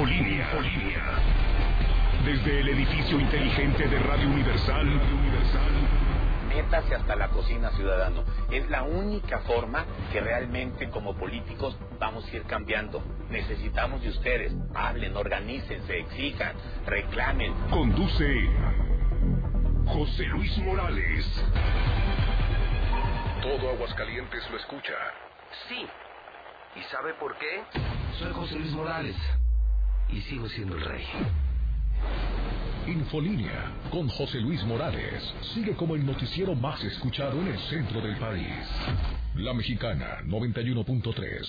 Infolínea. Desde el edificio inteligente de Radio Universal. Métase hasta la cocina, ciudadano. Es la única forma que realmente como políticos vamos a ir cambiando. Necesitamos de ustedes. Hablen, organícense, exijan, reclamen. Conduce José Luis Morales. Todo Aguascalientes lo escucha. Sí. ¿Y sabe por qué? Soy José Luis Morales. Y sigo siendo el rey. Infolínea con José Luis Morales sigue como el noticiero más escuchado en el centro del país. La Mexicana 91.3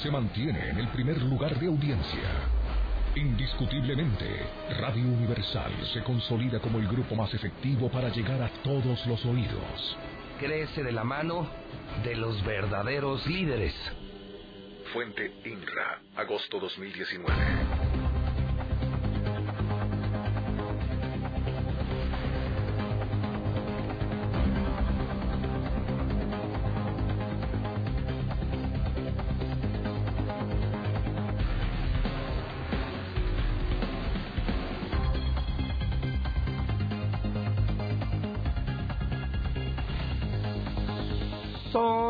se mantiene en el primer lugar de audiencia. Indiscutiblemente, Radio Universal se consolida como el grupo más efectivo para llegar a todos los oídos. Crece de la mano de los verdaderos líderes. Fuente INRA, agosto 2019.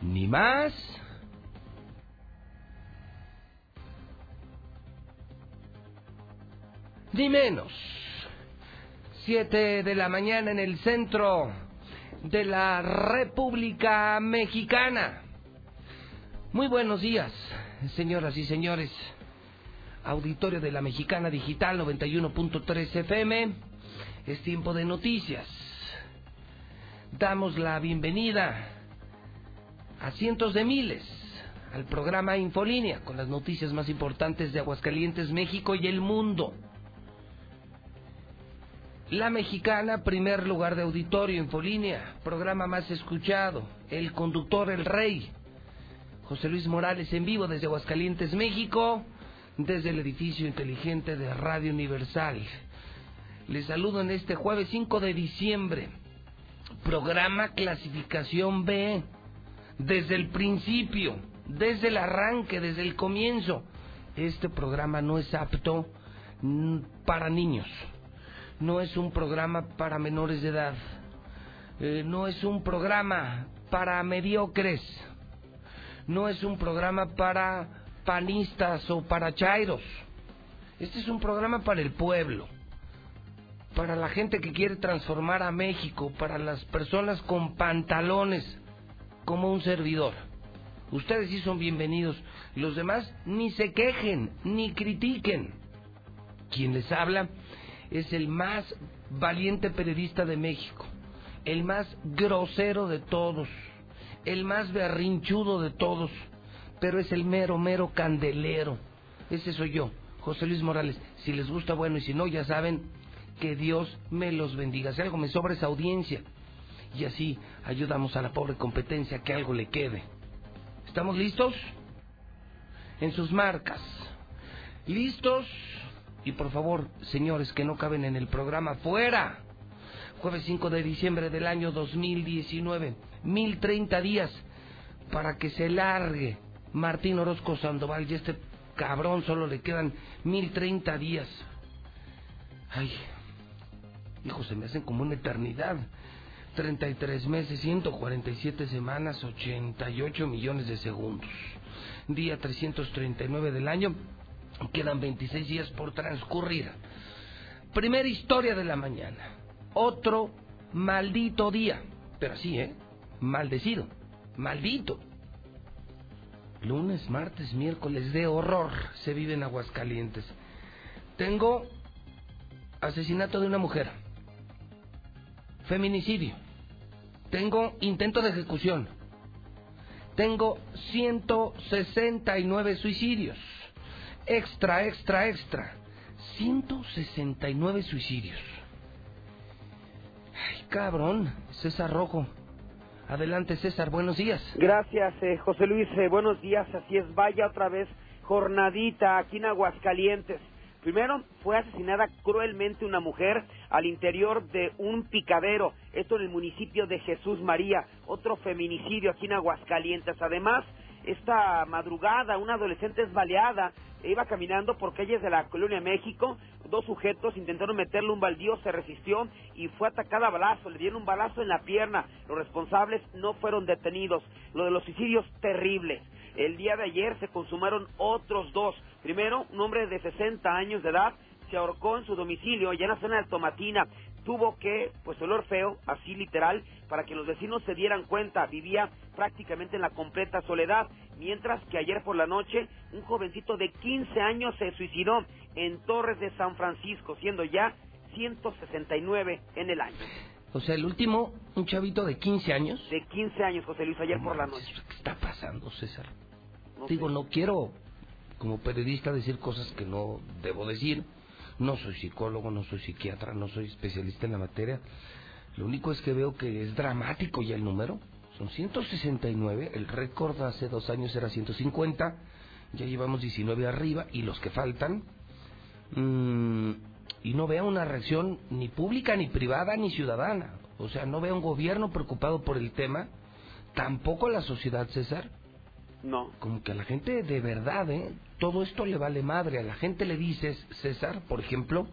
Ni más ni menos. Siete de la mañana en el centro de la República Mexicana. Muy buenos días, señoras y señores. Auditorio de la Mexicana Digital 91.3 FM. Es tiempo de noticias. Damos la bienvenida a cientos de miles al programa Infolínea con las noticias más importantes de Aguascalientes, México y el mundo. La Mexicana, primer lugar de auditorio, Infolínea, programa más escuchado, el conductor, el rey, José Luis Morales en vivo desde Aguascalientes, México, desde el edificio inteligente de Radio Universal. Les saludo en este jueves 5 de diciembre, programa clasificación B, desde el principio, desde el arranque, desde el comienzo. Este programa no es apto para niños no es un programa para menores de edad, eh, no es un programa para mediocres, no es un programa para panistas o para chairos. Este es un programa para el pueblo, para la gente que quiere transformar a México, para las personas con pantalones, como un servidor. Ustedes sí son bienvenidos. Los demás ni se quejen, ni critiquen. Quien les habla es el más valiente periodista de México, el más grosero de todos, el más berrinchudo de todos, pero es el mero, mero candelero. Ese soy yo, José Luis Morales. Si les gusta, bueno, y si no, ya saben que Dios me los bendiga. Si algo me sobra esa audiencia, y así ayudamos a la pobre competencia que algo le quede. ¿Estamos listos? En sus marcas. ¿Listos? Y por favor, señores que no caben en el programa, fuera. Jueves 5 de diciembre del año 2019, 1030 días para que se largue Martín Orozco Sandoval y este cabrón solo le quedan 1030 días. Ay, hijo, se me hacen como una eternidad. 33 meses, 147 semanas, 88 millones de segundos. Día 339 del año, Quedan 26 días por transcurrir. Primera historia de la mañana. Otro maldito día. Pero así, ¿eh? Maldecido. Maldito. Lunes, martes, miércoles de horror se vive en Aguascalientes. Tengo asesinato de una mujer. Feminicidio. Tengo intento de ejecución. Tengo 169 suicidios extra, extra, extra. 169 suicidios. Ay, cabrón, César Rojo. Adelante, César, buenos días. Gracias, eh, José Luis. Eh, buenos días. Así es, vaya otra vez jornadita aquí en Aguascalientes. Primero, fue asesinada cruelmente una mujer al interior de un picadero, esto en el municipio de Jesús María, otro feminicidio aquí en Aguascalientes. Además, esta madrugada una adolescente es baleada, iba caminando por calles de la Colonia México, dos sujetos intentaron meterle un baldío, se resistió y fue atacada a balazo, le dieron un balazo en la pierna, los responsables no fueron detenidos, lo de los suicidios terribles. El día de ayer se consumaron otros dos, primero un hombre de 60 años de edad se ahorcó en su domicilio, ya en la zona de Tomatina. Tuvo que, pues olor feo, así literal, para que los vecinos se dieran cuenta. Vivía prácticamente en la completa soledad. Mientras que ayer por la noche, un jovencito de 15 años se suicidó en Torres de San Francisco, siendo ya 169 en el año. O sea, el último, un chavito de 15 años. De 15 años, José Luis, ayer por la noche. ¿Qué está pasando, César? Digo, no quiero, como periodista, decir cosas que no debo decir no soy psicólogo, no soy psiquiatra, no soy especialista en la materia. Lo único es que veo que es dramático ya el número. Son 169, el récord hace dos años era 150, ya llevamos 19 arriba y los que faltan. Mmm, y no veo una reacción ni pública, ni privada, ni ciudadana. O sea, no veo un gobierno preocupado por el tema, tampoco la sociedad, César. No. Como que a la gente de verdad, ¿eh? Todo esto le vale madre. A la gente le dices, César, por ejemplo,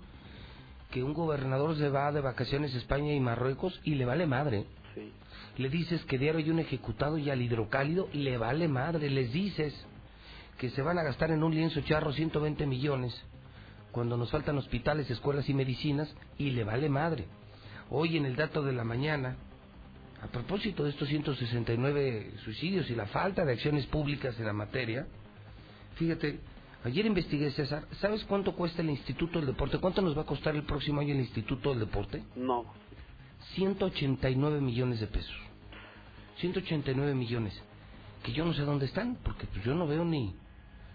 que un gobernador se va de vacaciones a España y Marruecos y le vale madre. Sí. Le dices que diario hay un ejecutado y al hidrocálido le vale madre. Les dices que se van a gastar en un lienzo charro 120 millones cuando nos faltan hospitales, escuelas y medicinas y le vale madre. Hoy en el dato de la mañana a propósito de estos 169 suicidios y la falta de acciones públicas en la materia, fíjate, ayer investigué, César, ¿sabes cuánto cuesta el Instituto del Deporte? ¿Cuánto nos va a costar el próximo año el Instituto del Deporte? No. 189 millones de pesos. 189 millones. Que yo no sé dónde están, porque pues yo no veo ni,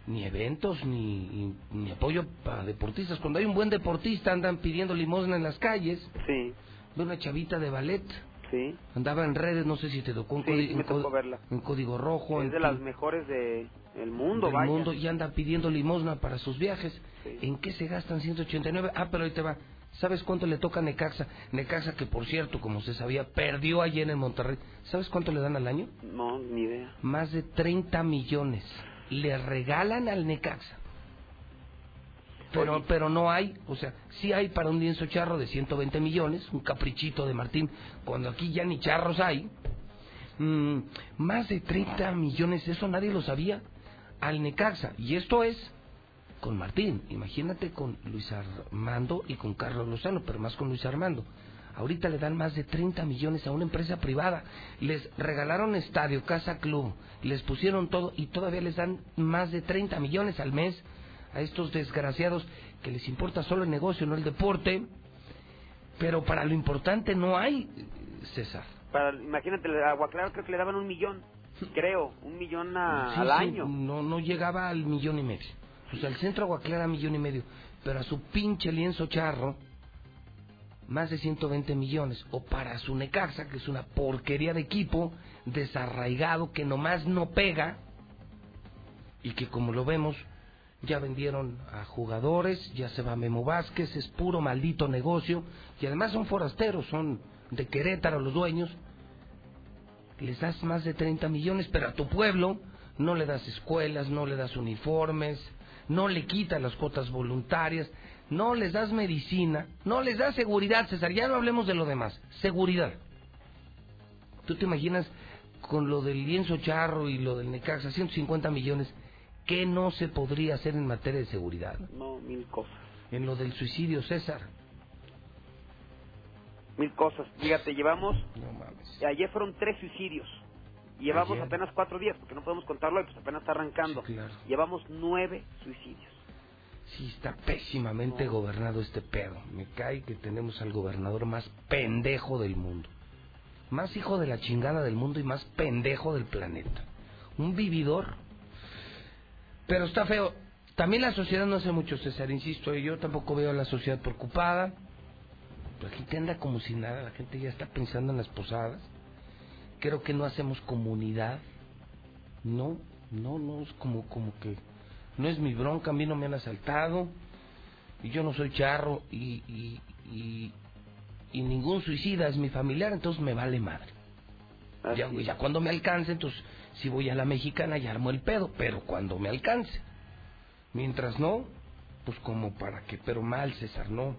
ni eventos, ni, ni apoyo para deportistas. Cuando hay un buen deportista andan pidiendo limosna en las calles. Sí. Veo una chavita de ballet Sí. Andaba en redes, no sé si te tocó, sí, me tocó verla. en código rojo. Es de las mejores de el mundo, del mundo y anda pidiendo limosna para sus viajes. ¿En qué se gastan 189? Ah, pero ahí te va. ¿Sabes cuánto le toca a Necaxa? Necaxa que, por cierto, como se sabía, perdió ayer en Monterrey. ¿Sabes cuánto le dan al año? No, ni idea. Más de 30 millones. Le regalan al Necaxa. Pero, pero no hay, o sea, sí hay para un lienzo charro de 120 millones, un caprichito de Martín, cuando aquí ya ni charros hay. Mm, más de 30 millones, eso nadie lo sabía, al Necaxa. Y esto es con Martín, imagínate con Luis Armando y con Carlos Lozano, pero más con Luis Armando. Ahorita le dan más de 30 millones a una empresa privada. Les regalaron estadio, casa, club, les pusieron todo y todavía les dan más de 30 millones al mes a estos desgraciados que les importa solo el negocio, no el deporte. Pero para lo importante no hay, César. Para, imagínate, a Agua Clara creo que le daban un millón, creo, un millón al año. No, no llegaba al millón y medio. O sea, el centro Agua Clara millón y medio. Pero a su pinche lienzo charro, más de 120 millones. O para su Necaxa, que es una porquería de equipo, desarraigado, que nomás no pega. Y que como lo vemos, ya vendieron a jugadores, ya se va Memo Vázquez, es puro maldito negocio, y además son forasteros, son de Querétaro los dueños, les das más de 30 millones, pero a tu pueblo no le das escuelas, no le das uniformes, no le quitas las cuotas voluntarias, no les das medicina, no les das seguridad, César, ya no hablemos de lo demás, seguridad. ¿Tú te imaginas con lo del lienzo charro y lo del Necaxa, 150 millones? ¿Qué no se podría hacer en materia de seguridad? No, mil cosas. En lo del suicidio, César. Mil cosas. Fíjate, llevamos... No mames. Ayer fueron tres suicidios. Llevamos apenas cuatro días, porque no podemos contarlo, pues apenas está arrancando. claro. Llevamos nueve suicidios. Sí, está pésimamente gobernado este pedo. Me cae que tenemos al gobernador más pendejo del mundo. Más hijo de la chingada del mundo y más pendejo del planeta. Un vividor. Pero está feo. También la sociedad no hace mucho, César, insisto, yo tampoco veo a la sociedad preocupada. La gente anda como si nada, la gente ya está pensando en las posadas. Creo que no hacemos comunidad. No, no, no es como, como que no es mi bronca, a mí no me han asaltado y yo no soy charro y, y, y, y ningún suicida es mi familiar, entonces me vale madre. Ya, ya, cuando me alcance, entonces si voy a la mexicana ya armo el pedo, pero cuando me alcance. Mientras no, pues como para que, pero mal César, no.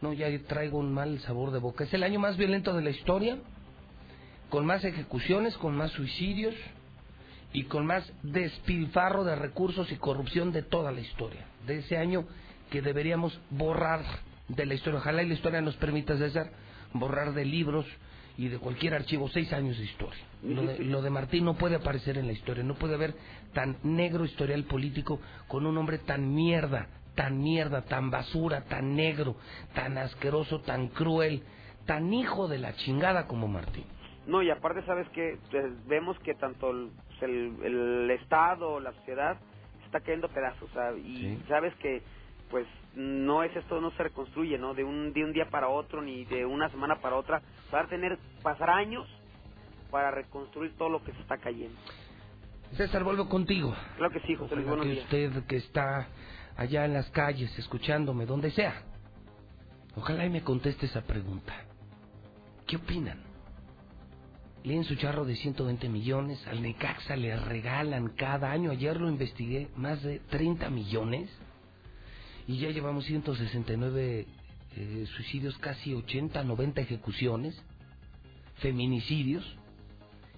No, ya traigo un mal sabor de boca. Es el año más violento de la historia, con más ejecuciones, con más suicidios y con más despilfarro de recursos y corrupción de toda la historia. De ese año que deberíamos borrar de la historia. Ojalá y la historia nos permita, César, borrar de libros y de cualquier archivo seis años de historia. Lo de, lo de, Martín no puede aparecer en la historia, no puede haber tan negro historial político con un hombre tan mierda, tan mierda, tan basura, tan negro, tan asqueroso, tan cruel, tan hijo de la chingada como Martín. No, y aparte sabes que pues, vemos que tanto el, el, el, Estado, la sociedad, está cayendo pedazos, ¿sabes? y sí. sabes que pues no es esto, no se reconstruye, ¿no? De un, de un día para otro, ni de una semana para otra. Va a tener, pasar años para reconstruir todo lo que se está cayendo. César, vuelvo contigo. Claro que sí, José Luis, que usted que está allá en las calles, escuchándome, donde sea, ojalá y me conteste esa pregunta. ¿Qué opinan? Leen su charro de 120 millones, al Necaxa le regalan cada año, ayer lo investigué, más de 30 millones y ya llevamos 169 eh, suicidios, casi 80, 90 ejecuciones, feminicidios.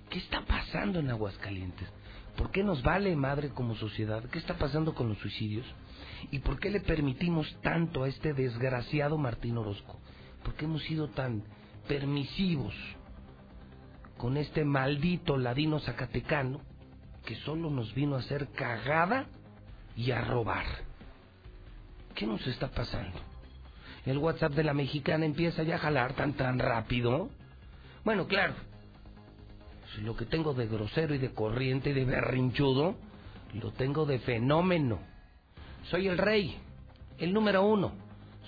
¿Qué está pasando en Aguascalientes? ¿Por qué nos vale madre como sociedad? ¿Qué está pasando con los suicidios? ¿Y por qué le permitimos tanto a este desgraciado Martín Orozco? ¿Por qué hemos sido tan permisivos con este maldito ladino zacatecano que solo nos vino a hacer cagada y a robar? ¿Qué nos está pasando? El WhatsApp de la mexicana empieza ya a jalar tan tan rápido. Bueno, claro. Si lo que tengo de grosero y de corriente y de berrinchudo, lo tengo de fenómeno. Soy el rey, el número uno.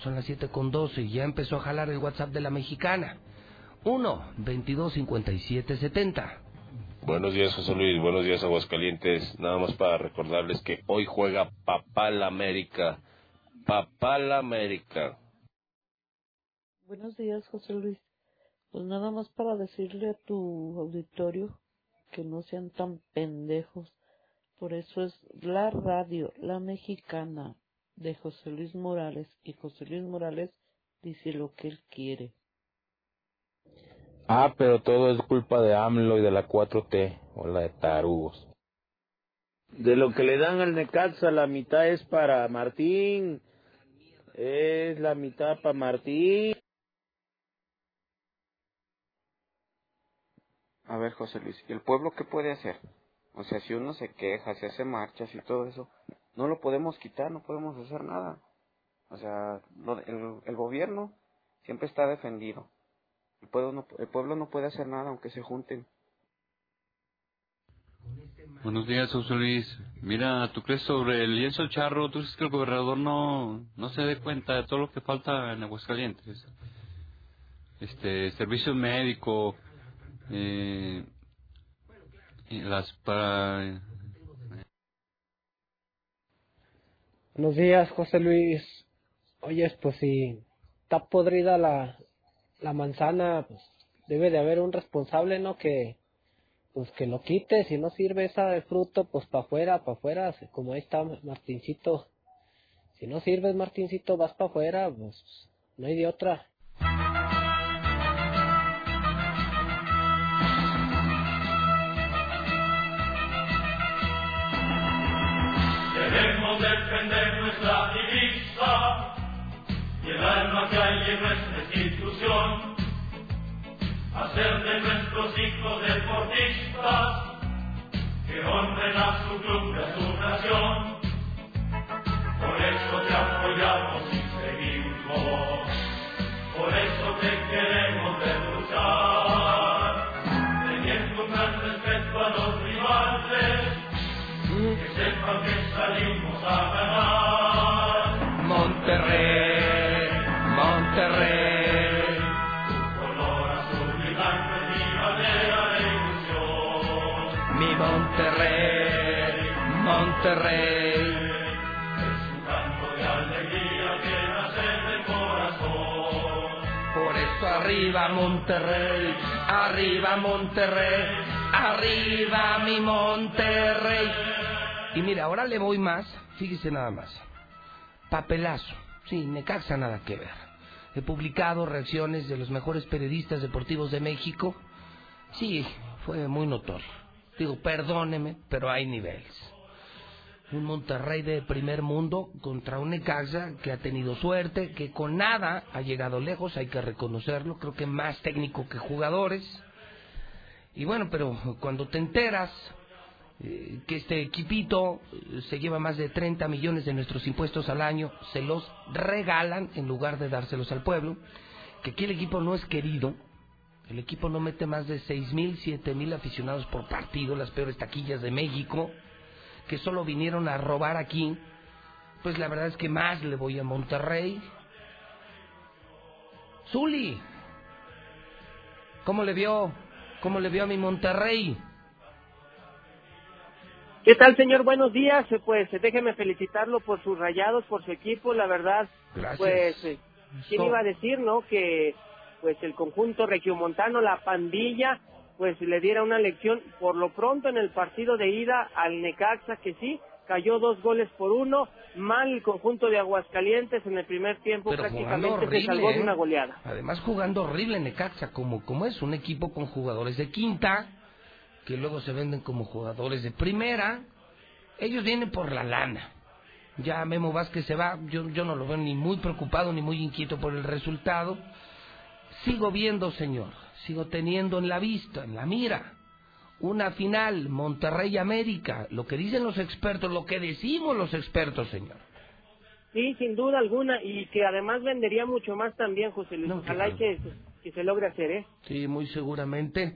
Son las siete con doce y ya empezó a jalar el WhatsApp de la mexicana. 1 22 57 70. Buenos días, José Luis. Buenos días, Aguascalientes. Nada más para recordarles que hoy juega Papá la América Papá la América. Buenos días, José Luis. Pues nada más para decirle a tu auditorio que no sean tan pendejos. Por eso es la radio, la mexicana, de José Luis Morales. Y José Luis Morales dice lo que él quiere. Ah, pero todo es culpa de AMLO y de la 4T, o la de tarugos. De lo que le dan al Necaxa, la mitad es para Martín es la mitad para Martín. A ver, José Luis, ¿y el pueblo qué puede hacer? O sea, si uno se queja, se hace marchas y todo eso, no lo podemos quitar, no podemos hacer nada. O sea, el, el, gobierno siempre está defendido. El pueblo, no, el pueblo no puede hacer nada aunque se junten. Buenos días, José Luis. Mira, ¿tú crees sobre el lienzo charro? ¿Tú crees que el gobernador no, no se dé cuenta de todo lo que falta en Aguascalientes? Este, servicio médico, eh, las para... Buenos días, José Luis. Oyes, pues si está podrida la, la manzana, pues debe de haber un responsable, ¿no? Que pues que lo quite, si no sirve esa de fruto, pues para afuera, para afuera, como ahí está Martincito. Si no sirves Martincito, vas para afuera, pues no hay de otra. Queremos defender nuestra divisa y el alma que hay en nuestra institución hacer de nuestros hijos deportistas que honren a su club y a su nación. Por eso te apoyamos y seguimos, por eso te queremos Monterrey. Es un canto de alegría que nace del corazón. Por eso arriba Monterrey, arriba Monterrey, arriba mi Monterrey. Y mira, ahora le voy más, fíjese nada más. Papelazo, sí, Necaxa nada que ver. He publicado reacciones de los mejores periodistas deportivos de México. Sí, fue muy notorio. Digo, perdóneme, pero hay niveles. Un Monterrey de primer mundo contra un Necaxa que ha tenido suerte, que con nada ha llegado lejos, hay que reconocerlo, creo que más técnico que jugadores. Y bueno, pero cuando te enteras eh, que este equipito eh, se lleva más de 30 millones de nuestros impuestos al año, se los regalan en lugar de dárselos al pueblo, que aquí el equipo no es querido, el equipo no mete más de 6 mil, 7 mil aficionados por partido, las peores taquillas de México, que solo vinieron a robar aquí, pues la verdad es que más le voy a Monterrey. Zuli, ¿cómo le vio? ¿Cómo le vio a mi Monterrey? ¿Qué tal, señor? Buenos días. Pues eh, déjeme felicitarlo por sus rayados, por su equipo. La verdad, Gracias. pues, eh, ¿quién iba a decir, no? Que, pues, el conjunto regiomontano, la pandilla, pues, le diera una lección por lo pronto en el partido de ida al Necaxa, que sí, cayó dos goles por uno. Mal el conjunto de Aguascalientes en el primer tiempo, Pero prácticamente se horrible, salvó de ¿eh? una goleada. Además jugando horrible Necaxa, como, como es un equipo con jugadores de quinta, que luego se venden como jugadores de primera. Ellos vienen por la lana. Ya Memo Vázquez se va, yo, yo no lo veo ni muy preocupado ni muy inquieto por el resultado. Sigo viendo, señor, sigo teniendo en la vista, en la mira, una final, Monterrey América, lo que dicen los expertos, lo que decimos los expertos, señor. Sí, sin duda alguna, y que además vendería mucho más también, José Luis. Ojalá que, que se logre hacer, ¿eh? Sí, muy seguramente.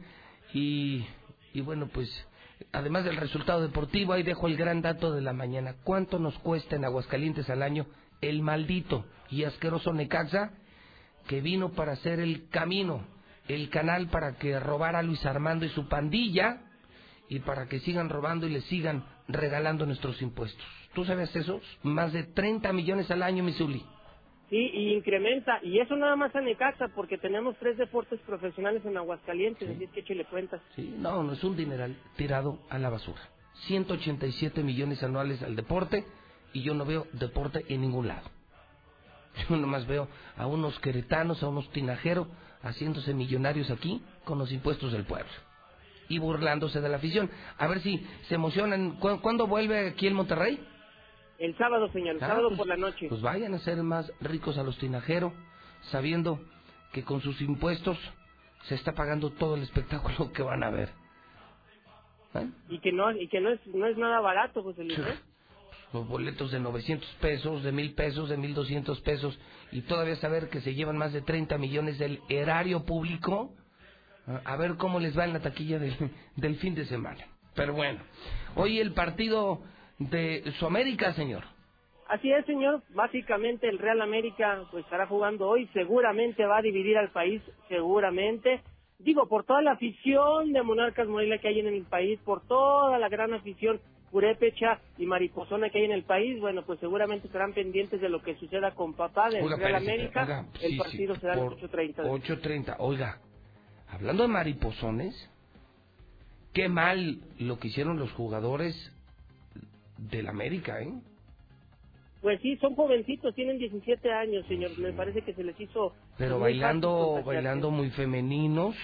Y, y bueno, pues además del resultado deportivo, ahí dejo el gran dato de la mañana. ¿Cuánto nos cuesta en Aguascalientes al año el maldito y asqueroso Necaxa que vino para hacer el camino, el canal para que robara Luis Armando y su pandilla y para que sigan robando y le sigan regalando nuestros impuestos? ¿Tú sabes eso? Más de 30 millones al año, Misuli. Sí, y incrementa, y eso nada más a Necaxa, porque tenemos tres deportes profesionales en Aguascalientes, así es que échale cuentas. Sí, no, no es un dineral tirado a la basura. 187 millones anuales al deporte y yo no veo deporte en ningún lado. Yo nomás veo a unos queretanos, a unos tinajeros haciéndose millonarios aquí con los impuestos del pueblo y burlándose de la afición. A ver si se emocionan. ¿Cu- ¿Cuándo vuelve aquí el Monterrey? El sábado, señor, el Ah, sábado pues- por la noche. Pues vayan a ser más ricos a los tinajeros, sabiendo que con sus impuestos se está pagando todo el espectáculo que van a ver. ¿Eh? Y que no y que no es no es nada barato, José Luis. ¿eh? Los boletos de 900 pesos, de 1000 pesos, de 1200 pesos, y todavía saber que se llevan más de 30 millones del erario público, a ver cómo les va en la taquilla del, del fin de semana. Pero bueno, hoy el partido de Sudamérica, señor. Así es, señor. Básicamente el Real América pues estará jugando hoy. Seguramente va a dividir al país, seguramente. Digo, por toda la afición de Monarcas Morelia que hay en el país, por toda la gran afición purépecha y mariposona que hay en el país, bueno, pues seguramente estarán pendientes de lo que suceda con papá del Oiga, Real América. oiga, el sí, partido sí, será a las por 8.30. 8.30. Oiga, hablando de mariposones, qué mal lo que hicieron los jugadores del América, ¿eh? Pues sí, son jovencitos, tienen 17 años, señor. Me parece que se les hizo... Pero bailando, bailando muy femeninos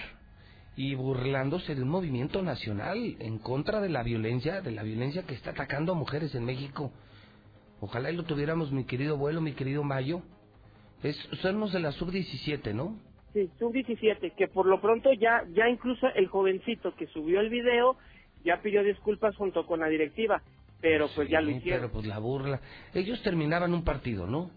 y burlándose de un movimiento nacional en contra de la violencia, de la violencia que está atacando a mujeres en México. Ojalá y lo tuviéramos, mi querido abuelo, mi querido Mayo. Es, somos de la sub-17, ¿no? Sí, sub-17, que por lo pronto ya, ya incluso el jovencito que subió el video ya pidió disculpas junto con la directiva, pero pues ya lo hicieron. Pero pues la burla. Ellos terminaban un partido, ¿no?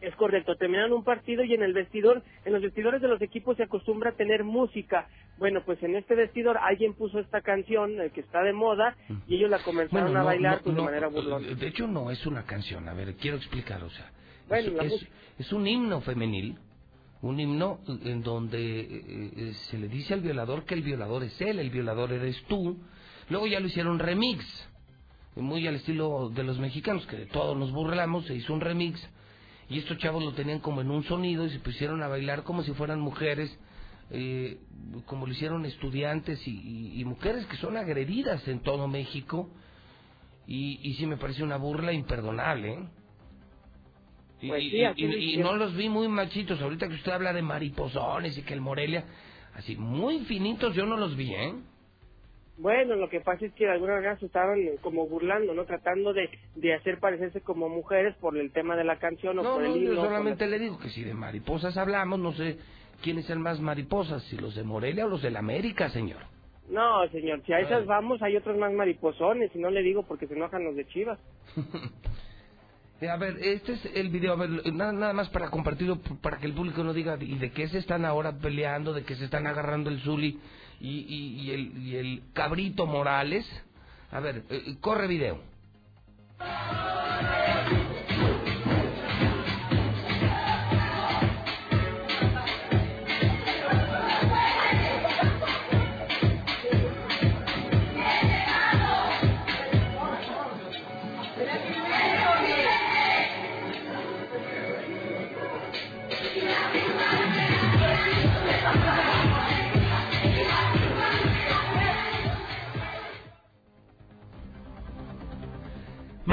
Es correcto, terminaron un partido y en el vestidor, en los vestidores de los equipos se acostumbra a tener música. Bueno, pues en este vestidor alguien puso esta canción eh, que está de moda y ellos la comenzaron Bueno, a bailar no, pues, no, de manera burlona. De hecho, no es una canción. A ver, quiero explicar, o sea. Bueno, es, es- un himno femenil un himno en donde eh, eh, se le dice al violador que el violador es él, el violador eres tú. Luego ya lo hicieron remix, muy al estilo de los mexicanos, que de todos nos burlamos, se hizo un remix y estos chavos lo tenían como en un sonido y se pusieron a bailar como si fueran mujeres, eh, como lo hicieron estudiantes y, y- y mujeres que son agredidas en todo México y, y sí me parece una burla imperdonable. ¿eh? Y, Pues sí, y- no los vi muy machitos, ahorita que usted habla de mariposones y que el Morelia, así muy finitos yo no los vi, ¿eh? Bueno, lo que pasa es que de alguna manera se estaban como burlando, ¿no? Tratando de, de hacer parecerse como mujeres por el tema de la canción o No, por no, el yo himno. por solamente le digo que si de mariposas hablamos, no sé quiénes sean más mariposas, si los de Morelia o los de la América, señor. No, señor, si a esas Ay. vamos hay otros más mariposones y no le digo porque se enojan los de Chivas. Eh, A ver, este es el video, a ver, nada, nada más para compartirlo, para que el público no diga y de qué se están ahora peleando, de qué se están agarrando el Zuli y, y- y el, y el cabrito Morales. A ver, eh, corre video.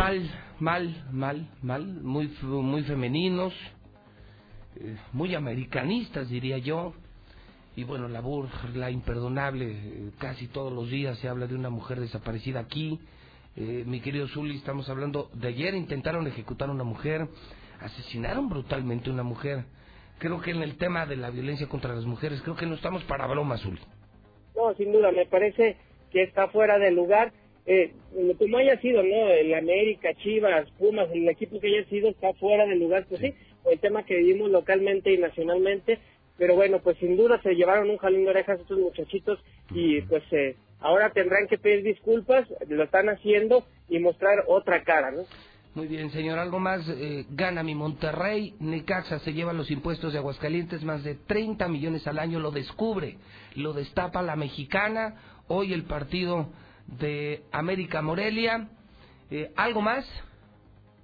Mal, mal, mal, mal, muy, muy femeninos, eh, muy americanistas, diría yo. Y bueno, la burla imperdonable, eh, casi todos los días se habla de una mujer desaparecida aquí. Eh, mi querido Zuli, estamos hablando de ayer, intentaron ejecutar a una mujer, asesinaron brutalmente a una mujer. Creo que en el tema de la violencia contra las mujeres, creo que no estamos para bromas, Zuli. No, sin duda, me parece que está fuera de lugar. Eh, como haya sido, ¿no? El América, Chivas, Pumas, el equipo que haya sido está fuera de lugar, pues sí, por el tema que vivimos localmente y nacionalmente. Pero bueno, pues sin duda se llevaron un jalón de orejas estos muchachitos y pues eh, ahora tendrán que pedir disculpas, lo están haciendo y mostrar otra cara, ¿no? Muy bien, señor. Algo más. eh, gana mi Monterrey. Necaxa se lleva los impuestos de Aguascalientes, más de 30 millones al año. Lo descubre, lo destapa la mexicana. Hoy el partido de América Morelia. Eh, ¿Algo más?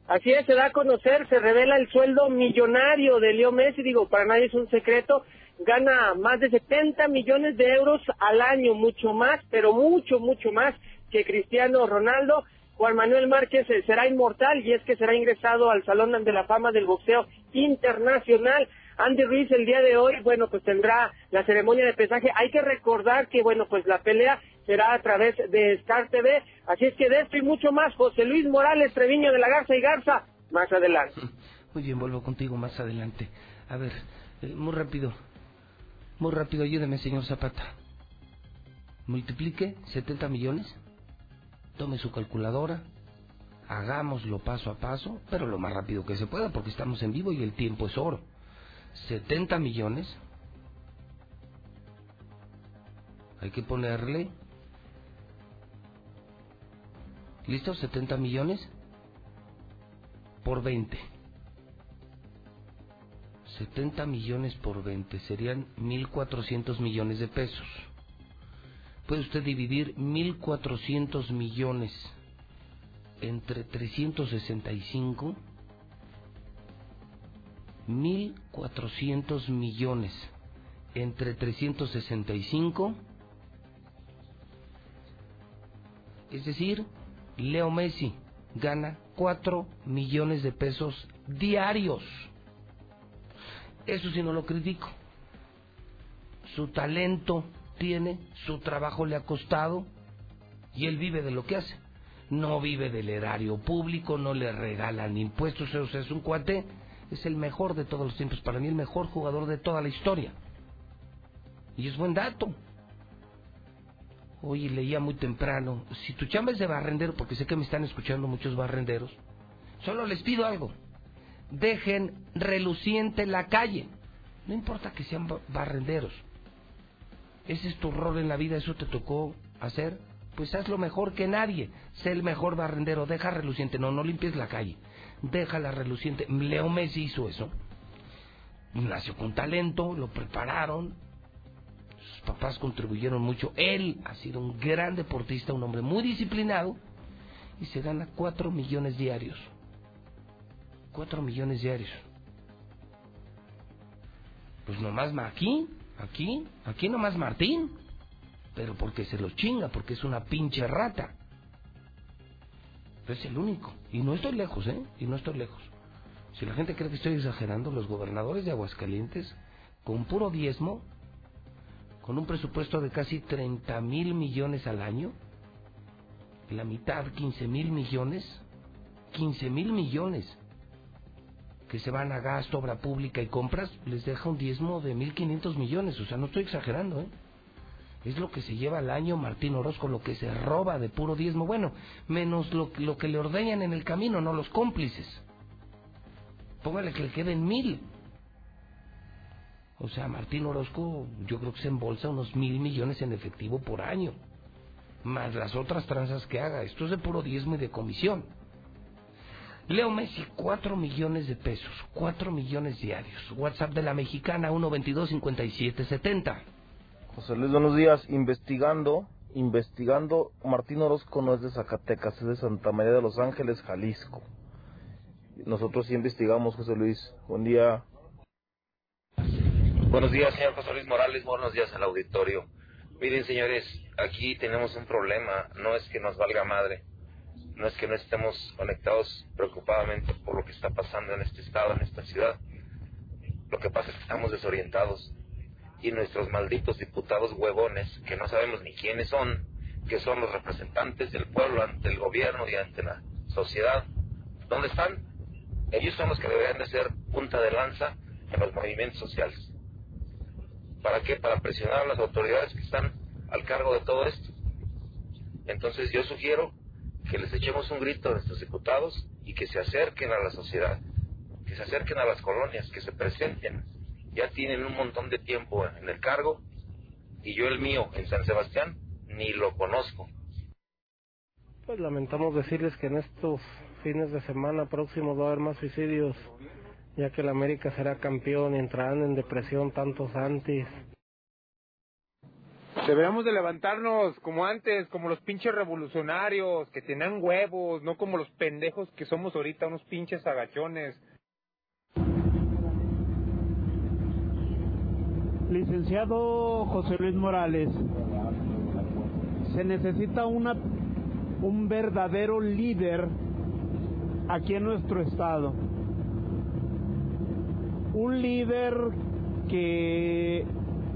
Así es, se da a conocer, se revela el sueldo millonario de Leo Messi, digo, para nadie es un secreto, gana más de 70 millones de euros al año, mucho más, pero mucho, mucho más que Cristiano Ronaldo. Juan Manuel Márquez eh, será inmortal y es que será ingresado al Salón de la Fama del Boxeo Internacional. Andy Ruiz el día de hoy, bueno, pues tendrá la ceremonia de pesaje. Hay que recordar que, bueno, pues la pelea será a través de Star TV. Así es que de esto y mucho más, José Luis Morales, Treviño de la Garza y Garza, más adelante. Muy bien, vuelvo contigo más adelante. A ver, eh, muy rápido. Muy rápido, ayúdeme, señor Zapata. Multiplique 70 millones. Tome su calculadora. Hagámoslo paso a paso, pero lo más rápido que se pueda, porque estamos en vivo y el tiempo es oro. 70 millones. Hay que ponerle. ¿Listo? 70 millones por 20. 70 millones por 20 serían 1.400 millones de pesos. Puede usted dividir 1.400 millones entre 365. 1.400 millones entre 365. Es decir, Leo Messi gana 4 millones de pesos diarios. Eso sí no lo critico. Su talento tiene, su trabajo le ha costado y él vive de lo que hace. No vive del erario público, no le regalan impuestos, o sea, es un cuate, es el mejor de todos los tiempos, para mí el mejor jugador de toda la historia. Y es buen dato. Oye, leía muy temprano, si tu chamba es de barrendero, porque sé que me están escuchando muchos barrenderos, solo les pido algo, dejen reluciente la calle. No importa que sean ba- barrenderos. Ese es tu rol en la vida, eso te tocó hacer. Pues hazlo mejor que nadie. Sé el mejor barrendero, deja reluciente. No, no limpies la calle. Déjala reluciente. Leo Messi hizo eso. nació con talento, lo prepararon, sus papás contribuyeron mucho, él ha sido un gran deportista, un hombre muy disciplinado y se gana 4 millones diarios. 4 millones diarios. Pues nomás aquí, aquí, aquí nomás Martín. Pero porque se lo chinga, porque es una pinche rata. es el único. Y no estoy lejos, ¿eh? Y no estoy lejos. Si la gente cree que estoy exagerando, los gobernadores de Aguascalientes, con puro diezmo, con un presupuesto de casi 30 mil millones al año, la mitad, 15 mil millones, 15 mil millones que se van a gasto, obra pública y compras, les deja un diezmo de 1.500 millones. O sea, no estoy exagerando, ¿eh? Es lo que se lleva al año Martín Orozco, lo que se roba de puro diezmo. Bueno, menos lo, lo que le ordeñan en el camino, no los cómplices. Póngale que le queden mil. O sea, Martín Orozco yo creo que se embolsa unos mil millones en efectivo por año. Más las otras tranzas que haga. Esto es de puro diezmo y de comisión. Leo Messi, 4 millones de pesos, 4 millones diarios. WhatsApp de la mexicana, 122-5770. José Luis, buenos días. Investigando, investigando, Martín Orozco no es de Zacatecas, es de Santa María de los Ángeles, Jalisco. Nosotros sí investigamos, José Luis. Buen día. Buenos días, señor José Luis Morales. Buenos días al auditorio. Miren, señores, aquí tenemos un problema. No es que nos valga madre no es que no estemos conectados preocupadamente por lo que está pasando en este estado, en esta ciudad. Lo que pasa es que estamos desorientados y nuestros malditos diputados huevones, que no sabemos ni quiénes son, que son los representantes del pueblo ante el gobierno y ante la sociedad, ¿dónde están? Ellos son los que deberían de ser punta de lanza en los movimientos sociales. ¿Para qué? Para presionar a las autoridades que están al cargo de todo esto. Entonces yo sugiero que les echemos un grito a nuestros diputados y que se acerquen a la sociedad, que se acerquen a las colonias, que se presenten. Ya tienen un montón de tiempo en el cargo y yo el mío en San Sebastián ni lo conozco. Pues lamentamos decirles que en estos fines de semana próximos va a haber más suicidios, ya que el América será campeón y entrarán en depresión tantos antes. Deberíamos de levantarnos como antes, como los pinches revolucionarios, que tenían huevos, no como los pendejos que somos ahorita, unos pinches agachones. Licenciado José Luis Morales, se necesita una, un verdadero líder aquí en nuestro estado. Un líder que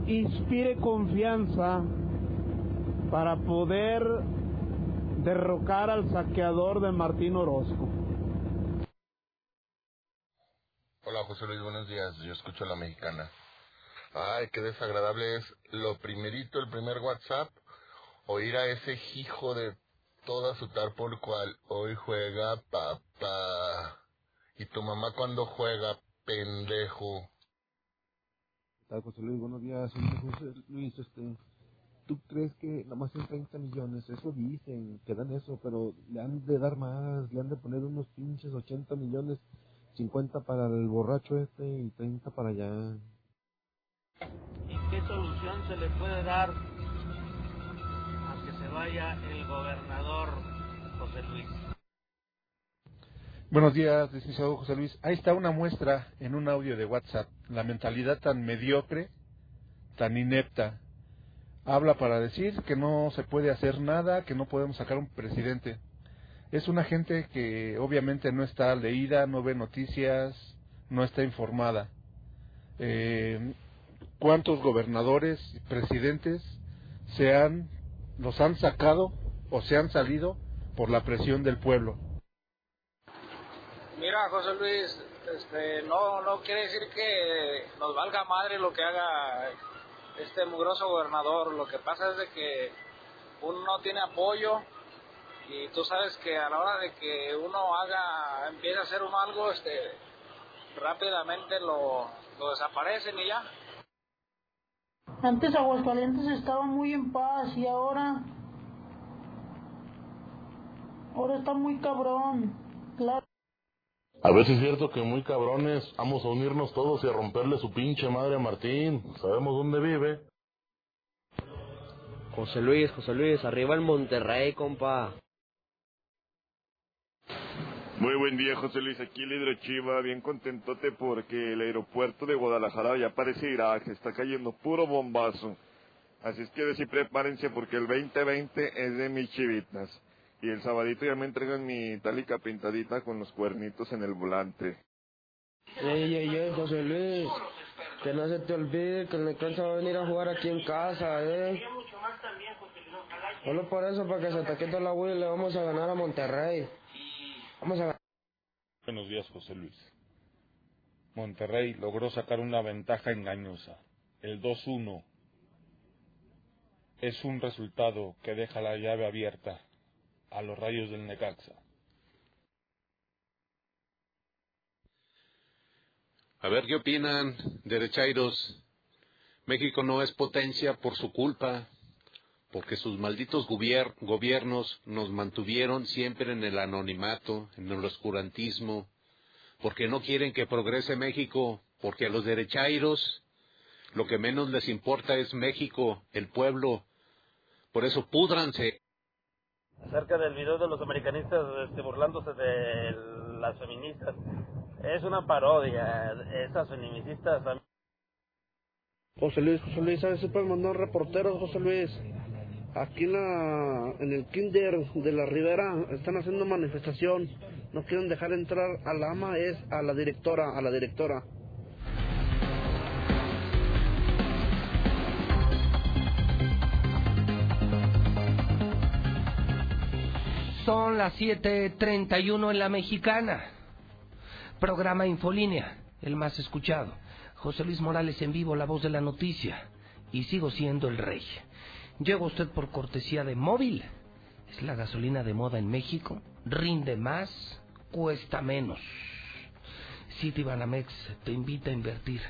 inspire confianza para poder derrocar al saqueador de Martín Orozco. Hola José Luis, buenos días. Yo escucho a la mexicana. Ay, qué desagradable es lo primerito, el primer WhatsApp, oír a ese hijo de toda su tar por cual hoy juega papá. Y tu mamá cuando juega, pendejo. José Luis? Buenos días. José Luis, este, ¿tú crees que nada más son 30 millones? Eso dicen, que dan eso, pero le han de dar más, le han de poner unos pinches 80 millones, 50 para el borracho este y 30 para allá. ¿Y qué solución se le puede dar a que se vaya el gobernador José Luis? Buenos días, licenciado José Luis. Ahí está una muestra en un audio de WhatsApp. La mentalidad tan mediocre, tan inepta. Habla para decir que no se puede hacer nada, que no podemos sacar un presidente. Es una gente que obviamente no está leída, no ve noticias, no está informada. Eh, ¿Cuántos gobernadores, presidentes se han, los han sacado o se han salido por la presión del pueblo? Mira, José Luis, este, no, no quiere decir que nos valga madre lo que haga este mugroso gobernador. Lo que pasa es de que uno no tiene apoyo y tú sabes que a la hora de que uno haga, empiece a hacer un algo, este, rápidamente lo, lo desaparecen y ya. Antes Aguascalientes estaba muy en paz y ahora, ahora está muy cabrón, claro. A ver si es cierto que muy cabrones, vamos a unirnos todos y a romperle su pinche madre a Martín. Sabemos dónde vive. José Luis, José Luis, arriba el Monterrey, compa. Muy buen día, José Luis. Aquí el Hidrochiva, bien contentote porque el aeropuerto de Guadalajara ya parece Irak, está cayendo puro bombazo. Así es que sí prepárense porque el 2020 es de mis chivitas. Y el sabadito ya me entregan mi itálica pintadita con los cuernitos en el volante. Ey, ey, ey, José Luis. Que no se te olvide que el Necaxa va a venir a jugar aquí en casa, eh. Solo por eso, para que se te quite la huella, le vamos a ganar a Monterrey. Vamos a ganar. Buenos días, José Luis. Monterrey logró sacar una ventaja engañosa, el 2-1. Es un resultado que deja la llave abierta a los rayos del Necaxa. A ver qué opinan, derechairos. México no es potencia por su culpa, porque sus malditos gubier- gobiernos nos mantuvieron siempre en el anonimato, en el oscurantismo, porque no quieren que progrese México, porque a los derechairos lo que menos les importa es México, el pueblo. Por eso púdranse. Acerca del video de los americanistas este, burlándose de las feministas. Es una parodia. Esas feministas. José Luis, José Luis, ¿sabes si pueden mandar reporteros, José Luis? Aquí en, la, en el Kinder de la Ribera están haciendo manifestación. No quieren dejar entrar a la ama, es a la directora, a la directora. Son las 7.31 en la mexicana. Programa Infolínea, el más escuchado. José Luis Morales en vivo, la voz de la noticia. Y sigo siendo el rey. Llega usted por cortesía de móvil. Es la gasolina de moda en México. Rinde más, cuesta menos. Citibanamex te invita a invertir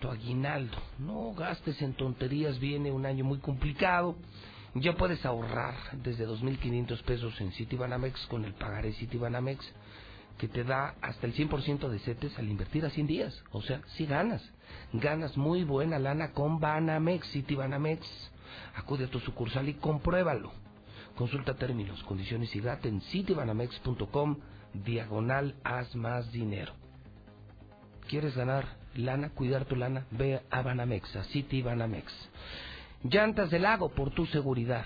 tu aguinaldo. No gastes en tonterías, viene un año muy complicado. Ya puedes ahorrar desde 2.500 pesos en Citibanamex con el pagaré Citibanamex que te da hasta el 100% de CETES al invertir a 100 días. O sea, si ganas. Ganas muy buena lana con Banamex, Citibanamex. Acude a tu sucursal y compruébalo. Consulta términos, condiciones y GAT en citibanamex.com diagonal haz más dinero. ¿Quieres ganar lana, cuidar tu lana? Ve a Banamex, a Citibanamex. Llantas del lago por tu seguridad.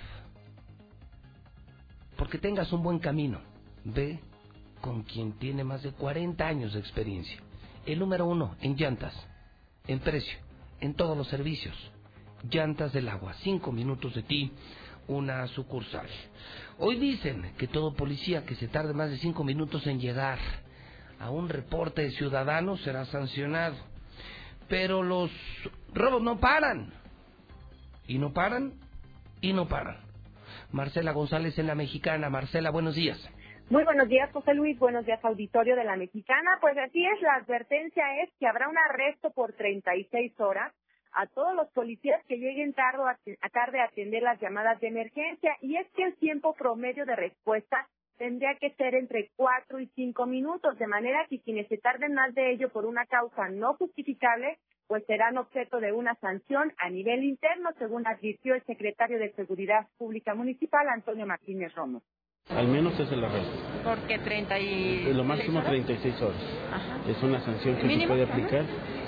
Porque tengas un buen camino. Ve con quien tiene más de 40 años de experiencia. El número uno en llantas, en precio, en todos los servicios. Llantas del agua, cinco minutos de ti, una sucursal. Hoy dicen que todo policía que se tarde más de cinco minutos en llegar a un reporte de ciudadanos será sancionado. Pero los robos no paran. Y no paran, y no paran. Marcela González en la Mexicana. Marcela, buenos días. Muy buenos días, José Luis. Buenos días, auditorio de la Mexicana. Pues así es, la advertencia es que habrá un arresto por 36 horas a todos los policías que lleguen tarde a, tarde a atender las llamadas de emergencia y es que el tiempo promedio de respuesta tendría que ser entre 4 y 5 minutos, de manera que quienes se tarden más de ello por una causa no justificable, pues serán objeto de una sanción a nivel interno, según advirtió el secretario de Seguridad Pública Municipal, Antonio Martínez Romo. Al menos es el arresto. Porque 30 y... Lo máximo 36 horas. Ajá. Es una sanción que se puede aplicar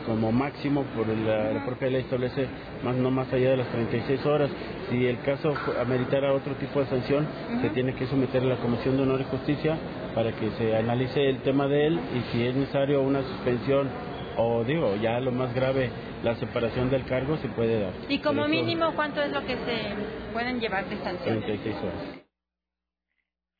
como máximo por la, la propia ley establece más no más allá de las 36 horas. Si el caso ameritara otro tipo de sanción, se tiene que someter a la Comisión de Honor y Justicia para que se analice el tema de él y si es necesario una suspensión o digo, ya lo más grave, la separación del cargo se puede dar. Y como Pero mínimo, ¿cuánto es lo que se pueden llevar de sanción? 36 horas.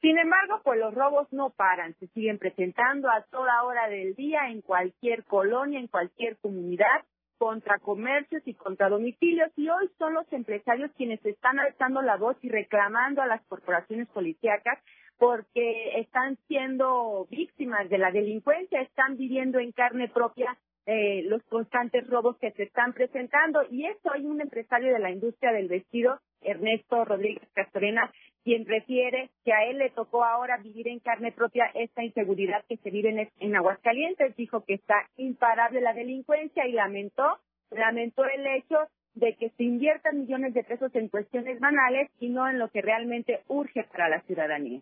Sin embargo, pues los robos no paran, se siguen presentando a toda hora del día en cualquier colonia, en cualquier comunidad, contra comercios y contra domicilios. Y hoy son los empresarios quienes están alzando la voz y reclamando a las corporaciones policíacas porque están siendo víctimas de la delincuencia, están viviendo en carne propia eh, los constantes robos que se están presentando. Y esto hay un empresario de la industria del vestido, Ernesto Rodríguez Castorena, quien refiere que a él le tocó ahora vivir en carne propia esta inseguridad que se vive en, en Aguascalientes. Dijo que está imparable la delincuencia y lamentó, lamentó el hecho de que se inviertan millones de pesos en cuestiones banales y no en lo que realmente urge para la ciudadanía.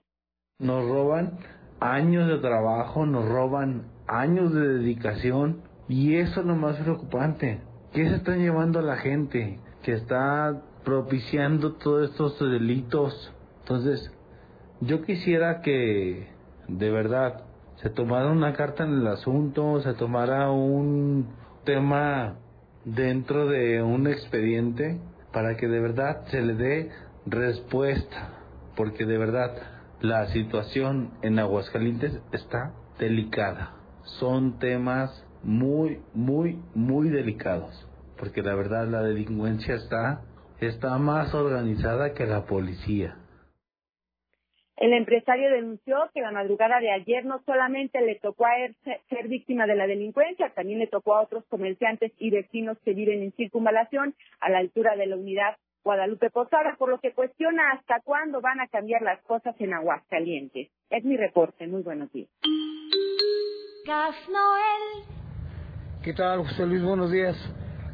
Nos roban años de trabajo, nos roban años de dedicación y eso es lo más preocupante. ¿Qué se están llevando a la gente que está propiciando todos estos delitos? Entonces, yo quisiera que de verdad se tomara una carta en el asunto, se tomara un tema dentro de un expediente para que de verdad se le dé respuesta, porque de verdad la situación en Aguascalientes está delicada. Son temas muy, muy, muy delicados, porque la verdad la delincuencia está, está más organizada que la policía. El empresario denunció que la madrugada de ayer no solamente le tocó a él ser víctima de la delincuencia, también le tocó a otros comerciantes y vecinos que viven en circunvalación a la altura de la unidad Guadalupe Posada, por lo que cuestiona hasta cuándo van a cambiar las cosas en Aguascalientes. Es mi reporte. Muy buenos días. Gas Noel. ¿Qué tal, José Luis? Buenos días.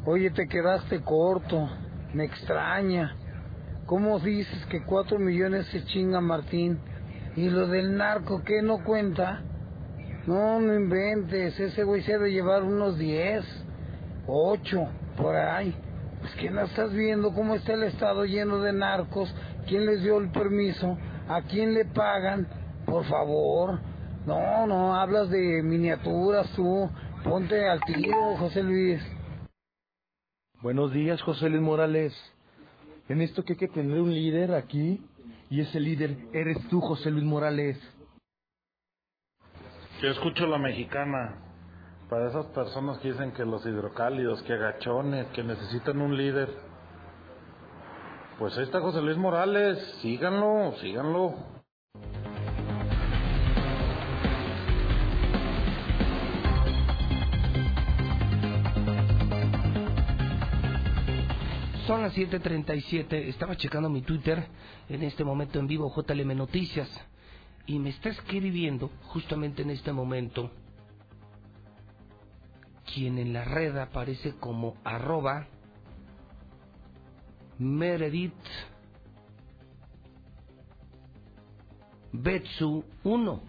Oye, te quedaste corto. Me extraña. ¿Cómo dices que cuatro millones se chinga Martín? ¿Y lo del narco qué no cuenta? No, no inventes. Ese güey se debe llevar unos diez, ocho, por ahí. Pues que no estás viendo cómo está el estado lleno de narcos, quién les dio el permiso, a quién le pagan, por favor. No, no, hablas de miniaturas tú, ponte al tiro, José Luis. Buenos días, José Luis Morales. En esto que hay que tener un líder aquí, y ese líder eres tú, José Luis Morales. Yo escucho la mexicana. Para esas personas que dicen que los hidrocálidos, que agachones, que necesitan un líder. Pues ahí está José Luis Morales, síganlo, síganlo. Son las 7:37. Estaba checando mi Twitter en este momento en vivo, JLM Noticias. Y me está escribiendo justamente en este momento quien en la red aparece como arroba Meredith Betsu 1.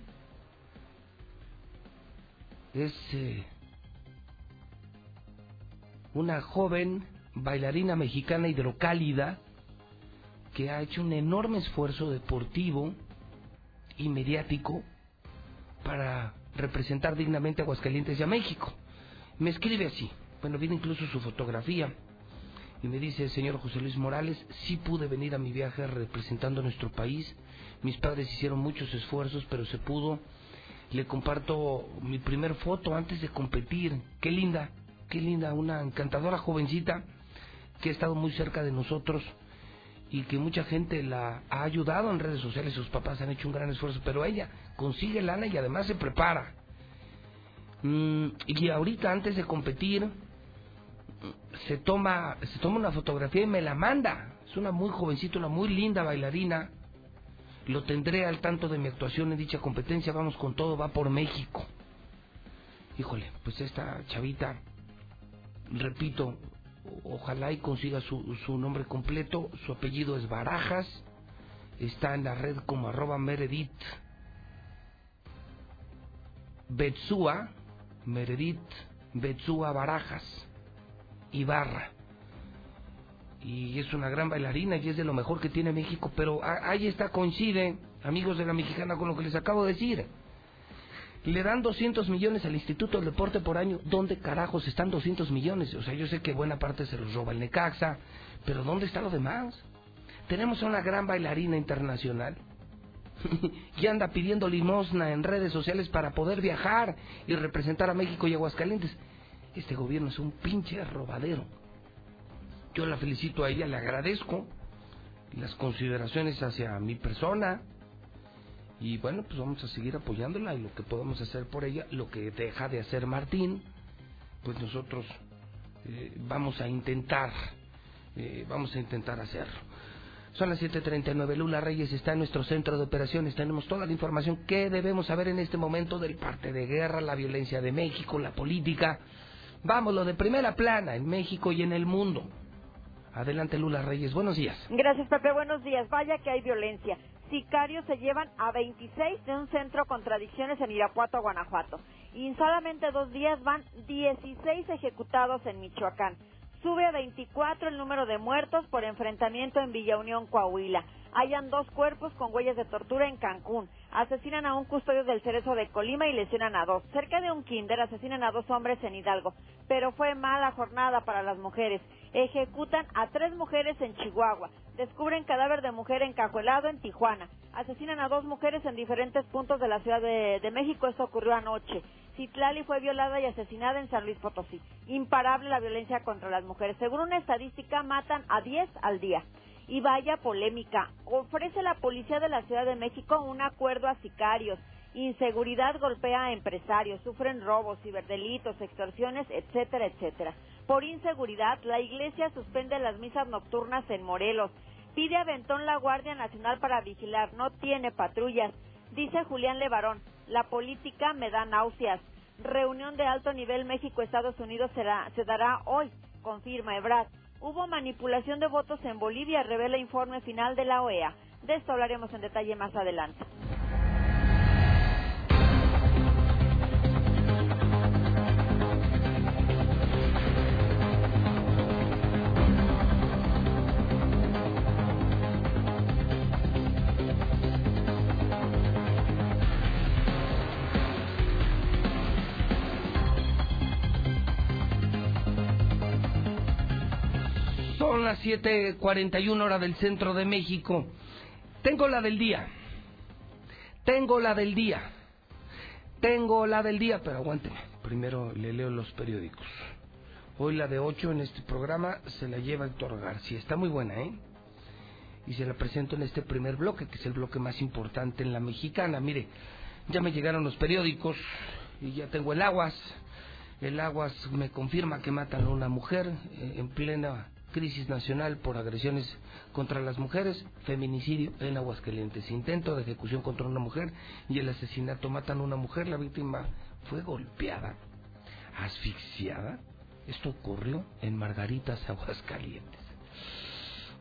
Es eh, una joven bailarina mexicana hidrocálida que ha hecho un enorme esfuerzo deportivo y mediático para representar dignamente a Aguascalientes y a México. Me escribe así, bueno, viene incluso su fotografía, y me dice, señor José Luis Morales, sí pude venir a mi viaje representando a nuestro país, mis padres hicieron muchos esfuerzos, pero se pudo, le comparto mi primer foto antes de competir, qué linda, qué linda, una encantadora jovencita que ha estado muy cerca de nosotros y que mucha gente la ha ayudado en redes sociales, sus papás han hecho un gran esfuerzo, pero ella consigue lana y además se prepara. Mm, y ahorita antes de competir se toma se toma una fotografía y me la manda. Es una muy jovencita, una muy linda bailarina. Lo tendré al tanto de mi actuación en dicha competencia. Vamos con todo, va por México. Híjole, pues esta chavita, repito, ojalá y consiga su, su nombre completo. Su apellido es Barajas. Está en la red como arroba Meredith Betsua, Meredith Betsua Barajas Ibarra. Y es una gran bailarina y es de lo mejor que tiene México, pero ahí está, coincide, amigos de la mexicana, con lo que les acabo de decir. Le dan 200 millones al Instituto del Deporte por año. ¿Dónde carajos están 200 millones? O sea, yo sé que buena parte se los roba el Necaxa, pero ¿dónde está lo demás? Tenemos a una gran bailarina internacional que anda pidiendo limosna en redes sociales para poder viajar y representar a México y Aguascalientes. Este gobierno es un pinche robadero. Yo la felicito a ella, le agradezco las consideraciones hacia mi persona. Y bueno, pues vamos a seguir apoyándola y lo que podamos hacer por ella, lo que deja de hacer Martín, pues nosotros eh, vamos a intentar, eh, vamos a intentar hacerlo. Son las 7:39. Lula Reyes está en nuestro centro de operaciones. Tenemos toda la información que debemos saber en este momento del parte de guerra, la violencia de México, la política. Lo de primera plana en México y en el mundo. Adelante, Lula Reyes. Buenos días. Gracias, Pepe. Buenos días. Vaya que hay violencia. Sicarios se llevan a 26 de un centro contradicciones en Irapuato, Guanajuato. Y en solamente dos días van 16 ejecutados en Michoacán. Sube a 24 el número de muertos por enfrentamiento en Villa Unión, Coahuila. Hallan dos cuerpos con huellas de tortura en Cancún. Asesinan a un custodio del Cerezo de Colima y lesionan a dos. Cerca de un kinder asesinan a dos hombres en Hidalgo. Pero fue mala jornada para las mujeres. Ejecutan a tres mujeres en Chihuahua. Descubren cadáver de mujer encajuelado en Tijuana. Asesinan a dos mujeres en diferentes puntos de la Ciudad de, de México. Esto ocurrió anoche. Citlali fue violada y asesinada en San Luis Potosí. Imparable la violencia contra las mujeres. Según una estadística, matan a 10 al día. Y vaya polémica. Ofrece la policía de la Ciudad de México un acuerdo a sicarios. Inseguridad golpea a empresarios, sufren robos, ciberdelitos, extorsiones, etcétera, etcétera. Por inseguridad, la Iglesia suspende las misas nocturnas en Morelos. Pide aventón la Guardia Nacional para vigilar, no tiene patrullas. Dice Julián Levarón, la política me da náuseas. Reunión de alto nivel México-Estados Unidos será, se dará hoy, confirma Ebrard. Hubo manipulación de votos en Bolivia, revela informe final de la OEA. De esto hablaremos en detalle más adelante. 7:41 hora del centro de México. Tengo la del día. Tengo la del día. Tengo la del día, pero aguánteme. Primero le leo los periódicos. Hoy la de 8 en este programa se la lleva Héctor García. Está muy buena, ¿eh? Y se la presento en este primer bloque, que es el bloque más importante en la mexicana. Mire, ya me llegaron los periódicos y ya tengo el Aguas. El Aguas me confirma que matan a una mujer eh, en plena crisis nacional por agresiones contra las mujeres, feminicidio en Aguascalientes, intento de ejecución contra una mujer y el asesinato matan a una mujer, la víctima fue golpeada, asfixiada. Esto ocurrió en Margaritas, Aguascalientes.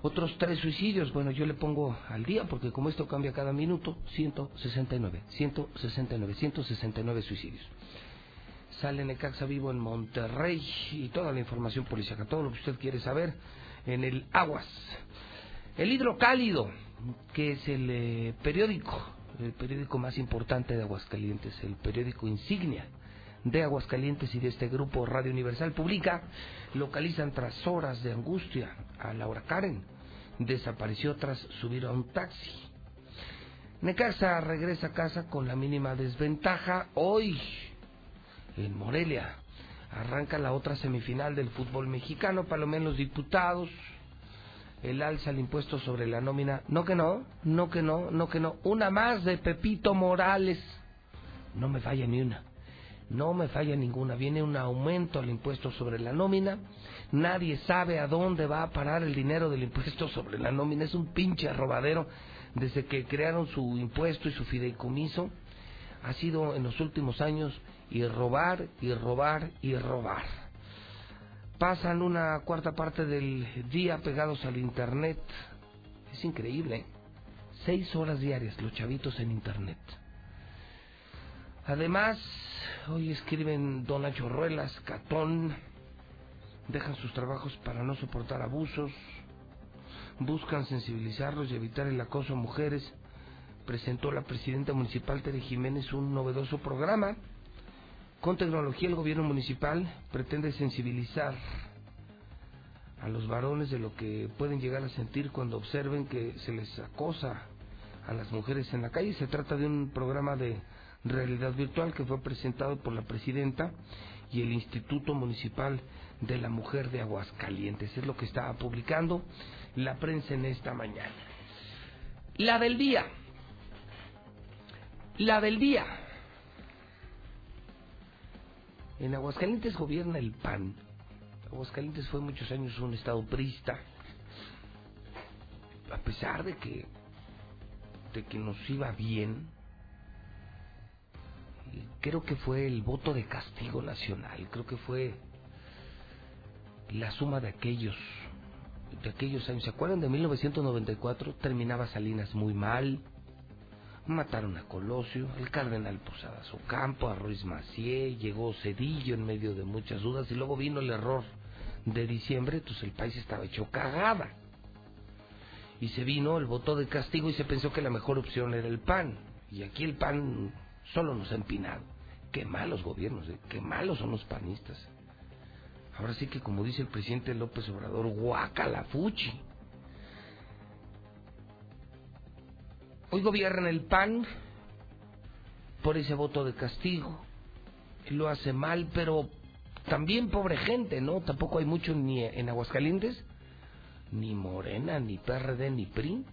Otros tres suicidios, bueno, yo le pongo al día porque como esto cambia cada minuto, 169, 169, 169 suicidios sale Necaxa Vivo en Monterrey y toda la información policiaca, todo lo que usted quiere saber en el Aguas. El Hidrocálido, que es el eh, periódico, el periódico más importante de Aguascalientes, el periódico insignia de Aguascalientes y de este grupo Radio Universal, publica, localizan tras horas de angustia a Laura Karen, desapareció tras subir a un taxi. Necaxa regresa a casa con la mínima desventaja hoy en Morelia. Arranca la otra semifinal del fútbol mexicano, para lo menos diputados. El alza al impuesto sobre la nómina. No que no, no que no, no que no. Una más de Pepito Morales. No me falla ni una. No me falla ninguna. Viene un aumento al impuesto sobre la nómina. Nadie sabe a dónde va a parar el dinero del impuesto sobre la nómina. Es un pinche robadero. Desde que crearon su impuesto y su fideicomiso, ha sido en los últimos años y robar y robar y robar. Pasan una cuarta parte del día pegados al internet. Es increíble. Seis horas diarias los chavitos en internet. Además, hoy escriben Don Nacho Ruelas, Catón, dejan sus trabajos para no soportar abusos, buscan sensibilizarlos y evitar el acoso a mujeres. Presentó la presidenta municipal Tere Jiménez un novedoso programa con tecnología el gobierno municipal pretende sensibilizar a los varones de lo que pueden llegar a sentir cuando observen que se les acosa a las mujeres en la calle. Se trata de un programa de realidad virtual que fue presentado por la presidenta y el Instituto Municipal de la Mujer de Aguascalientes. Es lo que estaba publicando la prensa en esta mañana. La del día. La del día. En Aguascalientes gobierna el PAN. Aguascalientes fue muchos años un estado prista. pesar de que, de que nos iba bien, creo que fue el voto de castigo nacional, creo que fue la suma de aquellos de aquellos años. ¿Se acuerdan de 1994? Terminaba Salinas muy mal. Mataron a Colosio, el cardenal Posadas Ocampo, a Ruiz Macié, llegó Cedillo en medio de muchas dudas y luego vino el error de diciembre, entonces el país estaba hecho cagada. Y se vino el voto de castigo y se pensó que la mejor opción era el PAN. Y aquí el PAN solo nos ha empinado. Qué malos gobiernos, ¿eh? qué malos son los panistas. Ahora sí que como dice el presidente López Obrador, guacala fuchi. Hoy gobierna el PAN por ese voto de castigo. Y lo hace mal, pero también pobre gente, ¿no? Tampoco hay mucho ni en Aguascalientes, ni Morena, ni PRD, ni PRI.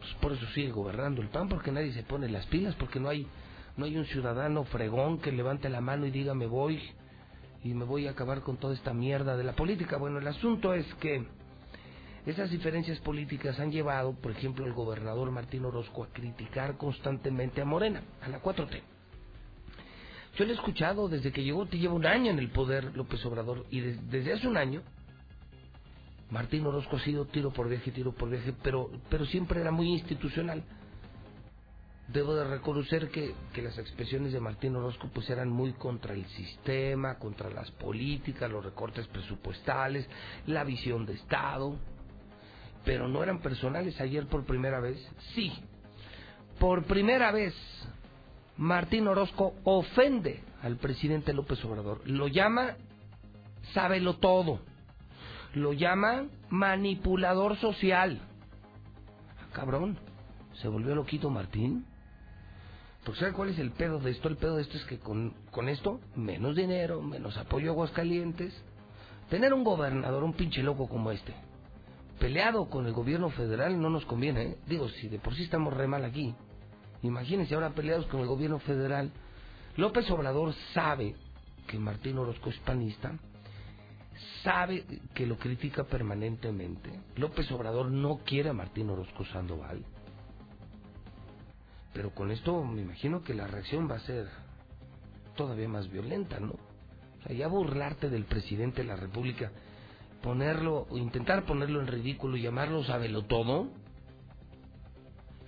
Pues por eso sigue gobernando el PAN, porque nadie se pone las pilas, porque no hay, no hay un ciudadano fregón que levante la mano y diga me voy y me voy a acabar con toda esta mierda de la política. Bueno, el asunto es que esas diferencias políticas han llevado, por ejemplo, al gobernador Martín Orozco a criticar constantemente a Morena, a la 4T. Yo le he escuchado desde que llegó, te lleva un año en el poder López Obrador, y desde hace un año Martín Orozco ha sido tiro por viaje, tiro por viaje, pero, pero siempre era muy institucional. Debo de reconocer que, que las expresiones de Martín Orozco pues eran muy contra el sistema, contra las políticas, los recortes presupuestales, la visión de Estado, pero no eran personales. Ayer por primera vez, sí, por primera vez Martín Orozco ofende al presidente López Obrador. Lo llama sábelo todo. Lo llama manipulador social. Ah, cabrón, ¿se volvió loquito Martín? Porque ¿sabe cuál es el pedo de esto? El pedo de esto es que con, con esto, menos dinero, menos apoyo a Aguascalientes. Tener un gobernador, un pinche loco como este, peleado con el gobierno federal no nos conviene. ¿eh? Digo, si de por sí estamos re mal aquí, imagínense ahora peleados con el gobierno federal. López Obrador sabe que Martín Orozco es panista, sabe que lo critica permanentemente. López Obrador no quiere a Martín Orozco Sandoval. Pero con esto me imagino que la reacción va a ser todavía más violenta, ¿no? O sea, ya burlarte del presidente de la República, ponerlo, intentar ponerlo en ridículo y llamarlo sabelo todo,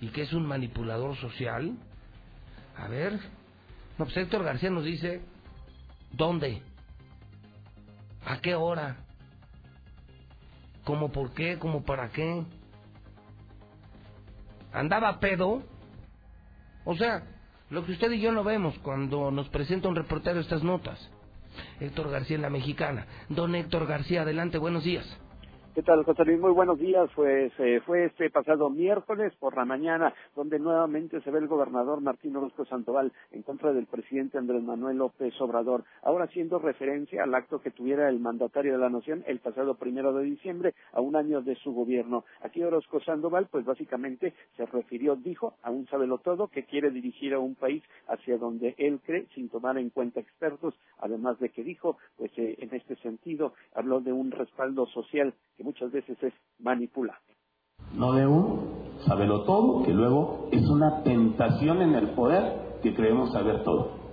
y que es un manipulador social. A ver, no, pues Héctor García nos dice, ¿dónde? ¿A qué hora? ¿Cómo por qué? ¿Cómo para qué? ¿Andaba pedo? O sea, lo que usted y yo no vemos cuando nos presenta un reportero estas notas. Héctor García en la mexicana. Don Héctor García, adelante, buenos días. ¿Qué tal, José Luis? Muy buenos días. Pues eh, fue este pasado miércoles por la mañana donde nuevamente se ve el gobernador Martín Orozco Sandoval en contra del presidente Andrés Manuel López Obrador. Ahora haciendo referencia al acto que tuviera el mandatario de la nación el pasado primero de diciembre a un año de su gobierno. Aquí Orozco Sandoval, pues básicamente se refirió, dijo, a un todo que quiere dirigir a un país hacia donde él cree sin tomar en cuenta expertos, además de que dijo, pues eh, en este sentido habló de un respaldo social que muchas veces es manipulable. No de un sabelo todo, que luego es una tentación en el poder que creemos saber todo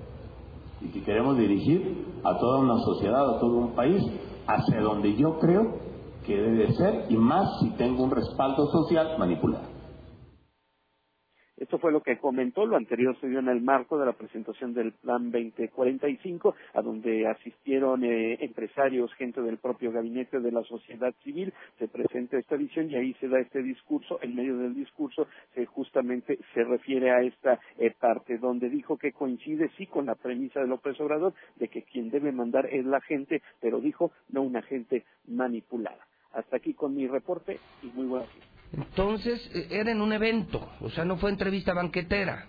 y que queremos dirigir a toda una sociedad, a todo un país, hacia donde yo creo que debe ser y más si tengo un respaldo social manipulado. Esto fue lo que comentó, lo anterior se dio en el marco de la presentación del Plan 2045, a donde asistieron eh, empresarios, gente del propio gabinete de la sociedad civil, se presenta esta visión y ahí se da este discurso, en medio del discurso se justamente se refiere a esta eh, parte, donde dijo que coincide sí con la premisa de López Obrador de que quien debe mandar es la gente, pero dijo no una gente manipulada. Hasta aquí con mi reporte y muy buenas entonces, eh, era en un evento, o sea, no fue entrevista banquetera.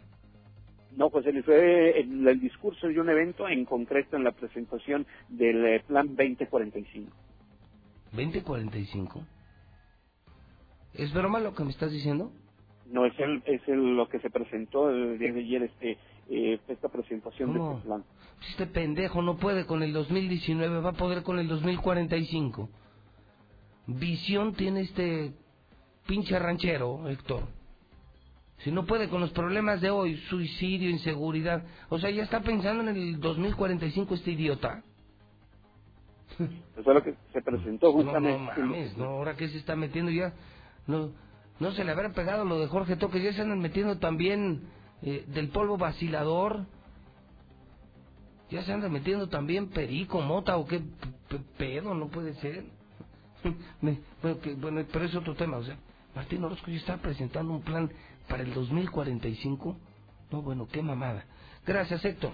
No, pues él fue el, el discurso de un evento, en concreto en la presentación del eh, Plan 2045. ¿2045? ¿Es broma lo que me estás diciendo? No, es, el, es el, lo que se presentó el día de ayer, este, eh, esta presentación de este plan. Este pendejo no puede con el 2019, va a poder con el 2045. Visión tiene este pinche ranchero, Héctor. Si no puede con los problemas de hoy, suicidio, inseguridad. O sea, ya está pensando en el 2045 este idiota. Eso es lo que se presentó justamente. No, no mames, no, ahora que se está metiendo ya. No, no se le habrá pegado lo de Jorge Toques, ya se andan metiendo también eh, del polvo vacilador. Ya se andan metiendo también perico, mota o qué pedo, no puede ser. Me- bueno, que- bueno, pero es otro tema, o sea, Martín Orozco ya está presentando un plan para el 2045. No, bueno, qué mamada. Gracias, Héctor.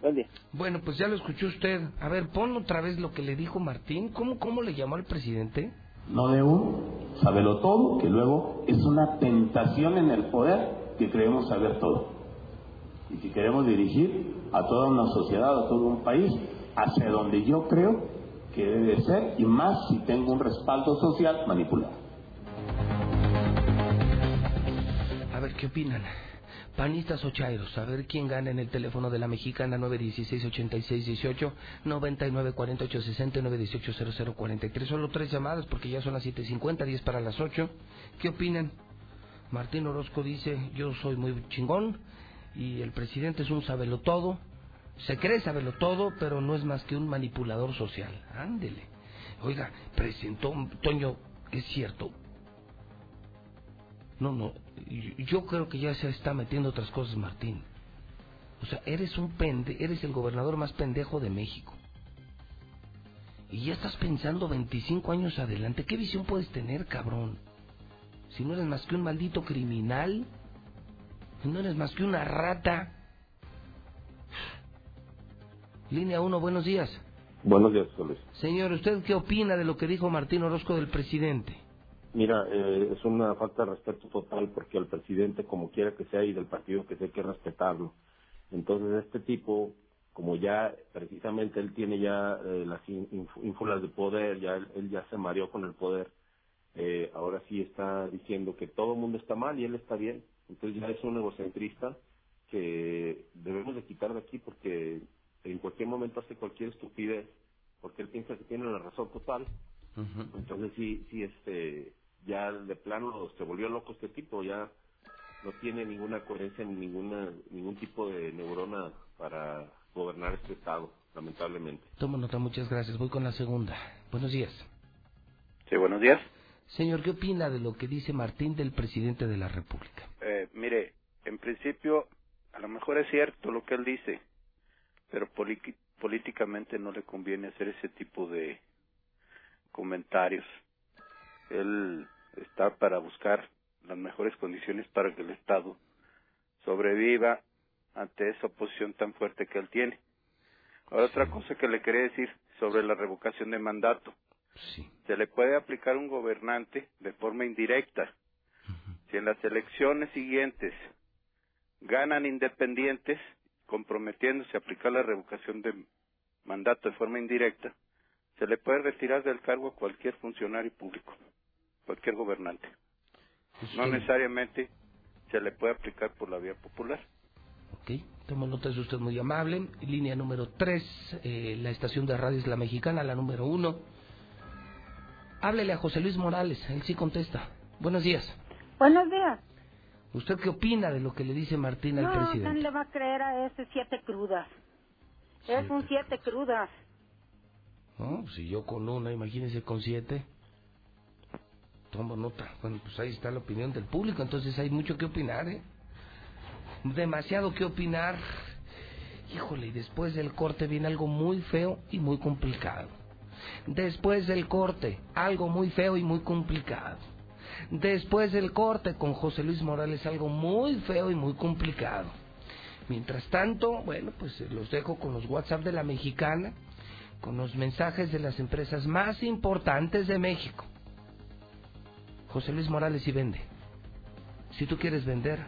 Buen día. Bueno, pues ya lo escuchó usted. A ver, pon otra vez lo que le dijo Martín. ¿Cómo, cómo le llamó al presidente? no de un sabelo todo, que luego es una tentación en el poder que creemos saber todo y que queremos dirigir a toda una sociedad, a todo un país, hacia donde yo creo que debe ser y más si tengo un respaldo social manipulado. Ver, ¿qué opinan? Panistas o chairos, a ver quién gana en el teléfono de la mexicana 916-8618, 994860, 918-0043. Solo tres llamadas porque ya son las 7.50, 10 para las 8. ¿Qué opinan? Martín Orozco dice, yo soy muy chingón y el presidente es un sabelotodo. Se cree sabelotodo, pero no es más que un manipulador social. Ándele. Oiga, presentó, Toño, es cierto, no, no, yo creo que ya se está metiendo otras cosas, Martín. O sea, eres un pende, eres el gobernador más pendejo de México. Y ya estás pensando 25 años adelante. ¿Qué visión puedes tener, cabrón? Si no eres más que un maldito criminal, si no eres más que una rata. Línea 1, buenos días. Buenos días, Luis. Señor, ¿usted qué opina de lo que dijo Martín Orozco del presidente? Mira, eh, es una falta de respeto total porque el presidente, como quiera que sea, y del partido que sea, hay que respetarlo. Entonces, este tipo, como ya precisamente él tiene ya eh, las ínfulas de poder, ya él, él ya se mareó con el poder, eh, ahora sí está diciendo que todo el mundo está mal y él está bien. Entonces ya es un egocentrista que debemos de quitar de aquí porque en cualquier momento hace cualquier estupidez porque él piensa que tiene la razón total. Entonces sí, sí, este, ya de plano se volvió loco este tipo, ya no tiene ninguna coherencia ni ninguna, ningún tipo de neurona para gobernar este estado, lamentablemente. Tomo nota, muchas gracias. Voy con la segunda. Buenos días. Sí, buenos días. Señor, ¿qué opina de lo que dice Martín del presidente de la República? Eh, mire, en principio, a lo mejor es cierto lo que él dice, pero políticamente no le conviene hacer ese tipo de comentarios. Él está para buscar las mejores condiciones para que el Estado sobreviva ante esa oposición tan fuerte que él tiene. Ahora, otra cosa que le quería decir sobre la revocación de mandato. Se le puede aplicar a un gobernante de forma indirecta. Si en las elecciones siguientes ganan independientes, comprometiéndose a aplicar la revocación de mandato de forma indirecta, se le puede retirar del cargo a cualquier funcionario público, cualquier gobernante. No necesariamente se le puede aplicar por la vía popular. Ok, tomo nota, es usted muy amable. Línea número 3, la estación de radio es la mexicana, la número 1. Háblele a José Luis Morales, él sí contesta. Buenos días. Buenos días. ¿Usted qué opina de lo que le dice Martín al No, presidente? ¿quién le va a creer a ese siete crudas? Es un siete crudas. No, si yo con una, imagínese con siete. Tomo nota. Bueno, pues ahí está la opinión del público, entonces hay mucho que opinar, ¿eh? Demasiado que opinar. Híjole, y después del corte viene algo muy feo y muy complicado. Después del corte, algo muy feo y muy complicado. Después del corte con José Luis Morales, algo muy feo y muy complicado. Mientras tanto, bueno, pues los dejo con los WhatsApp de la mexicana, con los mensajes de las empresas más importantes de México. José Luis Morales y vende. Si tú quieres vender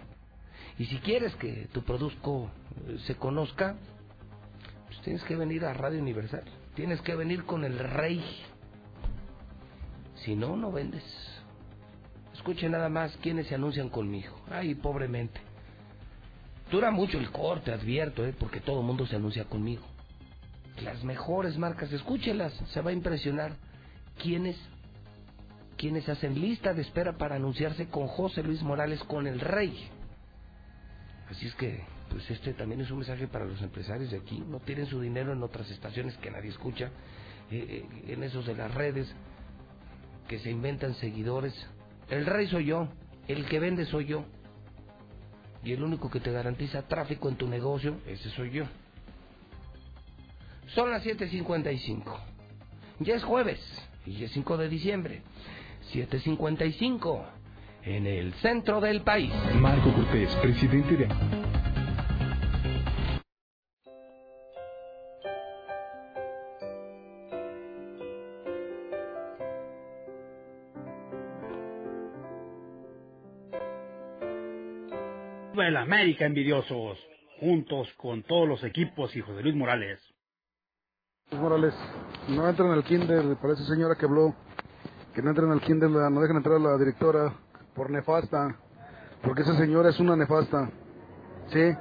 y si quieres que tu producto eh, se conozca, pues tienes que venir a Radio Universal. Tienes que venir con el rey. Si no, no vendes. Escuche nada más quienes se anuncian conmigo. Ay, pobremente. Dura mucho el corte, advierto, ¿eh? porque todo el mundo se anuncia conmigo. Las mejores marcas, escúchelas, se va a impresionar. ¿Quiénes, quienes hacen lista de espera para anunciarse con José Luis Morales con el rey. Así es que, pues este también es un mensaje para los empresarios de aquí. No tienen su dinero en otras estaciones que nadie escucha, eh, eh, en esos de las redes que se inventan seguidores. El rey soy yo, el que vende soy yo. Y el único que te garantiza tráfico en tu negocio, ese soy yo. Son las 7.55. Ya es jueves y es 5 de diciembre. 7.55 en el centro del país. Marco Cortés, presidente de... el América envidiosos, juntos con todos los equipos hijos de Luis Morales. Morales, no entran al kinder, parece señora que habló, que no entran al kinder, no dejan entrar a la directora por nefasta, porque esa señora es una nefasta, ¿sí?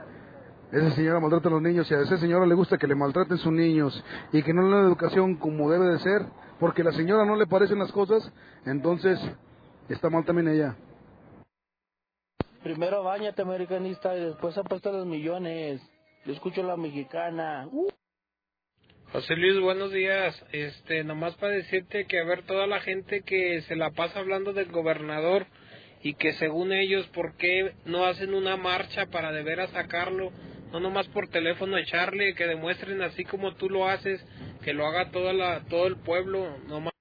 Esa señora maltrata a los niños y a esa señora le gusta que le maltraten sus niños y que no le den educación como debe de ser, porque a la señora no le parecen las cosas, entonces está mal también ella. Primero bañate, americanista, y después apuesta los millones. Yo escucho la mexicana. Uh. José Luis, buenos días. Este, nomás para decirte que a ver toda la gente que se la pasa hablando del gobernador y que según ellos, ¿por qué no hacen una marcha para de veras sacarlo? No nomás por teléfono echarle, que demuestren así como tú lo haces, que lo haga toda la, todo el pueblo, nomás.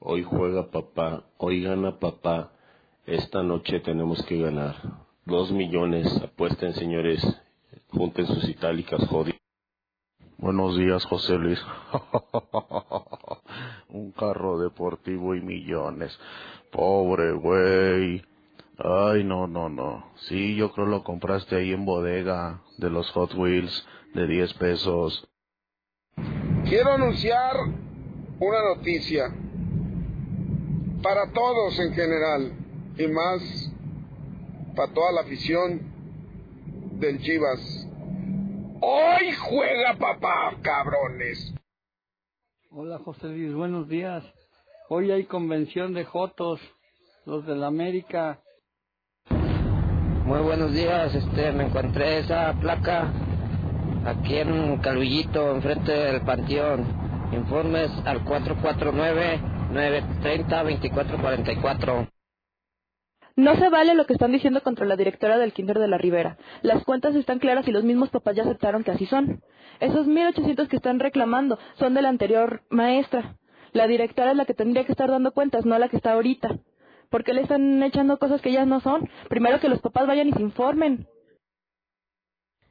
Hoy juega papá, hoy gana papá. Esta noche tenemos que ganar. Dos millones, apuesten señores, junten sus itálicas, jodidos. Buenos días, José Luis. Un carro deportivo y millones. Pobre güey. Ay, no, no, no. Sí, yo creo lo compraste ahí en bodega de los Hot Wheels de 10 pesos. Quiero anunciar una noticia para todos en general y más para toda la afición del Chivas. Hoy juega papá, cabrones. Hola José Luis, buenos días. Hoy hay convención de Jotos, los de la América. Muy buenos días, este, me encontré esa placa aquí en Calvillito, enfrente del Panteón. Informes al 449-930-2444. No se vale lo que están diciendo contra la directora del Kinder de la Ribera. Las cuentas están claras y los mismos papás ya aceptaron que así son. Esos 1.800 que están reclamando son de la anterior maestra. La directora es la que tendría que estar dando cuentas, no la que está ahorita. ¿Por qué le están echando cosas que ya no son? Primero que los papás vayan y se informen.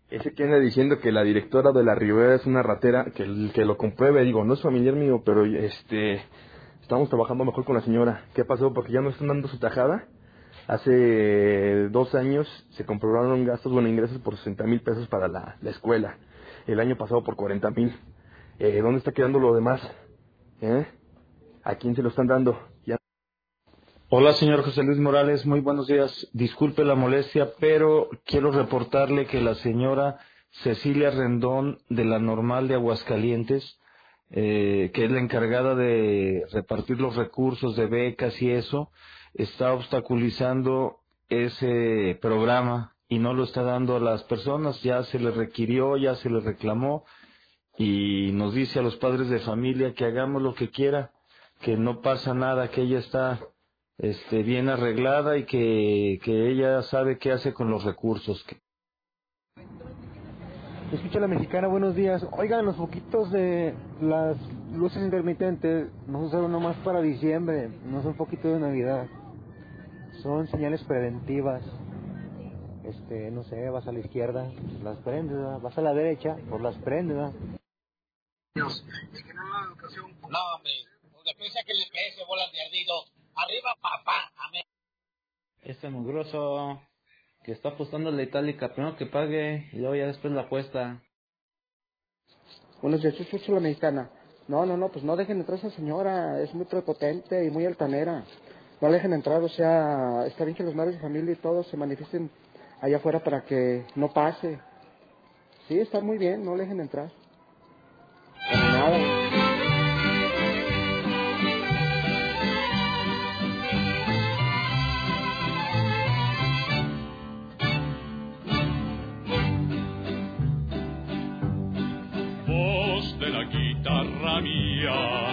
Ese que anda diciendo que la directora de la Ribera es una ratera, que, que lo compruebe, digo, no es familiar mío, pero este, estamos trabajando mejor con la señora. ¿Qué pasó? Porque ya no están dando su tajada. Hace dos años se comprobaron gastos, bueno, ingresos por 60 mil pesos para la, la escuela. El año pasado por 40 mil. Eh, ¿Dónde está quedando lo demás? ¿Eh? ¿A quién se lo están dando? Ya Hola, señor José Luis Morales, muy buenos días. Disculpe la molestia, pero quiero reportarle que la señora Cecilia Rendón de la Normal de Aguascalientes, eh, que es la encargada de repartir los recursos de becas y eso, está obstaculizando ese programa y no lo está dando a las personas. Ya se le requirió, ya se le reclamó y nos dice a los padres de familia que hagamos lo que quiera, que no pasa nada, que ella está este, bien arreglada y que, ella sabe qué hace con los recursos. Escucha la mexicana, buenos días. Oigan, los foquitos de las luces intermitentes no son nomás para diciembre, no son foquitos de Navidad. Son señales preventivas. Este, no sé, vas a la izquierda, las prendes, ¿verdad? vas a la derecha, pues las prendes. ¿verdad? No, hombre. Porque piensa que le pese bolas de ardido. Arriba, papá. Amén. Este mugroso que está apostando la itálica, primero que pague y luego ya después la apuesta. Buenos días, yo escucho la mexicana. No, no, no, pues no dejen entrar a esa señora, es muy prepotente y muy altanera no la dejen entrar, o sea, está bien que los madres de familia y todos se manifiesten allá afuera para que no pase. Sí, está muy bien, no la dejen entrar. Para de la guitarra mía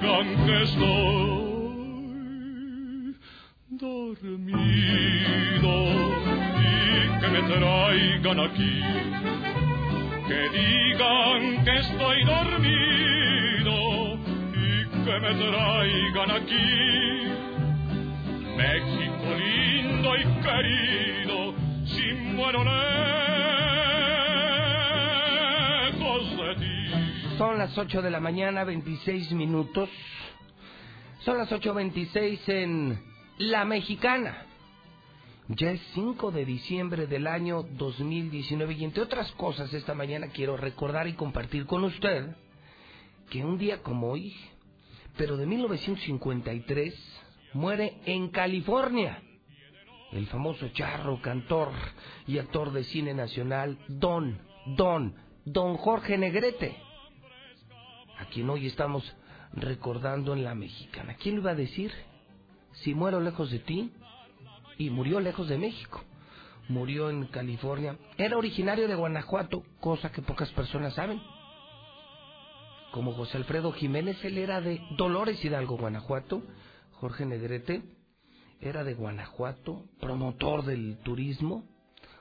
digan que estoy dormido y que me traigan aquí. Que digan que estoy dormido y que me traigan aquí. México lindo y querido, si muero Son las 8 de la mañana, 26 minutos. Son las 8.26 en La Mexicana. Ya es 5 de diciembre del año 2019 y entre otras cosas esta mañana quiero recordar y compartir con usted que un día como hoy, pero de 1953, muere en California el famoso charro, cantor y actor de cine nacional Don, Don, Don Jorge Negrete, a quien hoy estamos recordando en la mexicana. ¿Quién lo iba a decir? Si muero lejos de ti, y murió lejos de México. Murió en California. Era originario de Guanajuato, cosa que pocas personas saben. Como José Alfredo Jiménez, él era de Dolores Hidalgo, Guanajuato. Jorge Negrete era de Guanajuato, promotor del turismo,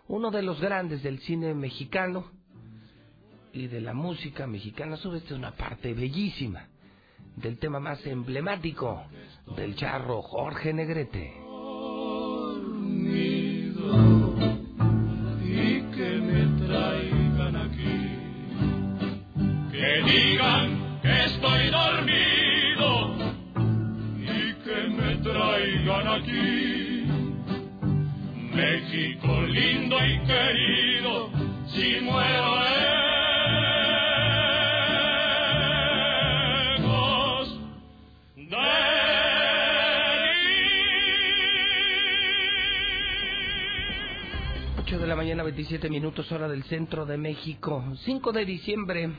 uno de los grandes del cine mexicano y de la música mexicana. Sobre esto es una parte bellísima del tema más emblemático del charro Jorge Negrete 17 minutos hora del centro de México. 5 de diciembre.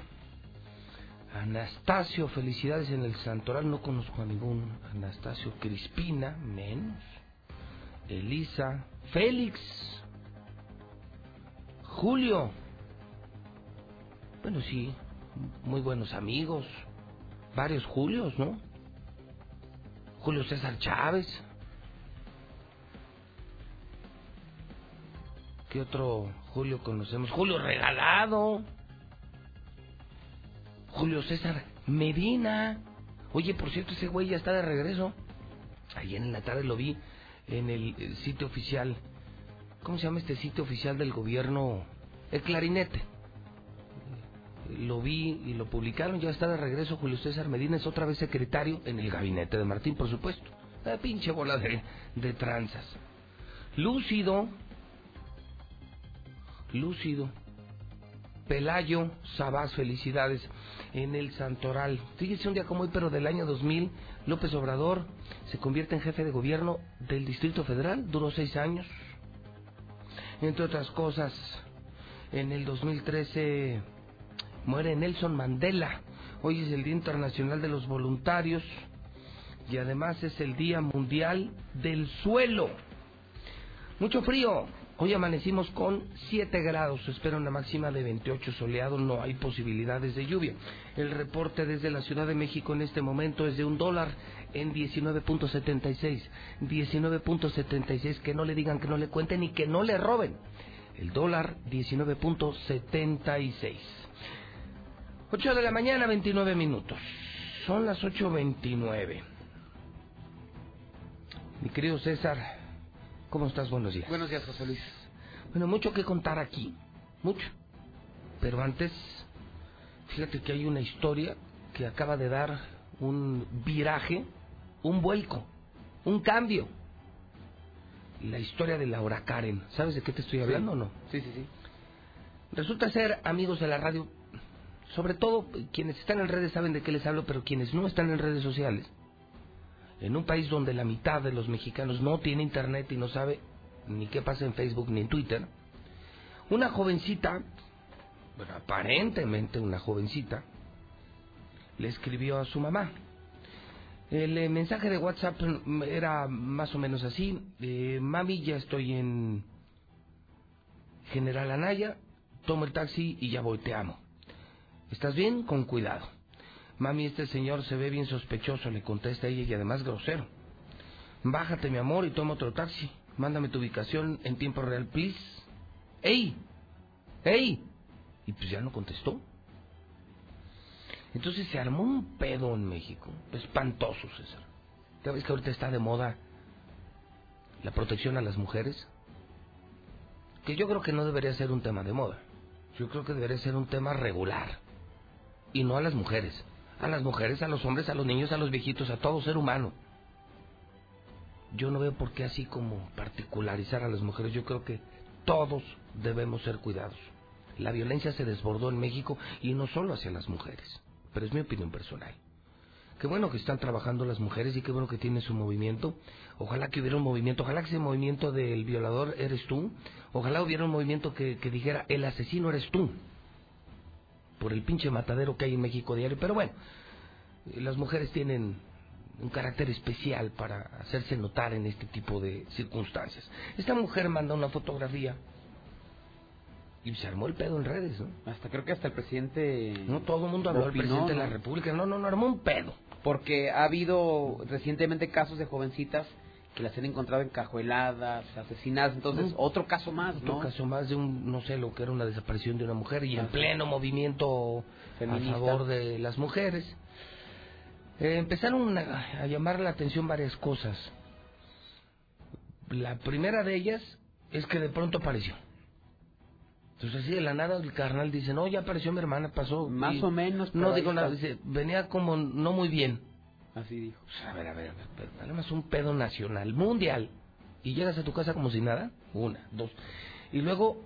Anastasio, felicidades en el santoral. No conozco a ningún Anastasio. Crispina, menos. Elisa, Félix. Julio. Bueno, sí, muy buenos amigos. Varios Julios, ¿no? Julio César Chávez. ¿Qué otro Julio conocemos? Julio Regalado. Julio César Medina. Oye, por cierto, ese güey ya está de regreso. Ayer en la tarde lo vi en el, sitio oficial. ¿Cómo se llama este sitio oficial del gobierno? El Clarinete. Lo vi y lo publicaron. Ya está de regreso Julio César Medina. Es otra vez secretario en el gabinete de Martín, por supuesto. La pinche bola de, de tranzas. Lúcido, lúcido. Pelayo Sabás, felicidades en el Santoral. Fíjese un día como hoy, pero del año 2000, López Obrador se convierte en jefe de gobierno del Distrito Federal, duró seis años. Entre otras cosas, en el 2013 muere Nelson Mandela. Hoy es el Día Internacional de los Voluntarios y además es el Día Mundial del Suelo. Mucho frío, Hoy amanecimos con 7 grados, se espera una máxima de 28 soleado, no hay posibilidades de lluvia. El reporte desde la Ciudad de México en este momento es de un dólar en 19.76. 19.76, que no le digan que no le cuenten y que no le roben. El dólar 19.76. 8 de la mañana, 29 minutos. Son las 8.29. Mi querido César, ¿Cómo estás? Buenos días. Buenos días, José Luis. Bueno, mucho que contar aquí. Mucho. Pero antes, fíjate que hay una historia que acaba de dar un viraje, un vuelco, un cambio. La historia de Laura Karen. ¿Sabes de qué te estoy hablando o no? Sí, sí, sí. Resulta ser amigos de la radio, sobre todo quienes están en redes saben de qué les hablo, pero quienes no están en redes sociales, en un país donde la mitad de los mexicanos no tiene internet y no sabe ni qué pasa en Facebook ni en Twitter, una jovencita, bueno, aparentemente una jovencita, le escribió a su mamá. El eh, mensaje de WhatsApp era más o menos así, eh, mami, ya estoy en General Anaya, tomo el taxi y ya voy, te amo. ¿Estás bien? Con cuidado. Mami, este señor se ve bien sospechoso, le contesta ella y además grosero. Bájate, mi amor, y toma otro taxi. Mándame tu ubicación en tiempo real, please. ¡Ey! ¡Ey! Y pues ya no contestó. Entonces se armó un pedo en México. Espantoso, César. ¿Ya ves que ahorita está de moda la protección a las mujeres? Que yo creo que no debería ser un tema de moda. Yo creo que debería ser un tema regular. Y no a las mujeres. A las mujeres, a los hombres, a los niños, a los viejitos, a todo ser humano. Yo no veo por qué así como particularizar a las mujeres. Yo creo que todos debemos ser cuidados. La violencia se desbordó en México y no solo hacia las mujeres, pero es mi opinión personal. Qué bueno que están trabajando las mujeres y qué bueno que tienen su movimiento. Ojalá que hubiera un movimiento, ojalá que ese movimiento del violador eres tú. Ojalá hubiera un movimiento que, que dijera el asesino eres tú. Por el pinche matadero que hay en México diario. Pero bueno, las mujeres tienen un carácter especial para hacerse notar en este tipo de circunstancias. Esta mujer manda una fotografía y se armó el pedo en redes, ¿no? Hasta creo que hasta el presidente... No todo el mundo habló del presidente de la. República, no, no, no, armó un pedo. Porque ha habido recientemente casos de jovencitas que las han encontrado encajueladas, asesinadas, entonces otro caso más, Otro ¿no? caso más de un, no sé, lo que era una desaparición de una mujer y en pleno movimiento Feminista. a favor de las mujeres. Eh, empezaron a, a llamar la atención varias cosas. La primera de ellas es que de pronto apareció. Entonces así de la nada el carnal dice, no, ya apareció mi hermana, pasó. Más o menos, No digo nada, dice, venía como no muy bien. Así dijo. Pues, a ver, a ver, a ver, pero además un pedo nacional, mundial. Y llegas a tu casa como si nada. Una, dos. Y luego,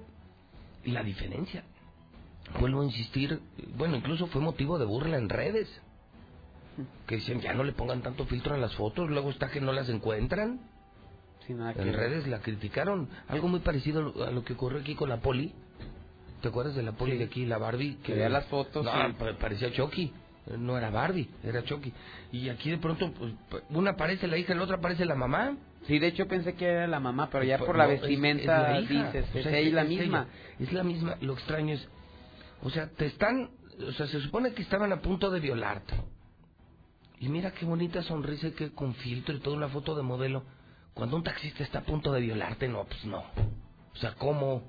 la diferencia. Vuelvo a insistir, bueno, incluso fue motivo de burla en redes. Que dicen, ya no le pongan tanto filtro a las fotos, luego está que no las encuentran. Sin nada En redes la criticaron. Algo muy parecido a lo que ocurrió aquí con la poli. ¿Te acuerdas de la poli Sí. de aquí, la Barbie? Que veía las fotos, No, parecía Chucky. No era Barbie, era Chucky. Y aquí de pronto, pues, pa- una aparece la hija, la otra aparece la mamá. Sí, de hecho pensé que era la mamá, pero ya Pues, por la no, es- vestimenta es la dices, O es la misma. ella. Es la misma. Lo extraño es, o sea, te están, o sea, se supone que estaban a punto de violarte. Y mira qué bonita sonrisa y que con filtro y toda una foto de modelo. Cuando un taxista está a punto de violarte, no, pues no. O sea, ¿cómo?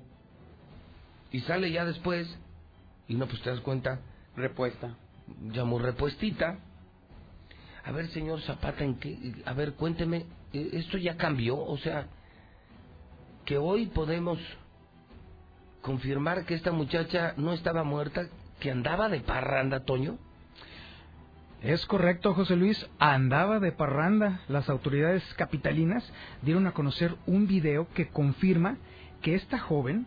Y sale ya después y no, pues te das cuenta. Repuesta. Ya repuestita. A ver, señor Zapata, ¿en qué? A ver, cuénteme, ¿eh, ¿esto ya cambió? O sea, que hoy podemos confirmar que esta muchacha no estaba muerta, que andaba de parranda, Toño. Es correcto, José Luis. Andaba de parranda. Las autoridades capitalinas dieron a conocer un video que confirma que esta joven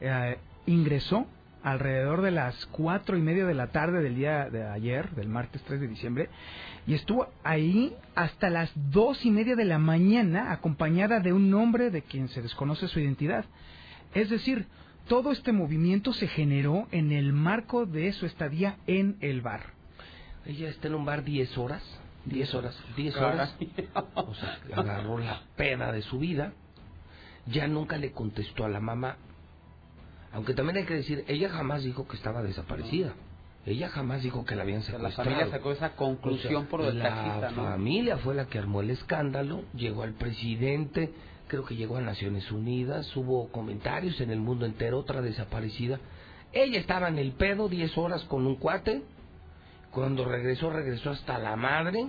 eh, ingresó alrededor de las cuatro y media de la tarde del día de ayer, del martes 3 de diciembre, y estuvo ahí hasta las dos y media de la mañana acompañada de un hombre de quien se desconoce su identidad. Es decir, todo este movimiento se generó en el marco de su estadía en el bar. Ella está en un bar 10 horas, 10 horas, 10 horas. O sea, agarró la pena de su vida. Ya nunca le contestó a la mamá. Aunque también hay que decir, ella jamás dijo que estaba desaparecida. Ella jamás dijo que la habían sea, secuestrado. la familia sacó esa conclusión por el la taxista, ¿no? familia fue la que armó el escándalo, llegó al presidente, creo que llegó a Naciones Unidas, hubo comentarios en el mundo entero, otra desaparecida. Ella estaba en el pedo 10 horas con un cuate, cuando regresó, regresó hasta la madre.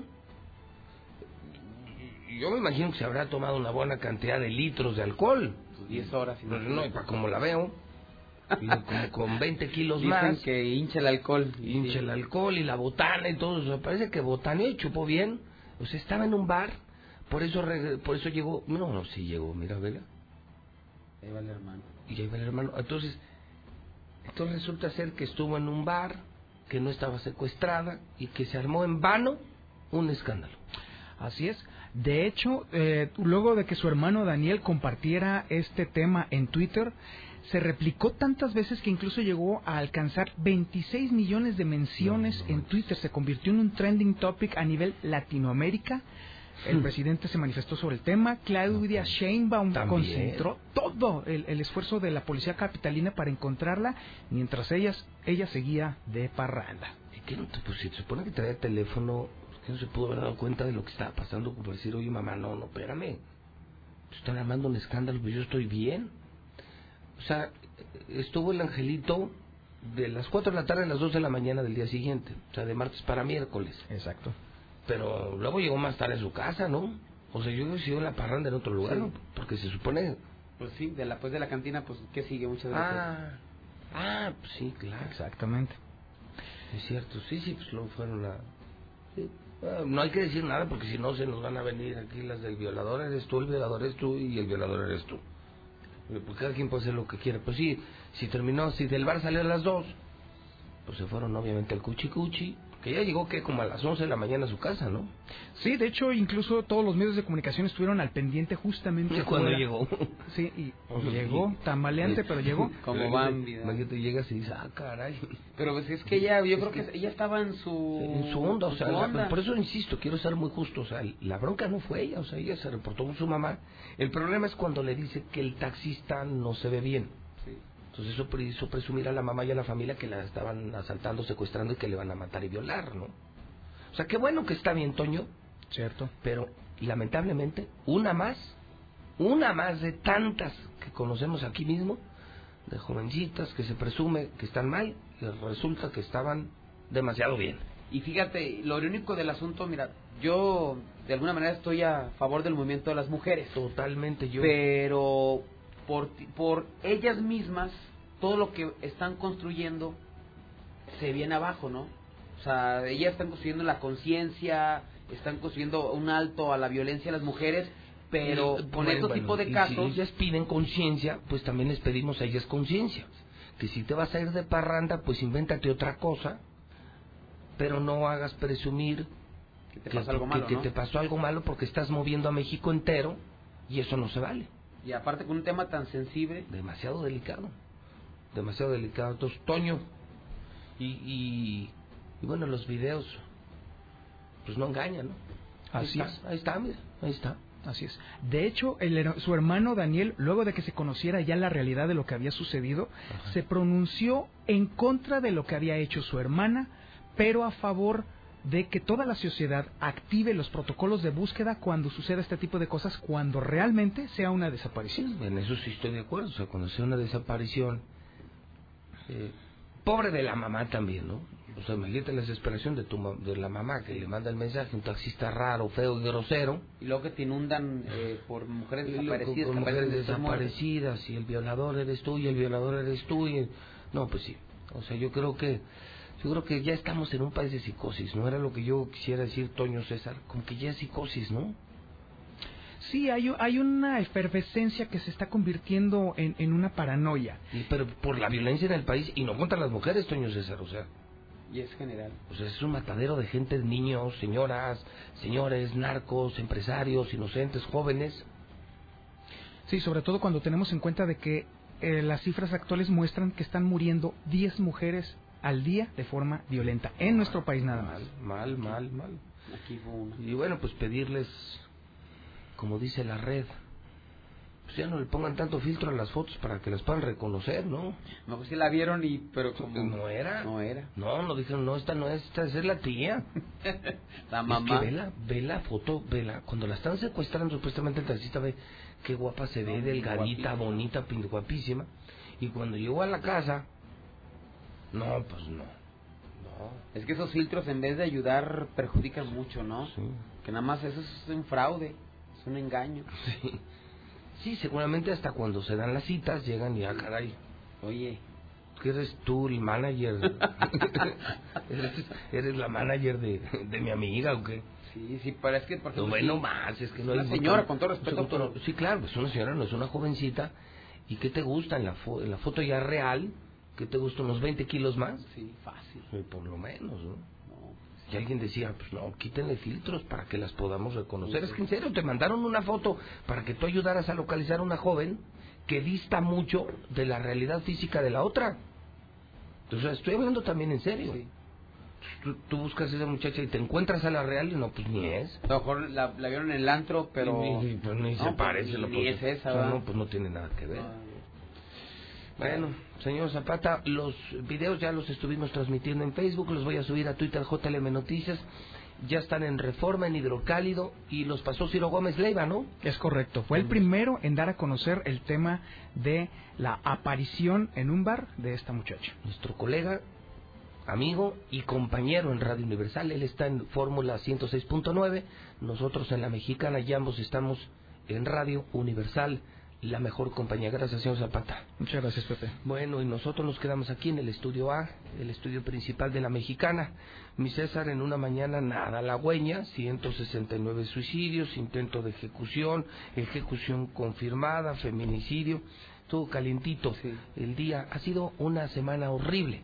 Y Yo me imagino que se habrá tomado una buena cantidad de litros de alcohol. 10 horas. Pues no, y para como la veo. Y como con 20 kilos Dicen más. que hincha el alcohol. Hincha el alcohol y la botana y todo eso. Parece que botaneó y chupó bien. O sea, estaba en un bar. Por eso por eso llegó. No, no, sí llegó. Mira, vela. Ahí va el hermano. Y ahí va el hermano. Entonces, entonces resulta ser que estuvo en un bar, que no estaba secuestrada y que se armó en vano un escándalo. Así es. De hecho, eh, luego de que su hermano Daniel compartiera este tema en Twitter, se replicó tantas veces que incluso llegó a alcanzar 26 millones de menciones en Twitter. Se convirtió en un trending topic a nivel Latinoamérica. El presidente se manifestó sobre el tema. Claudia Sheinbaum También. concentró todo el, el esfuerzo de la policía capitalina para encontrarla, mientras ellas, ella seguía de parranda. ¿Y qué no te- pues si se supone que traía teléfono, ¿por qué no se pudo haber dado cuenta de lo que estaba pasando? Por decir, oye mamá, no, no, espérame. Están armando un escándalo, pues yo estoy bien. O sea, estuvo el angelito de las 4 de la tarde a las 2 de la mañana del día siguiente. O sea, de martes para miércoles. Exacto. Pero luego llegó más tarde a su casa, ¿no? O sea, yo hubiera sido en la parranda en otro lugar, Sí. ¿no? Porque se supone... Pues sí, de la, pues de la cantina, pues, ¿qué sigue muchas veces? Ah, ah, pues sí, claro. Exactamente. Es cierto, sí, sí, pues luego fueron a... sí. Ah, no hay que decir nada porque si no se nos van a venir aquí las del violador eres tú, el violador eres tú y el violador eres tú. Eh, Pues cada quien puede hacer lo que quiera. Pues sí, si terminó, si del bar salió a las dos, pues se fueron obviamente al cuchi cuchi, que ya llegó que como a las 11 de la mañana a su casa, ¿no? Sí, de hecho, incluso todos los medios de comunicación estuvieron al pendiente justamente Cuando fuera. llegó. Sí, y O sea, llegó, sí. tambaleante, pero llegó. Como Bambi. Imagínate, llegas y dices, ah, caray. Pero pues es que ella, yo creo que ella estaba en su... en su onda, o sea, la- por eso insisto, quiero ser muy justo, o sea, la bronca no fue ella, o sea, ella se reportó con su mamá. El problema es cuando le dice que el taxista no se ve bien. Entonces eso hizo presumir a la mamá y a la familia que la estaban asaltando, secuestrando y que le van a matar y violar, ¿no? O sea, qué bueno que está bien, Toño, Cierto. pero lamentablemente, una más, una más de tantas que conocemos aquí mismo, de jovencitas que se presume que están mal y resulta que estaban demasiado bien. Y fíjate, lo único del asunto, mira, yo de alguna manera estoy a favor del movimiento de las mujeres. Totalmente yo. Pero por, por ellas mismas, todo lo que están construyendo se viene abajo, ¿no? O sea, ellas están construyendo la conciencia, están construyendo un alto a la violencia a las mujeres, pero Y, con bueno, bueno, tipos de y casos... Si ellas piden conciencia, pues también les pedimos a ellas conciencia. Que si te vas a ir de parranda, pues invéntate otra cosa, pero no hagas presumir Que te pasó algo malo, que ¿no? te pasó algo malo porque estás moviendo a México entero y eso no se vale. Y aparte con un tema tan sensible, Demasiado delicado. Demasiado delicado. Entonces, Toño, y, y, y bueno, los videos, pues no engañan, ¿no? Ahí Así está, es. Ahí está, mira, ahí está. Así es. De hecho, el su hermano Daniel, luego de que se conociera ya la realidad de lo que había sucedido, se pronunció en contra de lo que había hecho su hermana, pero a favor de que toda la sociedad active los protocolos de búsqueda cuando suceda este tipo de cosas, cuando realmente sea una desaparición. En eso sí estoy de acuerdo. O sea, cuando sea una desaparición. eh, pobre de la mamá también, ¿no? O sea, imagínate la desesperación de, tu, ma- de la mamá que le manda el mensaje, un taxista raro, feo y grosero. y luego que te inundan eh, por mujeres desaparecidas, aparecen mujeres desaparecidas y el violador eres tú y el violador eres tú y no pues sí o sea yo creo que yo creo que ya estamos en un país de psicosis no era lo que yo quisiera decir Toño César como que ya es psicosis no Sí, hay, hay una efervescencia que se está convirtiendo en, en una paranoia. Y- pero por la violencia en el país y no contra las mujeres Toño César o sea Y es general. o sea es un matadero de gente niños señoras señores narcos empresarios inocentes jóvenes Sí, sobre todo cuando tenemos en cuenta de que eh, las cifras actuales muestran que están muriendo 10 mujeres al día de forma violenta en nuestro país nada más. mal mal mal Aquí fue una. Y bueno, pues pedirles, como dice la red, pues ya no le pongan tanto filtro a las fotos para que las puedan reconocer, ¿no? No, pues sí la vieron y... pero como... No era. No era. No, no dijeron, no, esta no es, esta es la tía. La Es mamá. que ve la, ve la foto, ve la, cuando la están secuestrando, supuestamente el taxista ve qué guapa se ve, No, delgadita, guapísima. bonita, guapísima. Y cuando llegó a la casa, no, pues no. Es que esos filtros en vez de ayudar perjudican mucho, ¿no? Sí. Que nada más eso es un fraude, es un engaño. Sí. Sí, seguramente hasta cuando se dan las citas llegan y ah, caray. Oye, que eres tú el manager. eres, eres la manager de, de mi amiga o qué? Sí, sí, pero es que... Porque no, bueno, más, es que no una hay... señora, con todo respeto. Pero... Sí, claro, es una señora, no es una jovencita. ¿Y qué te gusta en la, fo en la foto ya real? ¿Qué te gusta? ¿Unos 20 kilos más? Sí, fácil. Sí, por lo menos, ¿no? Y alguien decía, pues no, quítenle filtros para que las podamos reconocer. Es que en serio, te mandaron una foto para que tú ayudaras a localizar a una joven que dista mucho de la realidad física de la otra. Entonces, estoy hablando también en serio. Tú, tú, buscas a esa muchacha y te encuentras a la real y no, pues ni es. A lo mejor la, la vieron en el antro, pero... Ni, pues, ni no, se parece. Ni, lo ni es esa, no, pues no tiene nada que ver. Bueno, señor Zapata, los videos ya los estuvimos transmitiendo en Facebook, los voy a subir a Twitter JLM Noticias. Ya están en Reforma, en Hidrocálido, y los pasó Ciro Gómez Leiva, ¿no? Es correcto. Fue el primero en dar a conocer el tema de la aparición en un bar de esta muchacha. Nuestro colega, amigo y compañero en Radio Universal, él está en Fórmula 106.9, nosotros en la Mexicana, y ambos estamos en Radio Universal la mejor compañía. Gracias, señor Zapata. Muchas gracias, Pepe. Bueno, y nosotros nos quedamos aquí en el estudio A, el estudio principal de la mexicana. Mi César, en una mañana nada halagüeña, 169 suicidios, intento de ejecución, ejecución confirmada, feminicidio, todo calientito. Sí. El día ha sido una semana horrible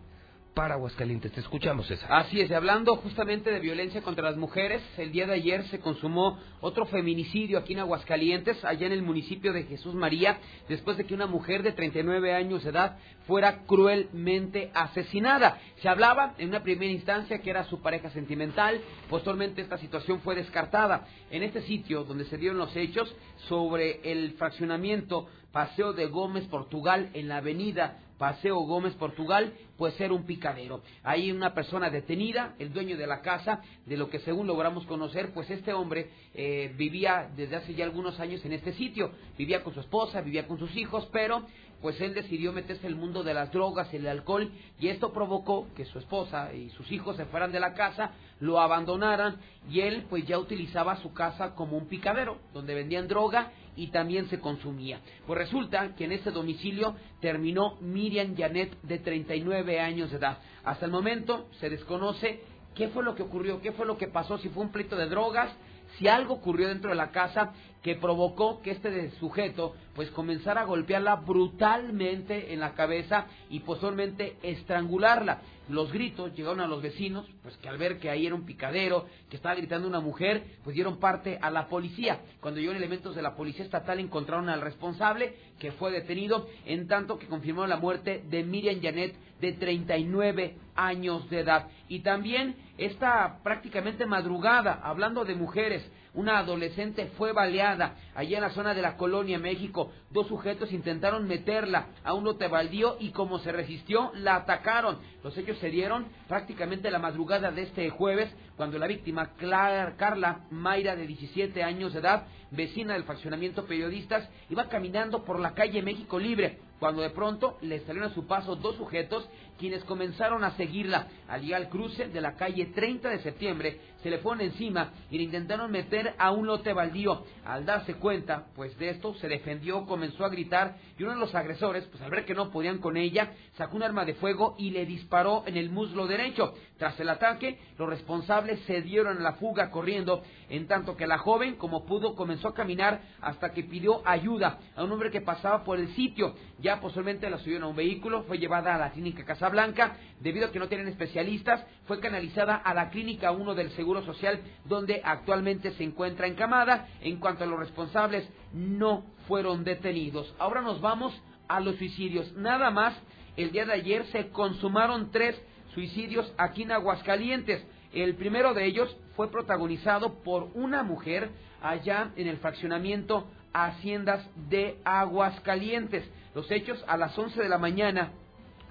para Aguascalientes. Te escuchamos, César. Así es, hablando justamente de violencia contra las mujeres, el día de ayer se consumó otro feminicidio aquí en Aguascalientes, allá en el municipio de Jesús María, después de que una mujer de 39 años de edad fuera cruelmente asesinada. Se hablaba en una primera instancia que era su pareja sentimental, posteriormente esta situación fue descartada. En este sitio donde se dieron los hechos sobre el fraccionamiento Paseo de Gómez Portugal en la avenida Paseo Gómez Portugal, pues era un picadero. Hay una persona detenida, el dueño de la casa, de lo que según logramos conocer, pues este hombre eh, vivía desde hace ya algunos años en este sitio, vivía con su esposa, vivía con sus hijos, pero pues él decidió meterse en el mundo de las drogas, el alcohol, y esto provocó que su esposa y sus hijos se fueran de la casa, lo abandonaran, y él pues ya utilizaba su casa como un picadero, donde vendían droga y también se consumía. Pues resulta que en ese domicilio terminó Miriam Janet de 39 años de edad. Hasta el momento se desconoce qué fue lo que ocurrió, qué fue lo que pasó, si fue un pleito de drogas, si algo ocurrió dentro de la casa que provocó que este sujeto pues comenzara a golpearla brutalmente en la cabeza y posteriormente estrangularla. Los gritos llegaron a los vecinos, pues que al ver que ahí era un picadero, que estaba gritando una mujer, pues dieron parte a la policía. Cuando llegaron elementos de la policía estatal encontraron al responsable, que fue detenido, en tanto que confirmaron la muerte de Miriam Janet, de 39 años de edad. Y también esta prácticamente madrugada, hablando de mujeres, una adolescente fue baleada allá en la zona de la Colonia, México. Dos sujetos intentaron meterla a un lote baldío y como se resistió, la atacaron. Los hechos se dieron prácticamente la madrugada de este jueves, cuando la víctima, Clara, Carla Mayra, de 17 años de edad, vecina del fraccionamiento Periodistas, iba caminando por la calle México Libre, cuando de pronto le salieron a su paso dos sujetos quienes comenzaron a seguirla. Al llegar al cruce de la calle 30 de septiembre, se le fueron encima y le intentaron meter a un lote baldío. Al darse cuenta, pues de esto, se defendió, comenzó a gritar y uno de los agresores, pues al ver que no podían con ella, sacó un arma de fuego y le disparó en el muslo derecho. Tras el ataque, los responsables se dieron a la fuga corriendo, en tanto que la joven, como pudo, comenzó a caminar hasta que pidió ayuda a un hombre que pasaba por el sitio. Ya posiblemente la subieron a un vehículo, fue llevada a la clínica Casablanca, debido a que no tienen especialistas, fue canalizada a la clínica 1 del Seguro Social, donde actualmente se encuentra encamada. En cuanto a los responsables, no fueron detenidos. Ahora nos vamos a los suicidios. Nada más, el día de ayer se consumaron tres suicidios aquí en Aguascalientes. El primero de ellos fue protagonizado por una mujer allá en el fraccionamiento Haciendas de Aguascalientes. Los hechos a las 11 de la mañana,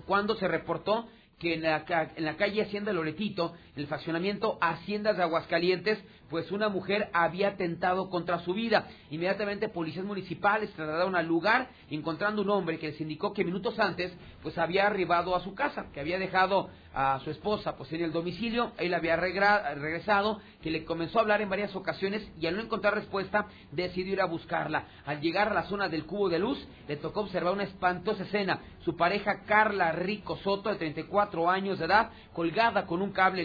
cuando se reportó que en la, en la calle Hacienda Loretito el fraccionamiento Haciendas de Aguascalientes, pues una mujer había atentado contra su vida. Inmediatamente policías municipales trasladaron al lugar, encontrando un hombre que les indicó que minutos antes, pues había arribado a su casa, que había dejado a su esposa pues en el domicilio, él había regresado, que le comenzó a hablar en varias ocasiones y al no encontrar respuesta decidió ir a buscarla. Al llegar a la zona del cubo de luz, le tocó observar una espantosa escena. Su pareja Carla Rico Soto, de 34 años de edad, colgada con un cable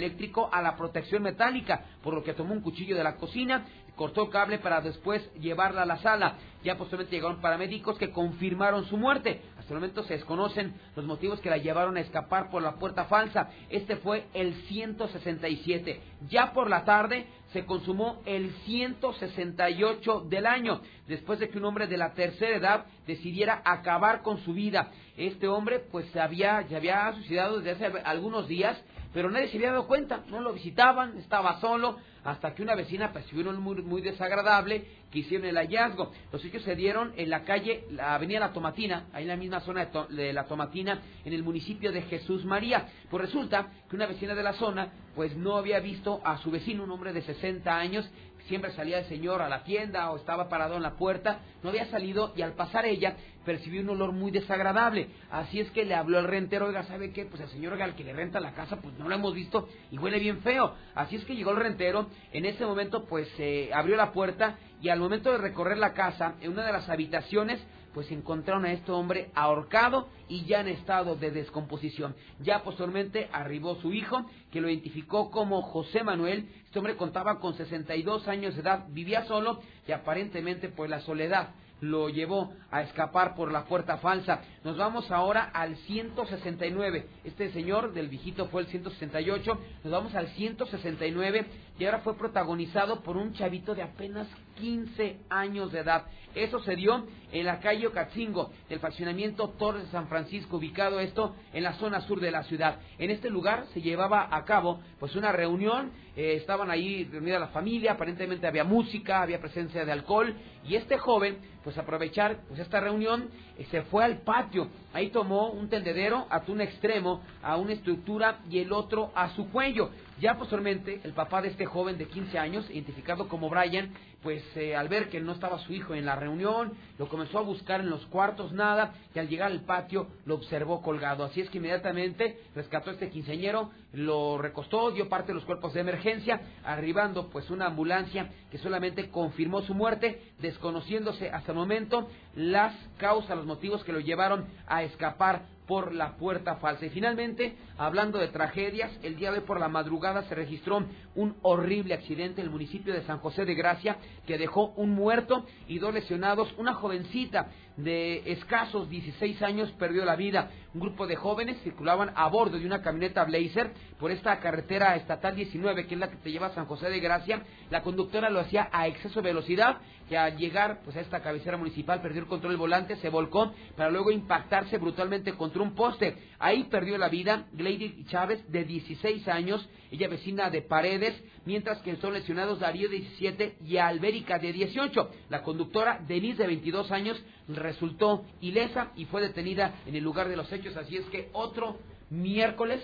a la protección metálica, por lo que tomó un cuchillo de la cocina, cortó el cable para después llevarla a la sala. Ya posteriormente llegaron paramédicos que confirmaron su muerte. Hasta el momento se desconocen los motivos que la llevaron a escapar por la puerta falsa. Este fue el 167. Ya por la tarde se consumó el 168 del año, después de que un hombre de la tercera edad decidiera acabar con su vida. Este hombre pues se había, se había suicidado desde hace algunos días pero nadie se había dado cuenta, no lo visitaban, estaba solo, hasta que una vecina percibió un muy, muy desagradable que hicieron el hallazgo. Los hechos se dieron en la calle, la avenida La Tomatina, ahí en la misma zona de, La Tomatina, en el municipio de Jesús María. Pues resulta que una vecina de la zona, pues no había visto a su vecino, un hombre de 60 años, siempre salía el señor a la tienda o estaba parado en la puerta, no había salido y al pasar ella percibió un olor muy desagradable. Así es que le habló al rentero, oiga, ¿sabe qué? Pues el señor al que le renta la casa, pues no lo hemos visto y huele bien feo. Así es que llegó el rentero, en ese momento pues se abrió la puerta y al momento de recorrer la casa, en una de las habitaciones, pues encontraron a este hombre ahorcado y ya en estado de descomposición. Ya posteriormente arribó su hijo, que lo identificó como José Manuel. Este hombre contaba con 62 años de edad, vivía solo y aparentemente pues la soledad lo llevó a escapar por la puerta falsa. Nos vamos ahora al 169. Este señor del viejito fue el 168. Nos vamos al 169 y ahora fue protagonizado por un chavito de apenas 15 años de edad. Eso se dio en la calle Ocatzingo, del fraccionamiento Torres de San Francisco, ubicado esto en la zona sur de la ciudad. En este lugar se llevaba a cabo pues una reunión, eh, estaban ahí reunida la familia, aparentemente había música, había presencia de alcohol y este joven pues aprovechar pues esta reunión eh, se fue al patio, ahí tomó un tendedero a un extremo, a una estructura y el otro a su cuello. Ya posteriormente, el papá de este joven de 15 años, identificado como Brian, pues eh, al ver que no estaba su hijo en la reunión, lo comenzó a buscar en los cuartos, nada, y al llegar al patio lo observó colgado. Así es que inmediatamente rescató a este quinceañero, lo recostó, dio parte de los cuerpos de emergencia, arribando pues una ambulancia que solamente confirmó su muerte, desconociéndose hasta el momento las causas, los motivos que lo llevaron a escapar por la puerta falsa. Y finalmente, hablando de tragedias, el día de hoy por la madrugada se registró un horrible accidente en el municipio de San José de Gracia que dejó un muerto y dos lesionados. Una jovencita de escasos 16 años perdió la vida. Un grupo de jóvenes circulaban a bordo de una camioneta Blazer por esta carretera estatal 19, que es la que te lleva a San José de Gracia. La conductora lo hacía a exceso de velocidad, que al llegar pues, a esta cabecera municipal perdió el control del volante, se volcó para luego impactarse brutalmente contra un poste. Ahí perdió la vida Lady Chávez, de 16 años, ella vecina de Paredes, mientras que son lesionados Darío, de 17, y Albérica, de 18. La conductora Denise, de 22 años, resultó ilesa y fue detenida en el lugar de los hechos. Así es que otro miércoles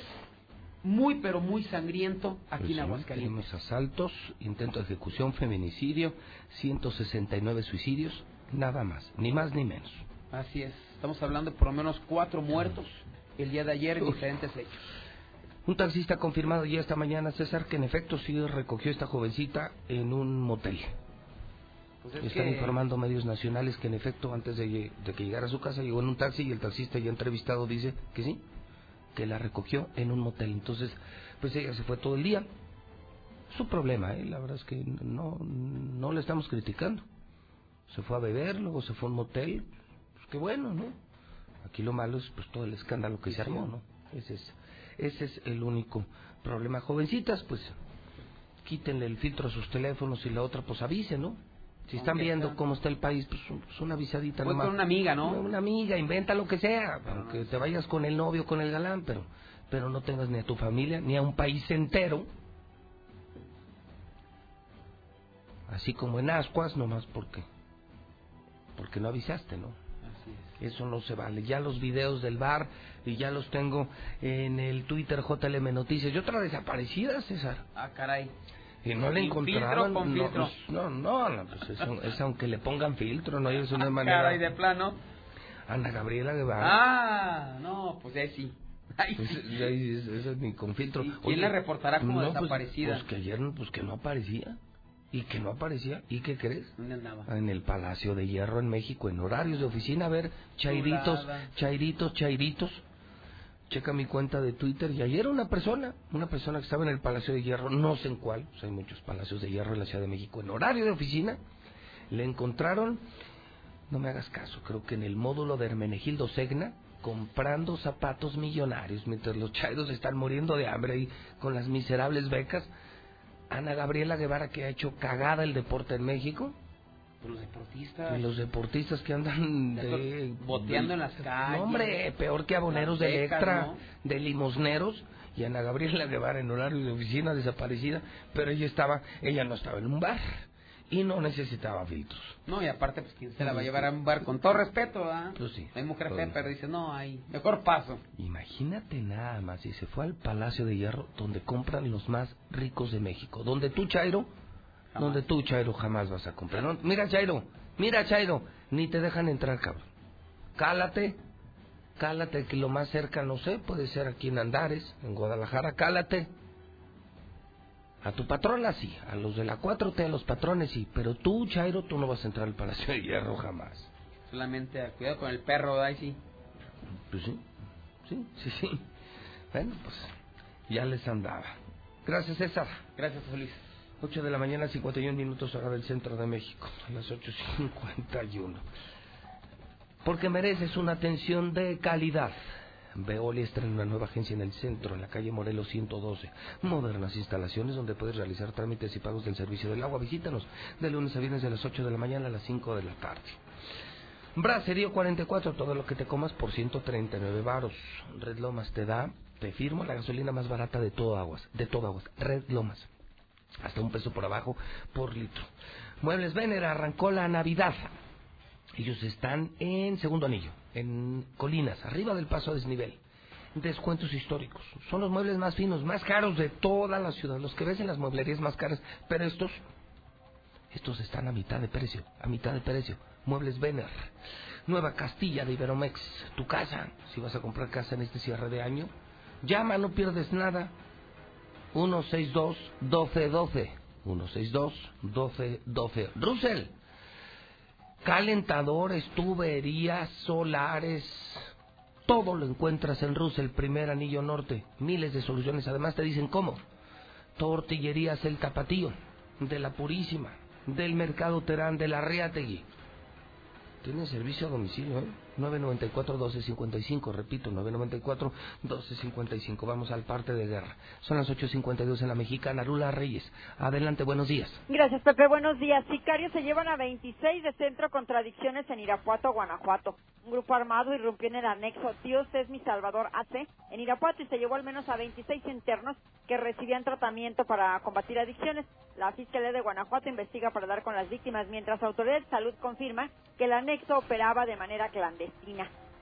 muy pero muy sangriento aquí en pues Aguascalientes. Tenemos asaltos, intento de ejecución, feminicidio, 169 suicidios, nada más, ni más ni menos. Así es, estamos hablando de por lo menos cuatro muertos el día de ayer en diferentes hechos. Un taxista confirmado ya esta mañana, César, que en efecto sí recogió a esta jovencita en un motel. Pues Están informando medios nacionales que en efecto antes de, que llegara a su casa llegó en un taxi y el taxista ya entrevistado dice que sí, que la recogió en un motel. Entonces, pues ella se fue todo el día. Su problema, ¿eh? la verdad es que no, no le estamos criticando. Se fue a beber, luego se fue a un motel. Pues qué bueno, ¿no? Aquí lo malo es pues todo el escándalo que se armó, ¿no? Ese es, ese es el único problema. Jovencitas, pues quítenle el filtro a sus teléfonos y la otra pues avisen, ¿no? Si están viendo cómo está el país, pues, pues una avisadita Voy con una amiga, ¿no? Una, amiga, inventa lo que sea, aunque te vayas con el novio, con el galán, pero, pero no tengas ni a tu familia, ni a un país entero. Así como en Ascuas, nomás porque, porque no avisaste, ¿no? Eso no se vale. Ya los videos del bar y ya los tengo en el Twitter JLM Noticias. Y otra desaparecida, César. Ah, caray. Y no le ¿Sin encontraron. filtro con no, filtro? pues, no, no, no, pues eso- es aunque le pongan filtro, no es una Ah, manera. Caray, de plano. Ana Gabriela Guevara. Ah, no, pues ahí sí. Ahí Pues, sí. ahí es- es ni con filtro. quién la reportará como no, pues- desaparecida? Pues, que ayer pues que no aparecía. Y que no aparecía. ¿Y qué crees? En el Palacio de Hierro en México, en horarios de oficina. A ver, chairitos, chairitos, chairitos. Checa mi cuenta de Twitter y ayer una persona, una persona que estaba en el Palacio de Hierro, no sé en cuál, pues hay muchos Palacios de Hierro en la Ciudad de México, en horario de oficina, le encontraron, no me hagas caso, creo que en el módulo de Hermenegildo Segna, comprando zapatos millonarios, mientras los chairos están muriendo de hambre y con las miserables becas. Ana Gabriela Guevara, que ha hecho cagada el deporte en México, Los deportistas. los deportistas que andan de, Boteando en las calles. No, hombre, peor que aboneros de Electra, ¿no? de limosneros. Y Ana Gabriela Guevara en horario de oficina desaparecida, pero ella estaba, ella no estaba en un bar y no necesitaba filtros. No, y aparte, pues, ¿quién se la va a llevar a un bar? Con todo respeto, ¿ah? Pues sí. Hay mujer fea, pero dice, no, hay mejor paso. Imagínate nada más, y se fue al Palacio de Hierro, donde compran los más ricos de México. Donde tú, Chairo, donde tú, Chairo, jamás vas a comprar. No, mira, Chairo, mira, Chairo, ni te dejan entrar, cabrón. Cálate, cálate, que lo más cerca, no sé, puede ser aquí en Andares, en Guadalajara, cálate. A tu patrona sí, a los de la 4T, a los patrones sí, pero tú, Chairo, tú no vas a entrar al Palacio de Hierro jamás. Solamente a cuidado con el perro, ahí sí. Pues sí, sí, sí, sí. Bueno, pues ya les andaba. Gracias, César. Gracias, Luis. 8 de la mañana, 51 minutos hora del centro de México, a las 8.51. Porque mereces una atención de calidad. Veolia estrena una nueva agencia en el centro, en la calle Morelos 112. Modernas instalaciones donde puedes realizar trámites y pagos del servicio del agua. Visítanos de lunes a viernes de las 8 de la mañana a las 5 de la tarde. Bracerío 44, todo lo que te comas por 139 varos. Red Lomas te da, te firmo, la gasolina más barata de todo aguas, de todo aguas. Red Lomas, hasta un peso por abajo por litro. Muebles Vener arrancó la Navidad. Ellos están en segundo anillo, en Colinas, arriba del paso a desnivel. Descuentos históricos. Son los muebles más finos, más caros de toda la ciudad. Los que ves en las mueblerías más caras. Pero estos, estos están a mitad de precio. A mitad de precio. Muebles Vener. Nueva Castilla de Iberomex. Tu casa. Si vas a comprar casa en este cierre de año. Llama, no pierdes nada. 162-1212. 162-1212. Russell. Calentadores, tuberías, solares. Todo lo encuentras en Russell, primer anillo norte. Miles de soluciones. Además te dicen cómo. Tortillerías El Tapatío. De la Purísima. Del Mercado Terán. De la Riategui. Tienen servicio a domicilio, ¿eh? 994-1255, repito, 994-1255. Vamos al parte de guerra. Son las 8.52 en la mexicana. Lula Reyes, adelante, buenos días. Gracias, Pepe. Buenos días. Sicarios se llevan a 26 de centro contradicciones en Irapuato, Guanajuato. Un grupo armado irrumpió en el anexo Dios es mi Salvador AC en Irapuato y se llevó al menos a 26 internos que recibían tratamiento para combatir adicciones. La Fiscalía de Guanajuato investiga para dar con las víctimas, mientras autoridades de salud confirma que el anexo operaba de manera clandestina.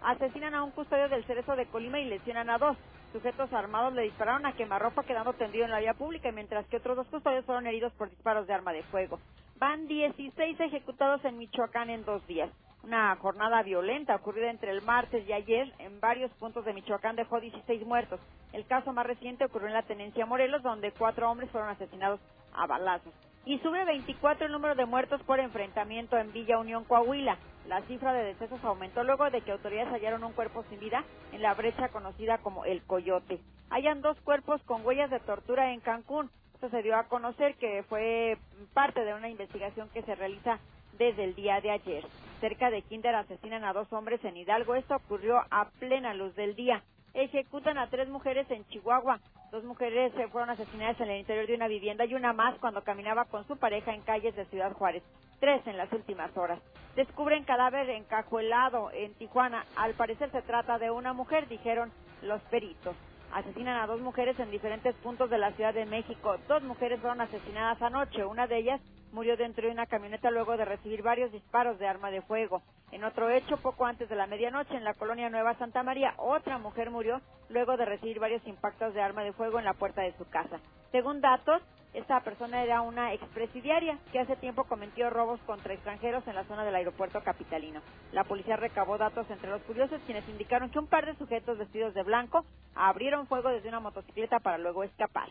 Asesinan a un custodio del Cerezo de Colima y lesionan a dos. Sujetos armados le dispararon a quemarropa quedando tendido en la vía pública, mientras que otros dos custodios fueron heridos por disparos de arma de fuego. Van 16 ejecutados en Michoacán en dos días. Una jornada violenta ocurrida entre el martes y ayer en varios puntos de Michoacán dejó 16 muertos. El caso más reciente ocurrió en la Tenencia Morelos, donde cuatro hombres fueron asesinados a balazos. Y sube 24 el número de muertos por enfrentamiento en Villa Unión, Coahuila. La cifra de decesos aumentó luego de que autoridades hallaron un cuerpo sin vida en la brecha conocida como El Coyote. Hallan dos cuerpos con huellas de tortura en Cancún. Esto se dio a conocer que fue parte de una investigación que se realiza desde el día de ayer. Cerca de Kinder asesinan a dos hombres en Hidalgo. Esto ocurrió a plena luz del día. Ejecutan a tres mujeres en Chihuahua. Dos mujeres fueron asesinadas en el interior de una vivienda y una más cuando caminaba con su pareja en calles de Ciudad Juárez. Tres en las últimas horas. Descubren cadáver encajuelado en Tijuana. Al parecer se trata de una mujer, dijeron los peritos. Asesinan a dos mujeres en diferentes puntos de la Ciudad de México. Dos mujeres fueron asesinadas anoche. Una de ellas murió dentro de una camioneta luego de recibir varios disparos de arma de fuego. En otro hecho, poco antes de la medianoche, en la colonia Nueva Santa María, otra mujer murió luego de recibir varios impactos de arma de fuego en la puerta de su casa. Según datos, esta persona era una expresidiaria que hace tiempo cometió robos contra extranjeros en la zona del aeropuerto capitalino. La policía recabó datos entre los curiosos quienes indicaron que un par de sujetos vestidos de blanco abrieron fuego desde una motocicleta para luego escapar.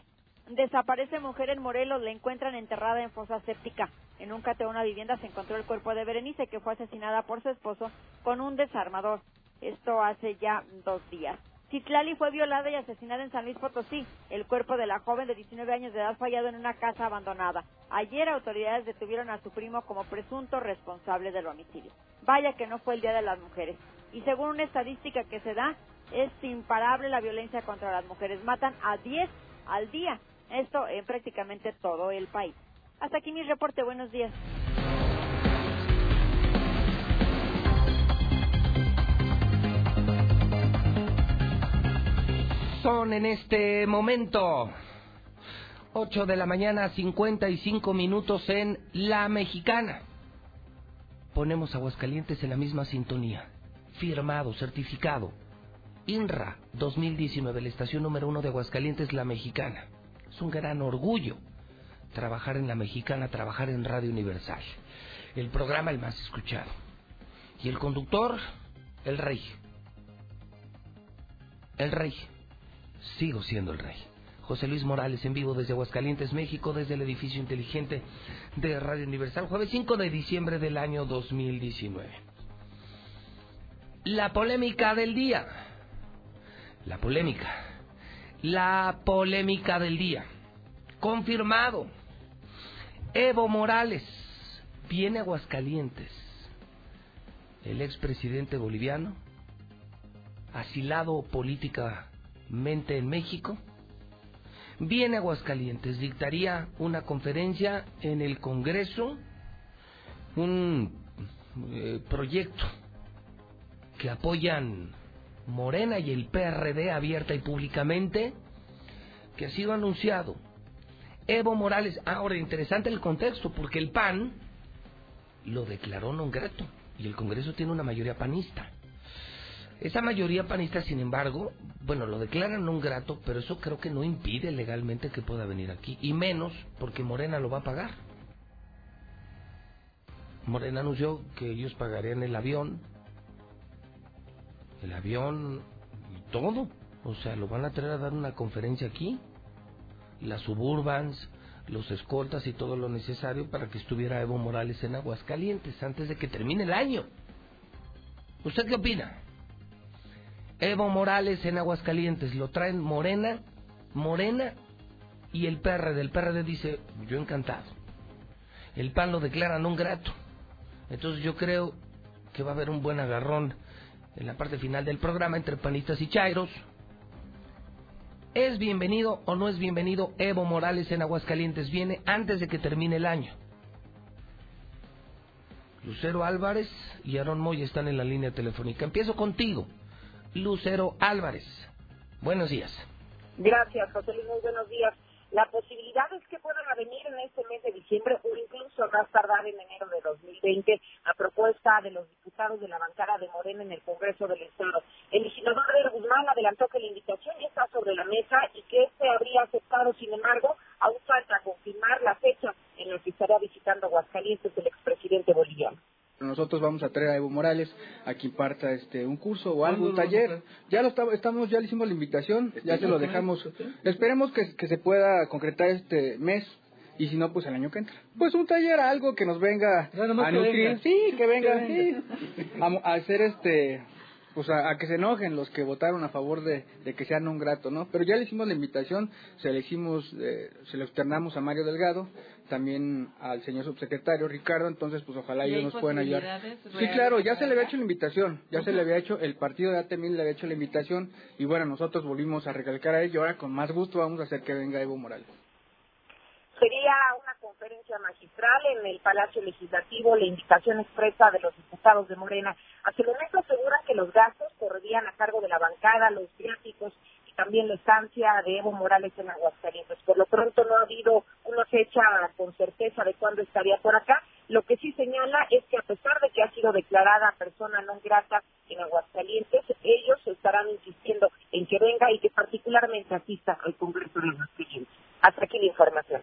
Desaparece mujer en Morelos, la encuentran enterrada en fosa séptica. En un cateo una vivienda se encontró el cuerpo de Berenice, que fue asesinada por su esposo con un desarmador. Esto hace ya dos días. Citlali fue violada y asesinada en San Luis Potosí. El cuerpo de la joven de 19 años de edad fue hallado en una casa abandonada. Ayer autoridades detuvieron a su primo como presunto responsable del homicidio. Vaya que no fue el Día de las Mujeres. Y según una estadística que se da, es imparable la violencia contra las mujeres. Matan a 10 al día. Esto en prácticamente todo el país. Hasta aquí mi reporte. Buenos días. Son en este momento 8 de la mañana, 55 minutos en La Mexicana. Ponemos Aguascalientes en la misma sintonía. Firmado, certificado. INRA 2019, la estación número uno de Aguascalientes, La Mexicana. Es un gran orgullo trabajar en La Mexicana, trabajar en Radio Universal. El programa el más escuchado. Y el conductor, el rey. El rey. Sigo siendo el rey. José Luis Morales en vivo desde Aguascalientes, México, desde el edificio inteligente de Radio Universal, jueves 5 de diciembre del año 2019. La polémica del día. La polémica. La polémica del día. Confirmado. Evo Morales viene a Aguascalientes. El expresidente boliviano, asilado políticamente en México, viene a Aguascalientes, dictaría una conferencia en el Congreso, un eh, proyecto que apoyan Morena y el PRD abierta y públicamente, que ha sido anunciado. Evo Morales, ahora interesante el contexto, porque el PAN lo declaró non grato y el Congreso tiene una mayoría panista. Esa mayoría panista, sin embargo, bueno, lo declaran non grato, pero eso creo que no impide legalmente que pueda venir aquí, y menos porque Morena lo va a pagar. Morena anunció que ellos pagarían el avión, el avión y todo. O sea, lo van a traer a dar una conferencia aquí, las suburbans, los escoltas y todo lo necesario para que estuviera Evo Morales en Aguascalientes antes de que termine el año. ¿Usted qué opina? Evo Morales en Aguascalientes, lo traen Morena, Morena y el PRD. El PRD dice, yo encantado. El PAN lo declara no grato. Entonces yo creo que va a haber un buen agarrón en la parte final del programa entre panistas y chairos. ¿Es bienvenido o no es bienvenido Evo Morales en Aguascalientes? Viene antes de que termine el año. Lucero Álvarez y Aaron Moy están en la línea telefónica. Empiezo contigo, Lucero Álvarez. Buenos días. Gracias, José Luis. Muy buenos días. La posibilidad es que puedan venir en este mes de diciembre o incluso más tardar en enero de 2020 a propuesta de los diputados de la bancada de Morena en el Congreso del Estado. El legislador de Guzmán adelantó que la invitación ya está sobre la mesa y que este habría aceptado, sin embargo, aún falta confirmar la fecha en la que estará visitando Aguascalientes el expresidente boliviano nosotros vamos a traer a Evo Morales a que imparta este un curso o algo, un taller. Ya lo estamos, ya le hicimos la invitación, ya se lo dejamos. Esperemos que, que se pueda concretar este mes y si no, pues el año que entra. Pues un taller, algo que nos venga a nutrir. Sí, que venga, sí. A, hacer este pues a, que se enojen los que votaron a favor de, que sean un grato, ¿no? Pero ya le hicimos la invitación, se le hicimos, eh, se lo externamos a Mario Delgado, también al señor subsecretario Ricardo, entonces pues ojalá ellos nos puedan ayudar. Sí, claro, ya se le había hecho la invitación, ya se le había hecho, el partido de ATMIL le había hecho la invitación y bueno, nosotros volvimos a recalcar a ello, ahora con más gusto vamos a hacer que venga Evo Morales. Sería una conferencia magistral en el Palacio Legislativo, la invitación expresa de los diputados de Morena. Hasta el momento aseguran que los gastos correrían a cargo de la bancada, los viáticos y también la estancia de Evo Morales en Aguascalientes. Por lo pronto no ha habido una fecha con certeza de cuándo estaría por acá. Lo que sí señala es que a pesar de que ha sido declarada persona no grata en Aguascalientes, ellos estarán insistiendo en que venga y que particularmente asista al Congreso de Aguascalientes. Hasta aquí la información.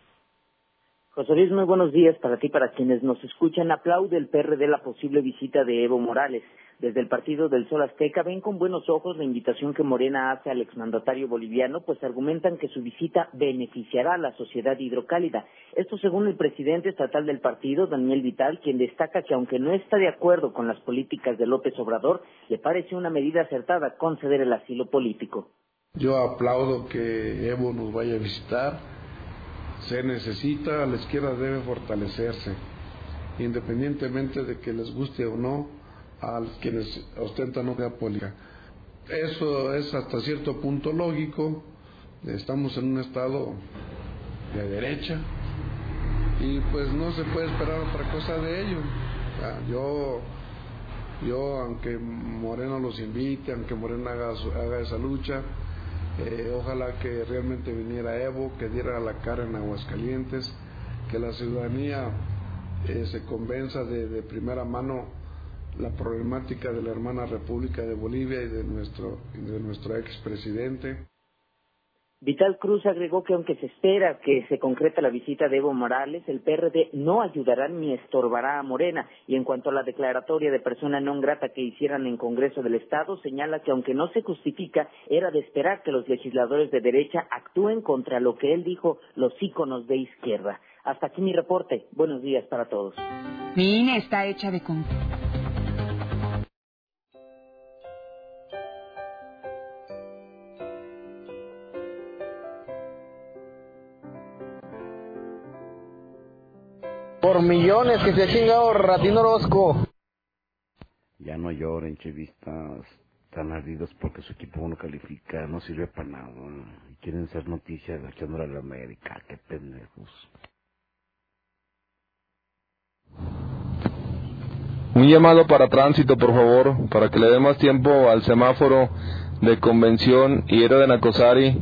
José Luis, muy buenos días para ti, para quienes nos escuchan. Aplaude el PRD la posible visita de Evo Morales. Desde el Partido del Sol Azteca ven con buenos ojos la invitación que Morena hace al exmandatario boliviano, pues argumentan que su visita beneficiará a la sociedad hidrocálida. Esto según el presidente estatal del partido, Daniel Vital, quien destaca que aunque no está de acuerdo con las políticas de López Obrador, le parece una medida acertada conceder el asilo político. Yo aplaudo que Evo nos vaya a visitar. Se necesita, la izquierda debe fortalecerse, independientemente de que les guste o no a quienes ostentan una política. Eso es hasta cierto punto lógico. Estamos en un estado de derecha y pues no se puede esperar otra cosa de ello. Yo, yo aunque Moreno los invite, aunque Moreno haga, haga esa lucha, eh, ojalá que realmente viniera Evo, que diera la cara en Aguascalientes, que la ciudadanía eh, se convenza de, primera mano la problemática de la hermana República de Bolivia y de nuestro, de nuestro expresidente. Vital Cruz agregó que aunque se espera que se concreta la visita de Evo Morales, el PRD no ayudará ni estorbará a Morena. Y en cuanto a la declaratoria de persona no grata que hicieran en Congreso del Estado, señala que aunque no se justifica, era de esperar que los legisladores de derecha actúen contra lo que él dijo los íconos de izquierda. Hasta aquí mi reporte. Buenos días para todos. Mi INE está hecha de con Por millones que se ha chingado Ratino Orozco. Ya no lloren, chevistas. Están ardidos porque su equipo no califica, no sirve para nada. Y quieren ser noticias echándole a la América. Qué pendejos. Un llamado para tránsito, por favor, para que le dé más tiempo al semáforo de convención y era de Nacosari,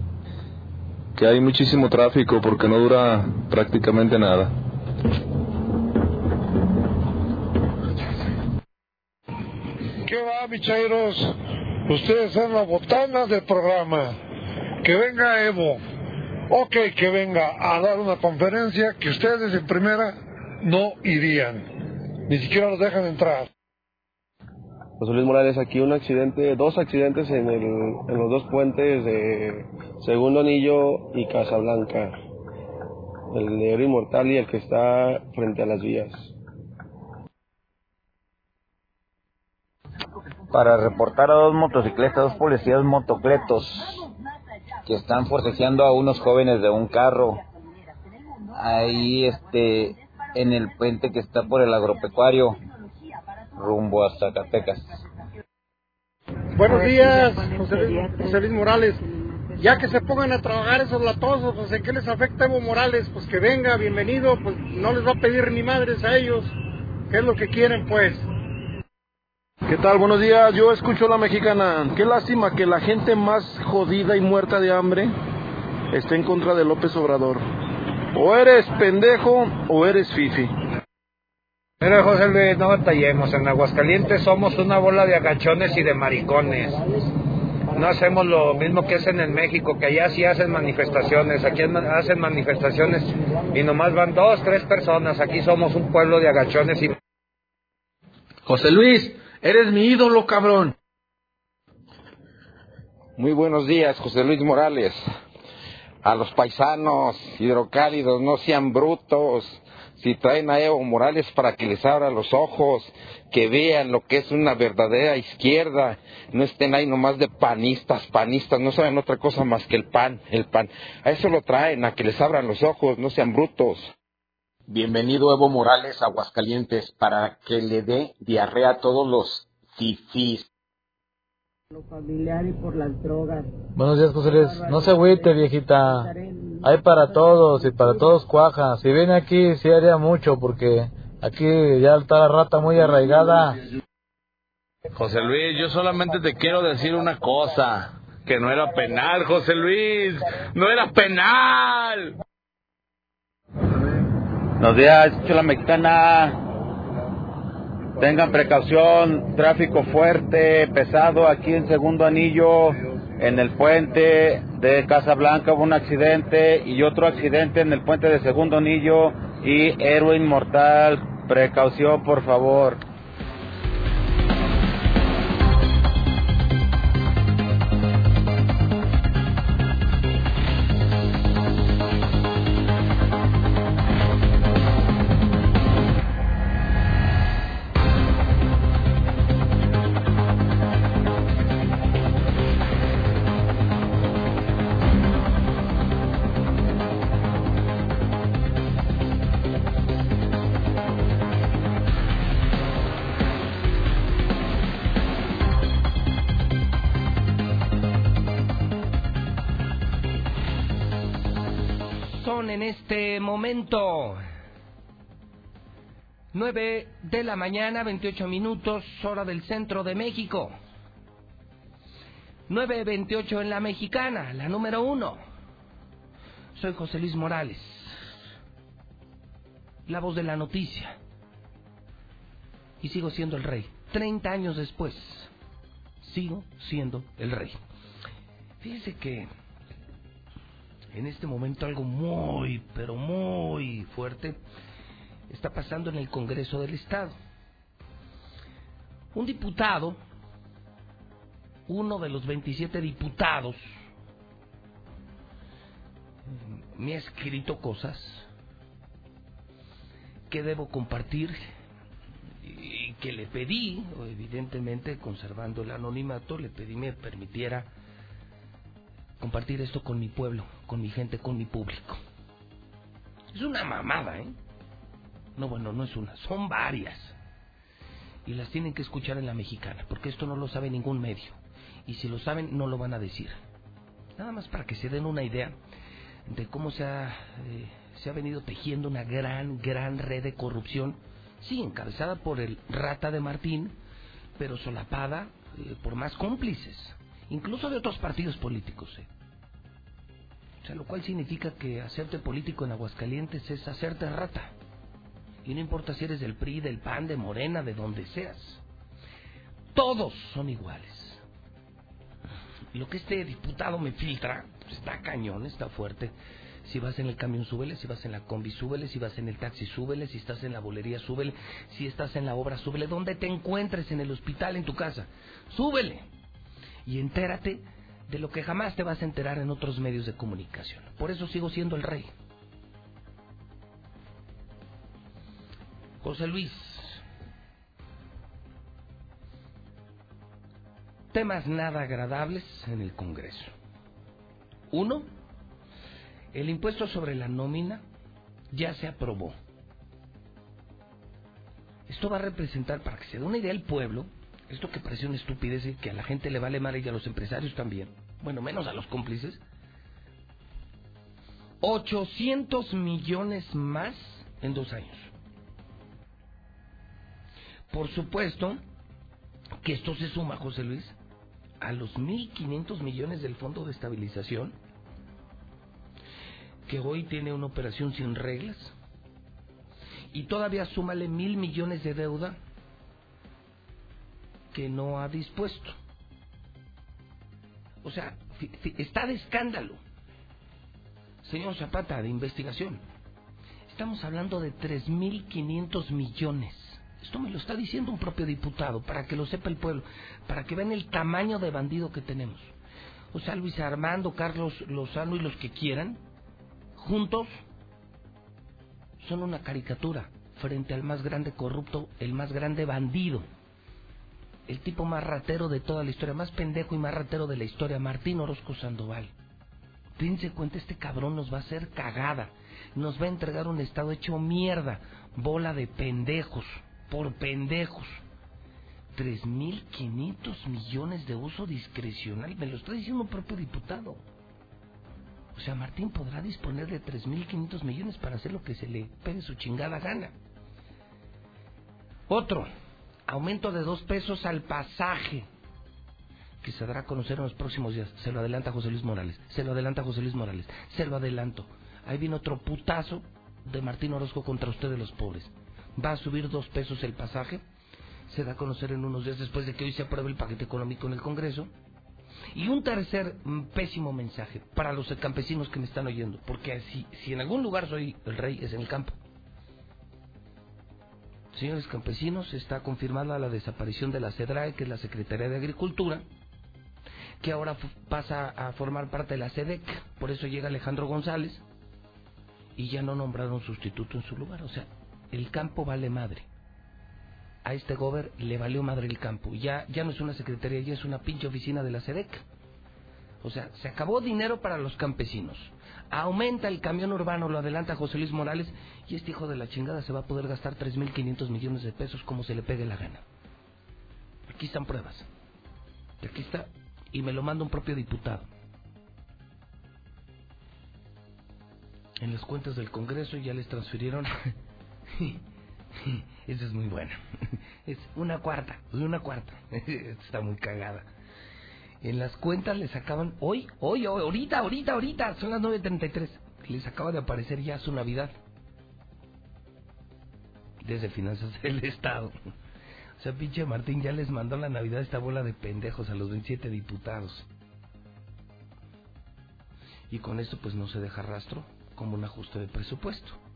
que hay muchísimo tráfico porque no dura prácticamente nada. Bichairos? Ustedes son las botanas del programa. Que venga Evo. Ok, que venga a dar una conferencia que ustedes en primera no irían. Ni siquiera los dejan entrar. José Luis Morales, aquí un accidente, dos accidentes en, el, en los dos puentes de Segundo Anillo y Casablanca. El de Oro Inmortal y el que está frente a las vías. Para reportar a dos motocicletas, dos policías motocletos que están forcejeando a unos jóvenes de un carro ahí este en el puente que está por el agropecuario rumbo a Zacatecas. Buenos días, José Luis, José Luis Morales. Ya que se pongan a trabajar esos latosos, pues ¿en qué les afecta Evo Morales? Pues que venga, bienvenido, pues no les va a pedir ni madres a ellos. ¿Qué es lo que quieren, pues? ¿Qué tal? Buenos días. Yo escucho la mexicana. Qué lástima que la gente más jodida y muerta de hambre esté en contra de López Obrador. O eres pendejo o eres fifi. Mira, José Luis, no batallemos. En Aguascalientes somos una bola de agachones y de maricones. No hacemos lo mismo que hacen en México, que allá sí hacen manifestaciones. Aquí hacen manifestaciones y nomás van dos, tres personas. Aquí somos un pueblo de agachones y... José Luis, Eres mi ídolo, cabrón. Muy buenos días, José Luis Morales. A los paisanos hidrocálidos, no sean brutos. Si traen a Evo Morales para que les abra los ojos, que vean lo que es una verdadera izquierda, no estén ahí nomás de panistas, panistas, no saben otra cosa más que el pan, el pan. A eso lo traen, a que les abran los ojos, no sean brutos. Bienvenido Evo Morales a Aguascalientes para que le dé diarrea a todos los fifís. Lo familiar y por las drogas. Buenos días, José Luis. No se agüite, viejita. Hay para todos y para todos cuaja. Si viene aquí, sí haría mucho porque aquí ya está la rata muy arraigada. José Luis, yo solamente te quiero decir una cosa. Que no era penal, José Luis. No era penal. Buenos días, Chula Mexicana. Tengan precaución, tráfico fuerte, pesado aquí en segundo anillo, en el puente de Casablanca hubo un accidente y otro accidente en el puente de segundo anillo y héroe inmortal. Precaución, por favor. 9 de la mañana, 28 minutos, hora del centro de México. 9.28 en la mexicana, la número uno. Soy José Luis Morales, la voz de la noticia. Y sigo siendo el rey. 30 años después, sigo siendo el rey. Fíjese que en este momento algo muy, pero muy fuerte está pasando en el Congreso del Estado. Un diputado, uno de los 27 diputados, me ha escrito cosas que debo compartir y que le pedí, evidentemente conservando el anonimato, le pedí me permitiera compartir esto con mi pueblo, con mi gente, con mi público. Es una mamada, ¿eh? No, bueno, no es una, son varias. Y las tienen que escuchar en la mexicana, porque esto no lo sabe ningún medio. Y si lo saben, no lo van a decir. Nada más para que se den una idea de cómo se ha, eh, se ha venido tejiendo una gran, gran red de corrupción. Sí, encabezada por el rata de Martín, pero solapada eh, por más cómplices incluso de otros partidos políticos. ¿eh? O sea, lo cual significa que hacerte político en Aguascalientes es hacerte rata. Y no importa si eres del PRI, del PAN, de Morena, de donde seas. Todos son iguales. Lo que este diputado me filtra, pues está cañón, está fuerte. Si vas en el camión, súbele. Si vas en la combi, súbele. Si vas en el taxi, súbele. Si estás en la bolería, súbele. Si estás en la obra, súbele. Donde te encuentres, en el hospital, en tu casa, súbele y entérate de lo que jamás te vas a enterar en otros medios de comunicación. Por eso sigo siendo el rey. José Luis. Temas nada agradables en el Congreso. Uno, el impuesto sobre la nómina ya se aprobó. Esto va a representar, para que se dé una idea el pueblo, esto que parece una estupidez y que a la gente le vale mal y a los empresarios también, bueno, menos a los cómplices, 800 millones más en dos años. Por supuesto que esto se suma, José Luis, a los 1.500 millones del Fondo de Estabilización, que hoy tiene una operación sin reglas, y todavía súmale mil millones de deuda que no ha dispuesto. O sea, está de escándalo. Señor Zapata, de investigación. Estamos hablando de 3.500 millones. Esto me lo está diciendo un propio diputado, para que lo sepa el pueblo, para que vean el tamaño de bandido que tenemos. O sea, Luis Armando, Carlos Lozano y los que quieran, juntos, son una caricatura frente al más grande corrupto, el más grande bandido el tipo más ratero de toda la historia, más pendejo y más ratero de la historia, Martín Orozco Sandoval. Dense cuenta, este cabrón nos va a hacer cagada. Nos va a entregar un estado hecho mierda. Bola de pendejos. Por pendejos. 3.500 millones de uso discrecional. Me lo está diciendo un propio diputado. O sea, Martín podrá disponer de 3.500 millones para hacer lo que se le pegue su chingada gana. Otro, aumento de dos pesos al pasaje que se dará a conocer en los próximos días. Se lo adelanta José Luis Morales. Se lo adelanta José Luis Morales. Se lo adelanto. Ahí viene otro putazo de Martín Orozco contra ustedes los pobres. Va a subir dos pesos el pasaje se da a conocer en unos días después de que hoy se apruebe el paquete económico en el Congreso. Y un tercer pésimo mensaje para los campesinos que me están oyendo, porque si, si en algún lugar soy el rey es en el campo. Señores campesinos, está confirmada la desaparición de la CEDRAE, que es la Secretaría de Agricultura, que ahora pasa a formar parte de la SEDEC, por eso llega Alejandro González, y ya no nombraron sustituto en su lugar. O sea, el campo vale madre. A este gober le valió madre el campo. Ya, ya no es una secretaría, ya es una pinche oficina de la SEDEC. O sea, se acabó dinero para los campesinos. Aumenta el camión urbano, lo adelanta José Luis Morales, y este hijo de la chingada se va a poder gastar 3.500 millones de pesos como se le pegue la gana. Aquí están pruebas. Aquí está, y me lo manda un propio diputado. En las cuentas del Congreso ya les transfirieron. Esa es muy buena. Es una cuarta, una cuarta. Está muy cagada. En las cuentas les acaban, hoy, hoy, hoy, ahorita, ahorita, ahorita, son las 9.33. Les acaba de aparecer ya su Navidad. Desde Finanzas del Estado. O sea, pinche Martín ya les mandó la Navidad esta bola de pendejos a los 27 diputados. Y con esto pues no se deja rastro como un ajuste de presupuesto.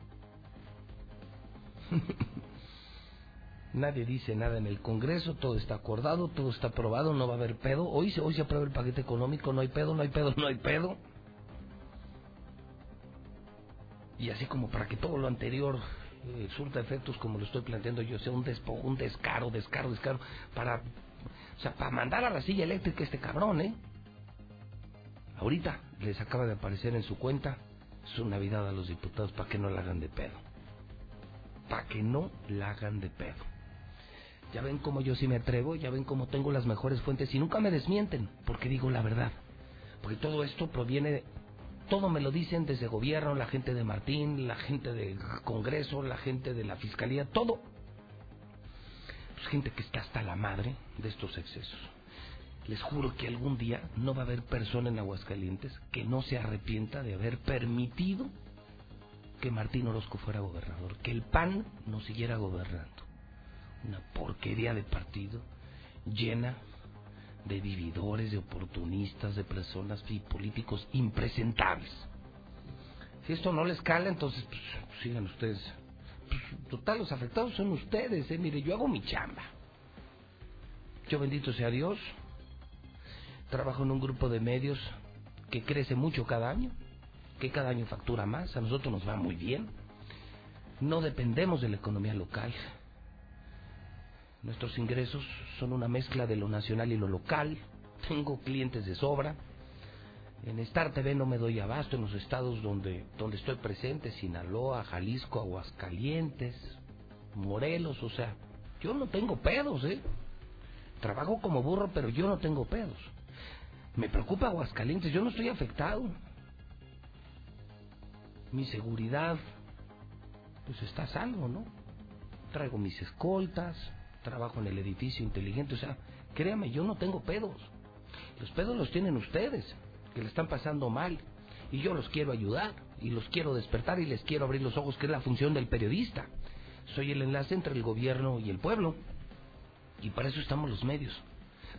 Nadie dice nada en el Congreso, todo está acordado, todo está aprobado, no va a haber pedo. Hoy se, hoy se aprueba el paquete económico, no hay pedo, no hay pedo, no hay pedo. Y así como para que todo lo anterior eh, surta efectos como lo estoy planteando yo, sea un despojo, un descaro, descaro, descaro, para, o sea, para mandar a la silla eléctrica este cabrón, ¿eh? Ahorita les acaba de aparecer en su cuenta su Navidad a los diputados para que no la hagan de pedo. Para que no la hagan de pedo. Ya ven cómo yo sí me atrevo, ya ven cómo tengo las mejores fuentes y nunca me desmienten, porque digo la verdad. Porque todo esto proviene, todo me lo dicen desde gobierno, la gente de Martín, la gente del Congreso, la gente de la Fiscalía, todo. Pues gente que está hasta la madre de estos excesos. Les juro que algún día no va a haber persona en Aguascalientes que no se arrepienta de haber permitido que Martín Orozco fuera gobernador, que el PAN no siguiera gobernando una porquería de partido llena de vividores, de oportunistas, de personas y políticos impresentables. Si esto no les cala, entonces pues, sigan ustedes. Pues, total, los afectados son ustedes, ¿eh? Mire, yo hago mi chamba. Yo bendito sea Dios. Trabajo en un grupo de medios que crece mucho cada año, que cada año factura más. A nosotros nos va muy bien. No dependemos de la economía local. Nuestros ingresos son una mezcla de lo nacional y lo local. Tengo clientes de sobra. En Star TV no me doy abasto en los estados donde, donde estoy presente, Sinaloa, Jalisco, Aguascalientes, Morelos, o sea, yo no tengo pedos, ¿eh? Trabajo como burro, pero yo no tengo pedos. Me preocupa Aguascalientes, yo no estoy afectado. Mi seguridad, pues está salvo, ¿no? Traigo mis escoltas, trabajo en el edificio inteligente, o sea, créame, yo no tengo pedos. Los pedos los tienen ustedes, que le están pasando mal. Y yo los quiero ayudar, y los quiero despertar, y les quiero abrir los ojos, que es la función del periodista. Soy el enlace entre el gobierno y el pueblo. Y para eso estamos los medios.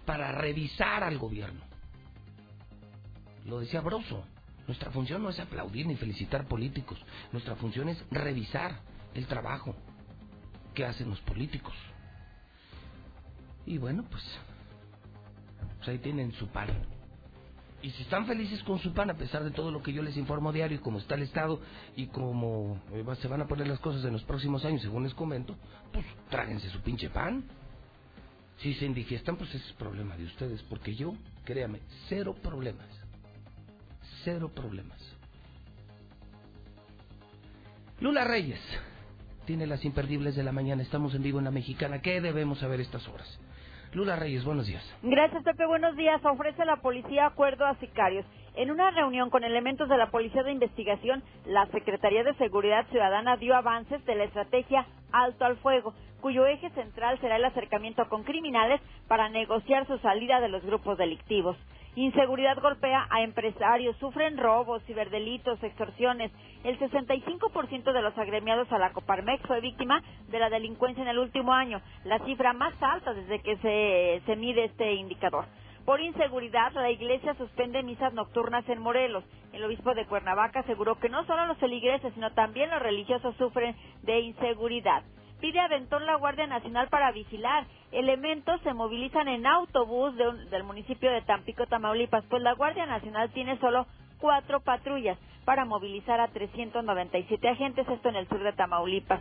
Para revisar al gobierno. Lo decía Broso. Nuestra función no es aplaudir ni felicitar políticos. Nuestra función es revisar el trabajo que hacen los políticos. Y bueno, pues, pues ahí tienen su pan. Y si están felices con su pan, a pesar de todo lo que yo les informo diario, y cómo está el Estado, y cómo eh, se van a poner las cosas en los próximos años, según les comento, pues tráguense su pinche pan. Si se indigestan, pues ese es problema de ustedes, porque yo, créame, cero problemas. Cero problemas. Lula Reyes tiene las imperdibles de la mañana. Estamos en vivo en la mexicana. ¿Qué debemos saber estas horas? Lula Reyes, buenos días. Gracias, Pepe. Buenos días. Ofrece la policía acuerdo a sicarios. En una reunión con elementos de la Policía de Investigación, la Secretaría de Seguridad Ciudadana dio avances de la estrategia Alto al Fuego, cuyo eje central será el acercamiento con criminales para negociar su salida de los grupos delictivos. Inseguridad golpea a empresarios, sufren robos, ciberdelitos, extorsiones. El 65% de los agremiados a la Coparmex fue víctima de la delincuencia en el último año, la cifra más alta desde que se, mide este indicador. Por inseguridad, la iglesia suspende misas nocturnas en Morelos. El obispo de Cuernavaca aseguró que no solo los feligreses, sino también los religiosos sufren de inseguridad pide Aventón la Guardia Nacional para vigilar. Elementos se movilizan en autobús del municipio de Tampico, Tamaulipas, pues la Guardia Nacional tiene solo cuatro patrullas para movilizar a 397 agentes, esto en el sur de Tamaulipas.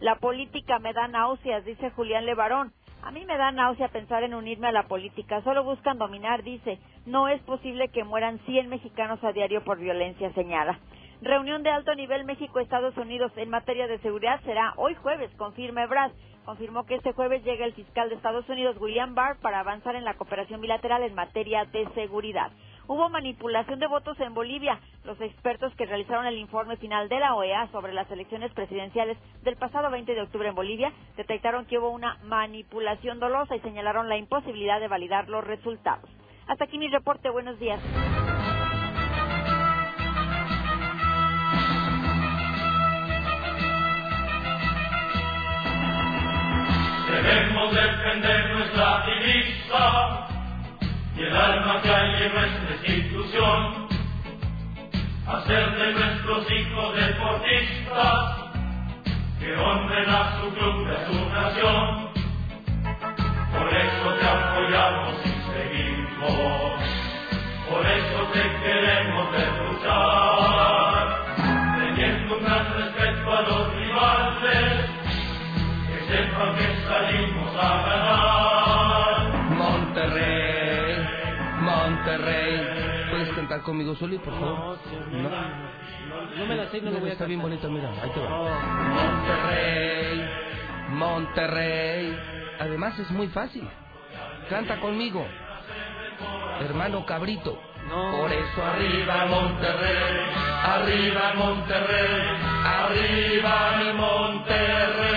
La política me da náuseas, dice Julián Levarón. A mí me da náusea pensar en unirme a la política. Solo buscan dominar, dice. No es posible que mueran 100 mexicanos a diario por violencia, señala. Reunión de alto nivel México-Estados Unidos en materia de seguridad será hoy jueves, confirma Ebrard. Confirmó que este jueves llega el fiscal de Estados Unidos, William Barr, para avanzar en la cooperación bilateral en materia de seguridad. Hubo manipulación de votos en Bolivia. Los expertos que realizaron el informe final de la OEA sobre las elecciones presidenciales del pasado 20 de octubre en Bolivia detectaron que hubo una manipulación dolosa y señalaron la imposibilidad de validar los resultados. Hasta aquí mi reporte. Buenos días. Debemos defender nuestra divisa y el alma que hay en nuestra institución. Hacer de nuestros hijos deportistas que honren a su club y a su nación. Por eso te apoyamos y seguimos. Por eso te queremos luchar. Salimos a ganar. Monterrey, Monterrey. ¿Puedes cantar conmigo, Soli, por favor? No, no, no, me la sé, no, lo voy a Está bien bonito, mira, ahí te va. Monterrey, Monterrey. Además es muy fácil. Canta conmigo. Hermano Cabrito. Por eso arriba Monterrey, arriba Monterrey, arriba mi Monterrey.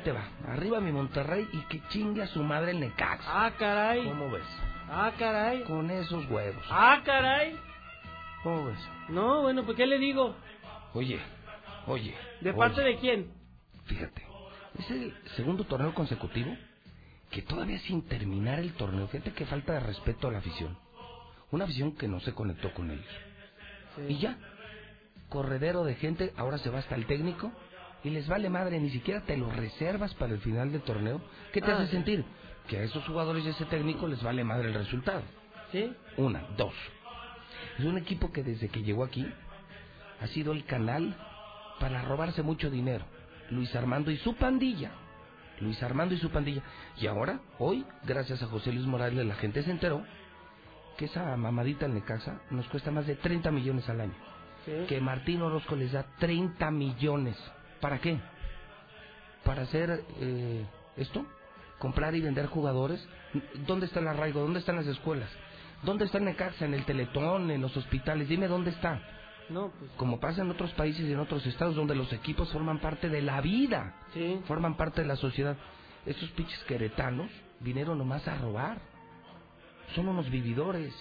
Ahí te va, arriba mi Monterrey y que chingue a su madre el Necaxa. Ah, caray. ¿Cómo ves? Ah, caray. Con esos huevos. Ah, caray. ¿Cómo ves? No, bueno, pues ¿qué le digo? Oye, oye. ¿De parte oye, de quién? Fíjate, es el segundo torneo consecutivo que todavía sin terminar el torneo, fíjate que falta de respeto a la afición. Una afición que no se conectó con ellos. Y ya, corredero de gente, ahora se va hasta el técnico y les vale madre, ni siquiera te lo reservas para el final del torneo. ¿Qué te Ah, hace sí. sentir? Que a esos jugadores y a ese técnico les vale madre el resultado. ¿Sí? Una, dos. Es un equipo que desde que llegó aquí ha sido el canal para robarse mucho dinero. Luis Armando y su pandilla. Luis Armando y su pandilla. Y ahora, hoy, gracias a José Luis Morales, la gente se enteró que esa mamadita en Necaxa nos cuesta más de 30 millones al año. Sí. Que Martín Orozco les da 30 millones. ¿Para qué? ¿Para hacer eh, esto? ¿Comprar y vender jugadores? ¿Dónde está el arraigo? ¿Dónde están las escuelas? ¿Dónde está el Necaxa? ¿En el Teletón? ¿En los hospitales? Dime dónde está. No, pues. Como pasa en otros países y en otros estados donde los equipos forman parte de la vida, Sí. forman parte de la sociedad. Esos pinches queretanos vinieron nomás a robar. Son unos vividores.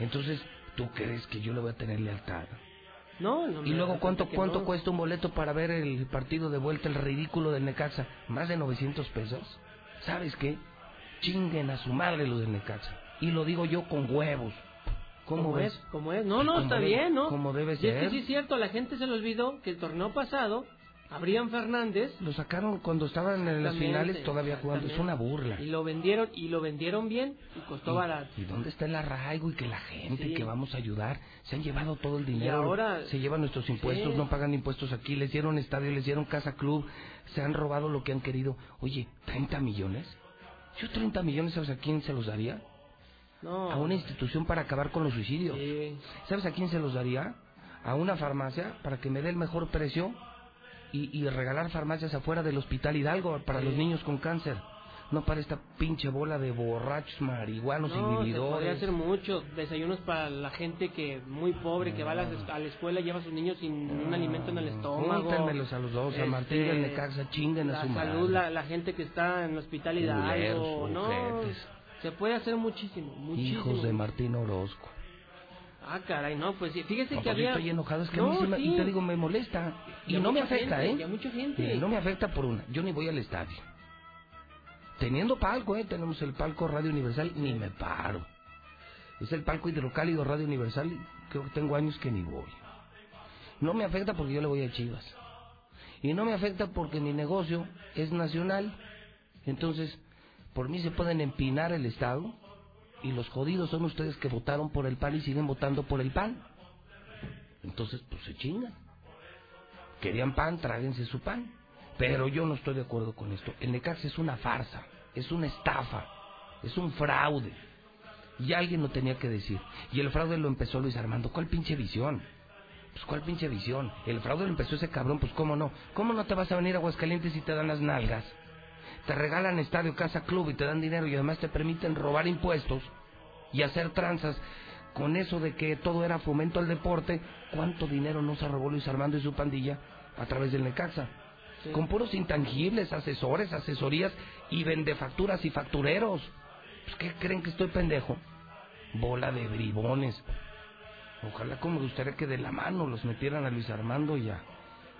Entonces, ¿tú crees que yo le voy a tener lealtad? No, no Y luego, ¿cuánto, cuánto no. cuesta un boleto para ver el partido de vuelta, el ridículo del Necaxa? ¿Más de 900 pesos? ¿Sabes qué? Chinguen a su madre los del Necaxa. Y lo digo yo con huevos. ¿Cómo ¿Cómo ves? es? ¿Cómo es? No, no, está debe- bien, ¿no? como debe Y es que ser. sí es cierto, la gente se le olvidó que el torneo pasado, Abrián Fernández... Lo sacaron cuando estaban en las finales todavía jugando. Es una burla. Y lo vendieron, y lo vendieron bien, y costó barato. ¿Y dónde está el arraigo y que la gente Sí. que vamos a ayudar se han llevado todo el dinero? ahora- se llevan nuestros impuestos, Sí. no pagan impuestos aquí, les dieron estadio, les dieron casa club, se han robado lo que han querido. Oye, ¿30 millones? Yo 30 millones, ¿sabes a quién se los daría? No. A una institución para acabar con los suicidios. Sí. ¿Sabes a quién se los daría? A una farmacia para que me dé el mejor precio y, y regalar farmacias afuera del Hospital Hidalgo para Sí. los niños con cáncer. No para esta pinche bola de borrachos, marihuanos y No, se podría hacer mucho. Desayunos para la gente que muy pobre, que va a la, a la escuela y lleva a sus niños sin un alimento en el estómago. Júntenmelos a los dos, a Martín y al Necaxa, chinguen a su madre. salud, la, la gente que está en el hospital Hidalgo, Culeros, ¿no? Se puede hacer muchísimo, muchísimo. Hijos de Martín Orozco. Ah, caray, no, pues fíjese No, que pues había... estoy enojado, es que No, a mí sí me- sí. te digo, me molesta. Y, no me afecta, gente, ¿eh? y a mucha gente. Mire, no me afecta por una. Yo ni voy al estadio. Teniendo palco, ¿eh? Tenemos el palco Radio Universal, ni me paro. Es el palco hidrocálido Radio Universal, creo que tengo años que ni voy. No me afecta porque yo le voy a Chivas. Y no me afecta porque mi negocio es nacional. Entonces, por mí se pueden empinar el Estado y los jodidos son ustedes que votaron por el PAN y siguen votando por el PAN. Entonces, pues se chingan. Querían pan, tráguense su pan. Pero yo no estoy de acuerdo con esto. El Necaxa es una farsa, es una estafa, es un fraude. Y alguien lo tenía que decir. Y el fraude lo empezó Luis Armando. ¿Cuál pinche visión? Pues cuál pinche visión. El fraude lo empezó ese cabrón, pues cómo no. ¿Cómo no te vas a venir a Aguascalientes si te dan las nalgas? Te regalan estadio, casa, club y te dan dinero y además te permiten robar impuestos y hacer tranzas con eso de que todo era fomento al deporte. ¿Cuánto dinero no se robó Luis Armando y su pandilla a través del Necaxa? Con puros intangibles, asesores, asesorías y vendefacturas y factureros. Pues, ¿Qué creen que estoy pendejo? Bola de bribones. Ojalá como me gustaría que de la mano los metieran a Luis Armando y a,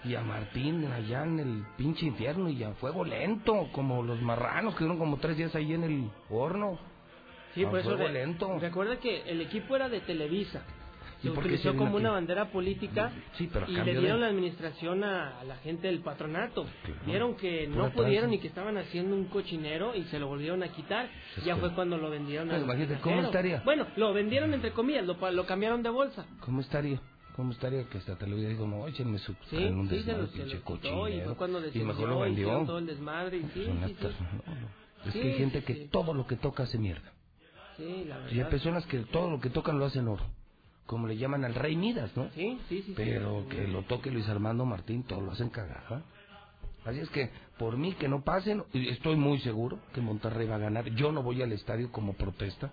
y a Martín allá en el pinche infierno y a fuego lento, como los marranos que duran como tres días ahí en el horno. Sí, A por eso fuego re- lento. recuerda que el equipo era de Televisa. ¿Y Se utilizó como una bandera política Sí, pero a y le de- dieron la administración a, a la gente del patronato. Vieron que Pura no pudieron y que estaban haciendo un cochinero y se lo volvieron a quitar. Es ya que- fue cuando lo vendieron Pues al imagínate, ¿cómo estaría? Bueno, lo vendieron entre comillas, lo, lo cambiaron de bolsa. ¿Cómo estaría? ¿Cómo estaría que hasta te lo hubiera dicho, no, échenme su Sí, en un sí, desmadre, se pinche y cochinero. fue cuando y mejor lo vendió. todo el desmadre y sí, Son sí, sí. actas, no, no. Es que hay gente que todo lo que toca hace mierda. Sí, la verdad. Y hay personas que todo lo que tocan lo hacen oro. Como le llaman al rey Midas, ¿no? Sí, sí, sí. Pero sí. que lo toque Luis Armando Martín, todo lo hacen cagada. Así es que, por mí que no pasen, estoy muy seguro que Monterrey va a ganar. Yo no voy al estadio como protesta.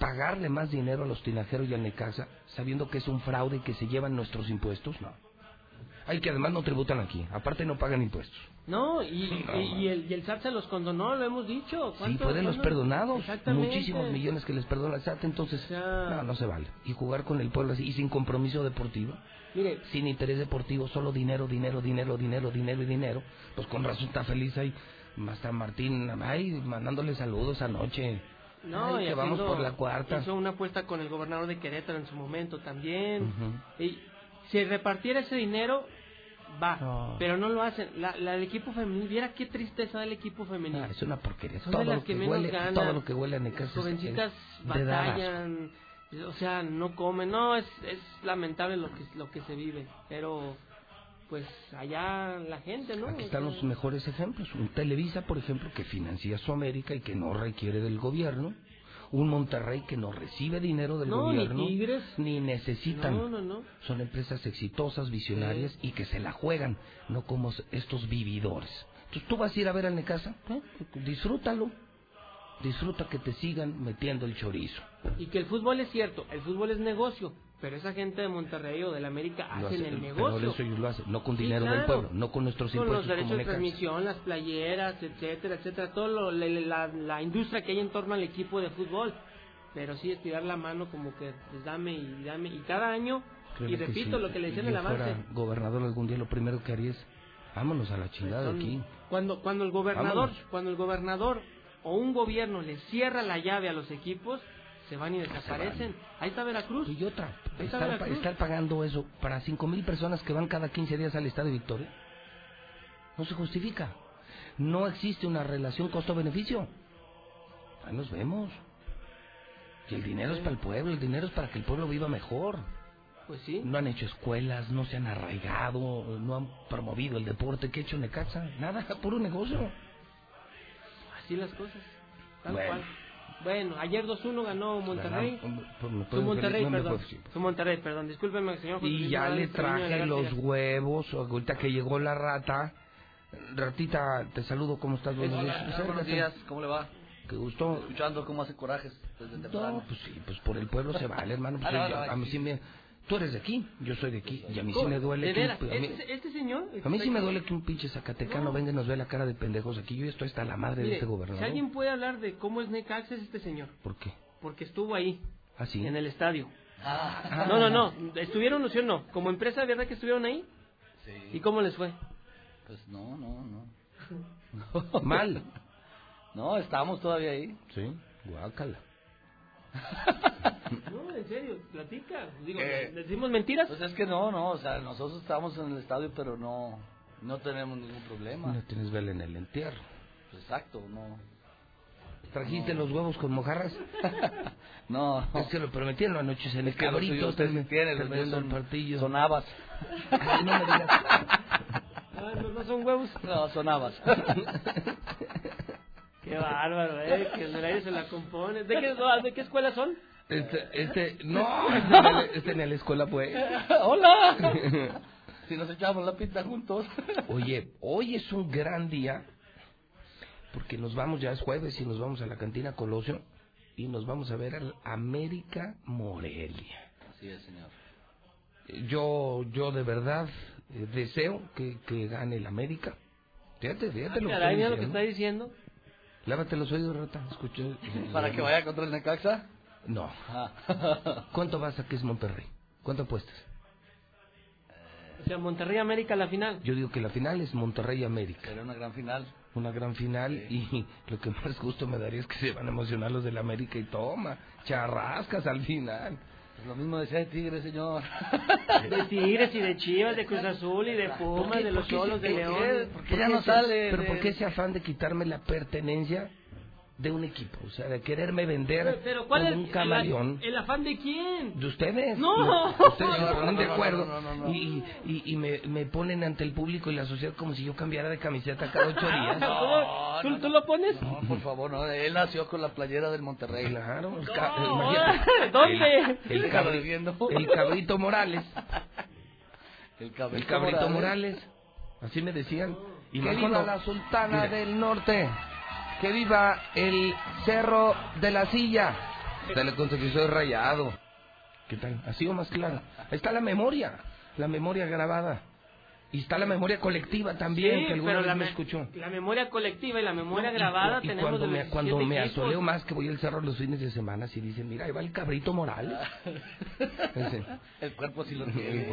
Pagarle más dinero a los tinajeros y al Necaxa, sabiendo que es un fraude y que se llevan nuestros impuestos, no. Hay que además no tributan aquí, aparte no pagan impuestos. No, y, No, y, y el, y el SAT se los condonó, lo hemos dicho. Sí, ¿Cuánto- pueden los perdonados. Muchísimos millones que les perdona el SAT, entonces no, no se vale. Y jugar con el pueblo así, y sin compromiso deportivo, Mire, sin interés deportivo, solo dinero, dinero, dinero, dinero, dinero y dinero, pues con razón está feliz ahí. Hasta Martín, ay, mandándole saludos anoche. No, Ay, y que vamos por la cuarta. Hizo una apuesta con el gobernador de Querétaro en su momento también. Y si repartiera ese dinero, va. No. Pero no lo hacen. La, la del equipo femenil, viera qué tristeza del equipo femenil. Ah, es una porquería. Son Todo de las lo que que menos huele, ganan. todo lo que huele Necaxa Las jovencitas es batallan, o sea, no comen. No, es, es lamentable lo que, lo que se vive. Pero, pues, allá la gente, ¿no? Aquí están los mejores ejemplos. Un Televisa, por ejemplo, que financia su América y que no requiere del gobierno. Un Monterrey que no recibe dinero del No, ni gobierno. Tigres. Ni necesitan. No, no, no. Son empresas exitosas, visionarias y que se la juegan, no como estos vividores. Entonces tú vas a ir a ver al Necaxa, ¿eh? disfrútalo. Disfruta que te sigan metiendo el chorizo. Y que el fútbol es cierto, el fútbol es negocio, pero esa gente de Monterrey o del América Lo hacen el negocio. lo no con dinero del pueblo, no con nuestros Con impuestos los derechos de transmisión, las playeras, etcétera, etcétera, todo lo, la, la- la industria que hay en torno al equipo de fútbol. Pero sí estirar la mano como que pues, dame y dame y cada año Créeme y repito si lo que le decía en avance. fuera gobernador algún día, lo primero que haría es, vámonos a la chingada de Son- aquí. Cuando cuando el gobernador, Vámonos. cuando el gobernador o un gobierno le cierra la llave a los equipos, se van y desaparecen. Ahí está Veracruz. Y otra, Ahí está estar, Veracruz. estar pagando eso para cinco mil personas que van cada 15 días al Estadio Victoria, no se justifica. No existe una relación costo-beneficio. Ahí nos vemos. Y el dinero es para el pueblo, el dinero es para que el pueblo viva mejor. Pues sí. No han hecho escuelas, no se han arraigado, no han promovido el deporte. ¿Qué ha hecho Necaxa? Nada, puro negocio. Así las cosas. Tal Bueno. cual. Bueno, ayer 2-1 ganó Monterrey. Pues, me Su Monterrey, no perdón. Su Monterrey, perdón. Discúlpeme, señor. José Y ya le traje los huevos, ahorita que llegó la rata. Ratita, te saludo, ¿cómo estás? Buenos días. Buenos días, ¿cómo le va? Qué gusto. Escuchando cómo hace corajes desde temprano. No, pues sí, pues por el pueblo se vale, hermano. Pues Ah, yo- a mí sí me, Tú eres de aquí, yo soy de aquí, y a mí sí me duele ¿De que... un- a mí, ¿Este, este señor? a mí sí me duele que un pinche zacatecano venga y nos vea la cara de pendejos aquí. Yo ya estoy hasta la madre de Mire, este si gobernador. alguien puede hablar de cómo es Necaxa es este señor, ¿Por qué? porque estuvo ahí, ¿Ah, sí? en el estadio. Ah. No, no, no, ¿estuvieron o sí o no? ¿Como empresa, verdad que estuvieron ahí? Sí. ¿Y cómo les fue? Pues no, no, no. Mal. No, estamos todavía ahí. Sí, guácala. No, en serio, platica. Digo, Eh, ¿le decimos mentiras? Pues es que no, no, o sea, nosotros estamos en el estadio, pero no, no tenemos ningún problema. No tienes vela en el entierro. Pues exacto, no. ¿Trajiste los huevos con mojarras? No. Es que lo prometieron anoche en el Es que los cabrito. el son- partido. son habas. Ay, no me digas. Ah, no, no son huevos. No, son habas. Qué bárbaro, eh, que el aire se la compone. ¿De qué, no, ¿de qué escuela son? Este, este, no, este en, el- este en la escuela pues. ¡Hola! si nos echamos la pinta juntos. Oye, hoy es un gran día porque nos vamos, ya es jueves y nos vamos a la cantina Colosio y nos vamos a ver al América Morelia. Así es, señor. Yo, yo de verdad eh, deseo que, que gane el América. Fíjate, fíjate lo que Caray, mira lo que está diciendo. Lávate los oídos, rata. Escucha. ¿Para que vaya contra el Necaxa? No. Ah. ¿Cuánto vas a que es Monterrey? ¿Cuánto apuestas? O sea, Monterrey América la final. Yo digo que la final es Monterrey América. Será una gran final. Una gran final y lo que más gusto me daría es que se van a emocionar los del América y toma, charrascas al final. Pues lo mismo decía de Tigre, señor. De Tigres y de Chivas, de Cruz Azul y de ¿Por Pumas, de los Cholos, de León. ¿Por qué ya no sale Pero de- ¿por qué ese afán de quitarme la pertenencia de un equipo? O sea, de quererme vender Pero, pero ¿cuál como un el- camaleón. el, afán de quién? ¿De ustedes? No. Ustedes se No, no, ponen no, de no, acuerdo no, no, no, no. y, y, y me, me ponen ante el público y la sociedad como si yo cambiara de camiseta cada ocho días. ¿Tú, tú, tú lo pones? No, por favor, no. Él nació con la playera del Monterrey. Claro, el ca- No. ¿dónde? El, el Déjalo cabri- viendo. el cabrito Morales. El cabrito, El cabrito Morales. Así me decían. Y que viva la sultana del norte. Que viva el cerro de la silla. Conté que soy rayado. ¿Qué tal? ¿Ha sido más claro? Ahí está la memoria. La memoria grabada. Y está la memoria colectiva también, Sí, que alguna pero vez la me escuchó. La memoria colectiva y la memoria No, y- grabada y tenemos cuando de me, cuando 17 me asoleo más que voy al cerro los fines de semana, si dicen, mira, ahí va el cabrito Morales. Ese. El cuerpo sí lo El, tiene.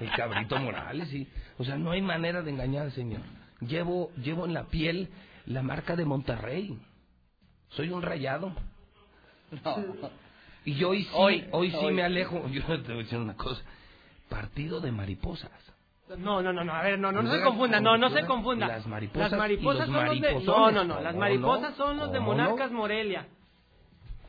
el cabrito Morales, sí. O sea, no hay manera de engañar, señor. Llevo, llevo en la piel la marca de Monterrey. Soy un rayado. No. Y yo hoy sí, Hoy, hoy, sí hoy. me alejo. Yo te voy a decir una cosa. Partido de mariposas. No, no, no, no, a ver, no, no, no se confunda, no, no se confunda. las mariposas Las mariposas son los de... No, no, no, las ¿Cómo mariposas son los de ¿Cómo Monarcas? Morelia.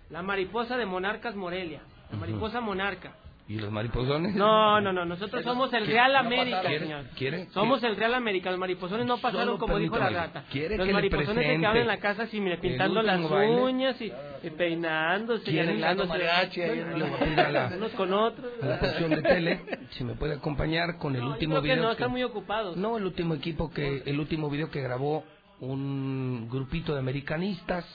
La mariposa de Monarcas Morelia. La mariposa monarca. ¿Y los mariposones? No, no, no, nosotros somos el Real América, pasaron. señor. ¿Quiere? Somos el Real América, los mariposones no pasaron como dijo la rata. ¿Quiere Los que mariposones se quedaban en la casa así, mire, pintando las baile? uñas y, y peinándose y ¿Quiere arreglándose. Unos con otros. a la sección de tele si me puede acompañar con el No, yo último creo que video. no, están muy ocupados. No, el último equipo que, el último video que grabó un grupito de americanistas.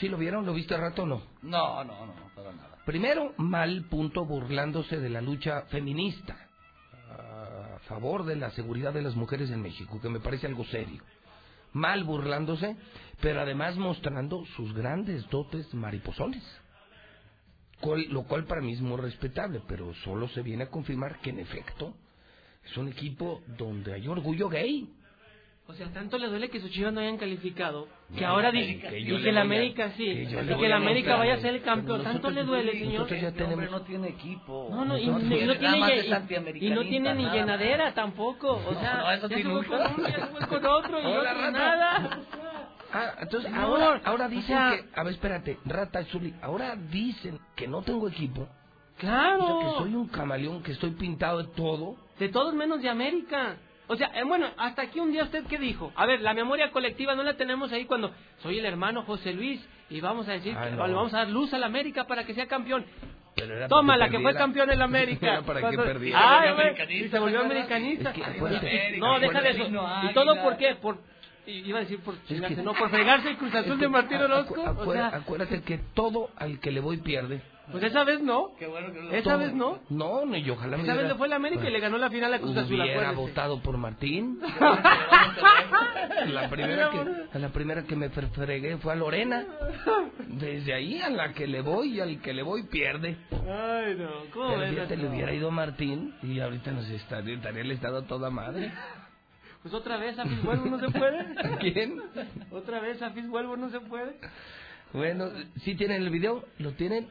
¿Sí lo vieron? ¿Lo viste al rato o no? No, no, no, para nada. Primero, mal punto burlándose de la lucha feminista a favor de la seguridad de las mujeres en México, que me parece algo serio. Mal burlándose, pero además mostrando sus grandes dotes mariposones. Lo cual para mí es muy respetable, pero solo se viene a confirmar que en efecto es un equipo donde hay orgullo gay. O sea, tanto le duele que sus chivas no hayan calificado, que No, ahora que- dice que que le la América sí, que y que voy la América vaya a ser el campeón. Tanto le duele, señor. ya Este tenemos- no tiene equipo. No, no, y, no tiene, y- no tiene ni nada llenadera tampoco. O No, sea, no, eso ya se fue con uno, ya se fue con otro y rata. nada. Ah, entonces No, ahora, ahora o dicen sea- que, a ver, espérate, Rata Zuli, ahora dicen que no tengo equipo. Claro. O sea, que soy un camaleón, que estoy pintado de todo. De todos menos de América. O sea, eh, bueno, hasta aquí un día usted qué dijo. A ver, la memoria colectiva no la tenemos ahí cuando soy el hermano José Luis y vamos a decir Ah, que no. vamos a dar luz a la América para que sea campeón. Pero era Toma, la que fue perdiera. campeón en la América. Para que Cuando- perdiera. Se volvió güey, americanista, y se volvió americanista. Es que Ay, no, deja de eso. ¿Y todo por qué? Por, iba a decir por chingarse, que- no, por fregarse el Cruz Azul Es de que Martín acu- Orozco. acu- O sea, acuérdate que todo al que le voy pierde. Pues esa vez no. Qué bueno que no lo- Esa vez no. No, no, y ojalá me Esa vez le fue la América y le ganó la final a Cruz Azul. Hubiera votado por Martín. la primera que, a la primera que me fre- fregué fue a Lorena. Desde ahí a la que le voy y al que le voy pierde. Ay, no. ¿Cómo Pero ves? fíjate, le hubiera ido Martín y ahorita nos estaría, estaría el estado a toda madre. Pues otra vez a Fisbuelvo no se puede. ¿Quién? Otra vez a Fisbuelvo no se puede. Bueno, ¿sí tienen el video? ¿Lo tienen?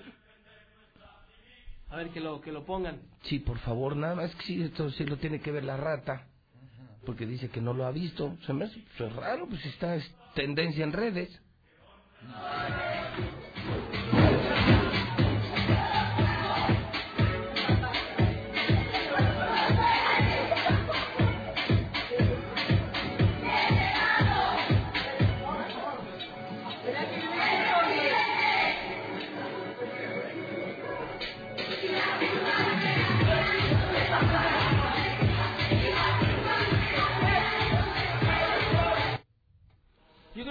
A ver, que lo, que lo pongan. Sí, por favor, nada más que sí, esto sí lo tiene que ver la rata. Porque dice que no lo ha visto. Se me hace pues, raro, pues está es tendencia en redes. Yo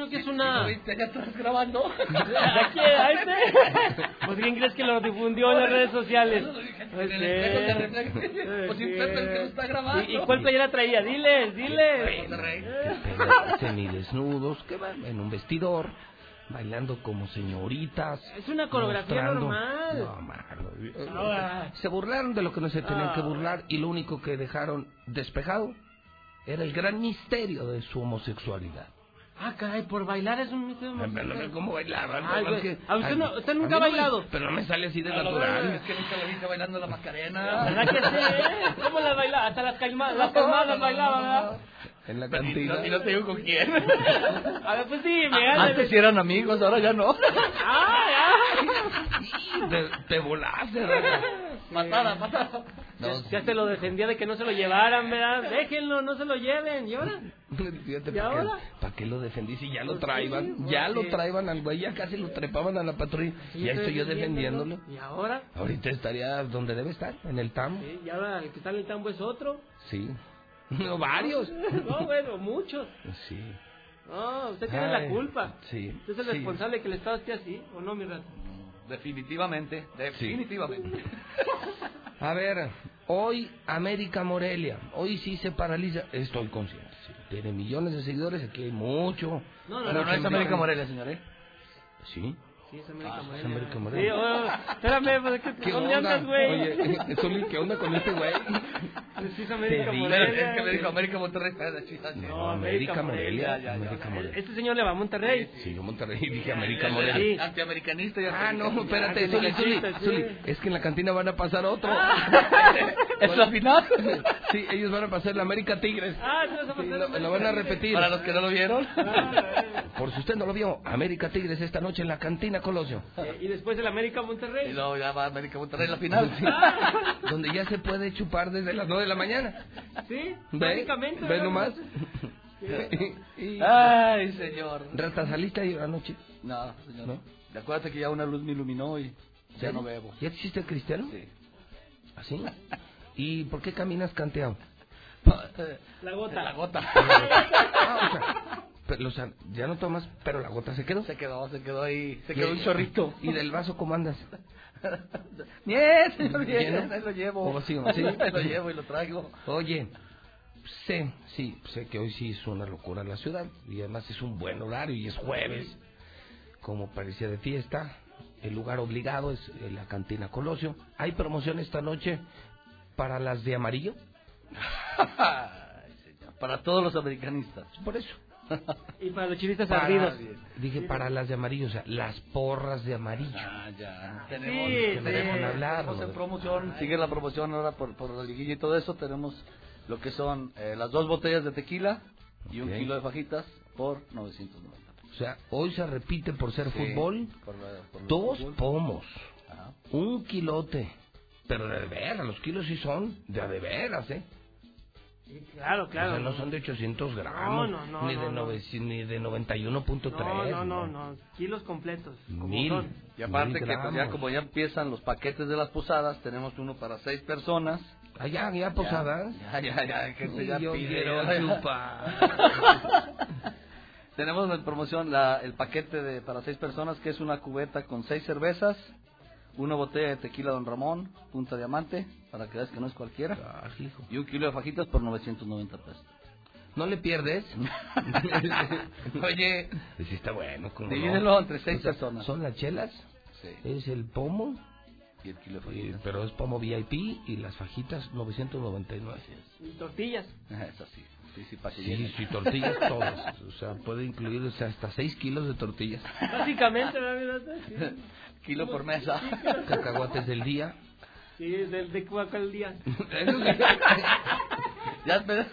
creo que es una... ¿Viste allá atrás grabando? Aquí, ahí está. Pues quién crees que lo difundió en las redes sociales. En el espejo se refleja. Pues que lo está grabando. ¿Y, cuál playera traía? Diles, diles. semidesnudos que van en un vestidor bailando como señoritas. Es una coreografía normal. No, mano. Ah. Se burlaron de lo que no se tenían Ah. que burlar y lo único que dejaron despejado era el gran misterio de su homosexualidad. Ah, caray, por bailar es un sé ¿Cómo? Ay, que- ¿A usted ay, no- usted a nunca ha no bailado? pero no me sale así de A natural. Es que nunca lo viste bailando la Macarena. ¿Verdad que sí? eh? ¿Cómo la bailaba? Hasta las calmadas, las calmadas bailaban, ¿verdad? En la Y cantina. no, y no te digo con quién. A ver, pues sí, me gana. Antes sí eran amigos, ahora ya no. ¡Ay, ay! Te, te volaste, ¿verdad? Matada, matada. Ya, ya se lo defendía de que no se lo llevaran, ¿verdad? Déjenlo, no se lo lleven. ¿Y ahora? Fíjate, ¿Y ¿para ahora? qué, pa' qué lo defendí si ya lo Pues traían? sí, ya lo traían al güey, ya casi lo trepaban a la patrulla. Sí, ya estoy yo defendiéndolo. ¿Y ahora? Ahorita estaría donde debe estar, en el TAM. Sí, y ahora el que está en el tambo es otro. Sí. No, varios. No, bueno, muchos. Sí. No, usted tiene Ay, la culpa. Sí. Usted es el responsable que el Estado esté así, ¿o no, mi rato? Definitivamente, definitivamente. A ver, hoy América Morelia, hoy sí se paraliza, estoy consciente, sí, tiene millones de seguidores, aquí hay mucho. No, Pero no es América Morelia, señor, ¿eh? Sí. Sí, es América Ah, Morelia. es América Sí, Morelia. oh, espérame, pues, ¿qué, ¿Qué ¿dónde onda? andas, güey? Oye, Zuli, ¿qué onda con este güey? Sí, es América. Morelia. Es que me dijo América Monterrey. ah, sí. No, América Morelia, Ya, ya, América ya. Morelia. Este señor le va a Monterrey. Sí, yo Monterrey dije América Sí. Morelia. Antiamericanista y Ah, no, espérate, Zuli, Zuli, sí. Zuli, es que en la cantina van a pasar otro. ¿Es la final? Sí, ellos van a pasar la América Tigres. Ah, ¿tú vas a Sí, lo, lo van a repetir. Para los que no lo vieron. Por si usted no lo vio, América Tigres esta noche en la cantina Colosio. Eh, Y después el América Y Monterrey. luego ya va América Monterrey la final. Donde ya se puede chupar desde las 9 de la mañana. Sí, ¿Ve? básicamente. ¿Ve ¿verdad? nomás? Sí. Y- Ay, señor. Rata, ¿saliste ahí anoche? No, señor. ¿No? Acuérdate que ya una luz me iluminó y ya no bebo. ¿Ya te hiciste cristiano? Sí. ¿Así? ¿Y por qué caminas canteado? La gota. La gota. Ah, o sea, o sea, ya no tomas, pero la gota se quedó. Se quedó, se quedó ahí. Se Y- quedó un chorrito. ¿Y del vaso cómo andas? Bien, señor, bien. ¿Lleno? Ahí lo llevo. ¿O sí, sí? Ahí lo llevo y lo traigo. Oye, sé, sí, sé que hoy sí es una locura la ciudad y además es un buen horario y es jueves, como parecía de fiesta. El lugar obligado es la cantina Colosio. ¿Hay promoción esta noche para las de amarillo? Para todos los americanistas. Por eso. Y para los chivistas Para- ardidos. Dije para las de amarillo, o sea, las porras de amarillo. Ah, ya. Sí, Tenemos, que me sí. dejan hablar. tenemos en promoción. Sigue la promoción ahora por, por la liguilla y todo eso. Tenemos lo que son eh, las dos botellas de tequila y un kilo de fajitas por 990. O sea, hoy se repite por ser Sí, fútbol, por la- por dos fútbol. pomos, Ajá. un kilote. Pero de veras, los kilos sí son de a de veras, ¿eh? Sí, claro, claro. O sea, no son de 800 gramos, No, no, no, ni, de nove- ni de 91.3. No, no, no, no. Kilos completos. Como Mil. son. Y aparte Mil que pues, ya como ya empiezan los paquetes de las posadas, tenemos uno para seis personas. Ah, ya, ya posadas. Ya, ya, ya, gente Y ya ya. Tenemos en promoción la, el paquete de para seis personas que es una cubeta con seis cervezas, una botella de tequila Don Ramón, punta diamante, para que veas que no es cualquiera. Ah, hijo. Y un kilo de fajitas por 990 pesos. ¿No le pierdes? Oye, pues sí está bueno. ¿cómo no? Divídelo entre seis O sea, personas. ¿Son las chelas? Sí. Es el pomo, Y el kilo de y- fajitas. pero es pomo VIP y las fajitas 999. Y tortillas. Eso sí. Sí, sí, Sí, sí, tortillas todas. O sea, puede incluir o sea, hasta 6 kilos de tortillas. Básicamente, ¿verdad? Sí. Kilo por mesa. Cacahuates del día. Sí, del de cuál día. Ya espera.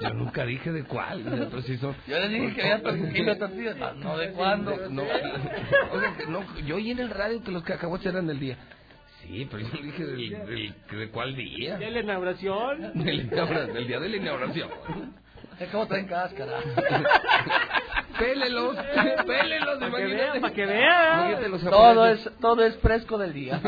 Yo nunca dije de cuál. o sea, pero sí son- Yo les dije que había kilo de tortillas. Ah, No, ¿de cuándo? No, oiga, no, yo oí en el radio que los cacahuates eran del día. Sí, pero yo dije del, del- de cuál día. ¿De la inauguración? Del, inaugura- del día de la inauguración. Es como traen cáscara. Pélelos, pélelos, Para que para que vea. Imagínate los Todo es, todo es fresco del día.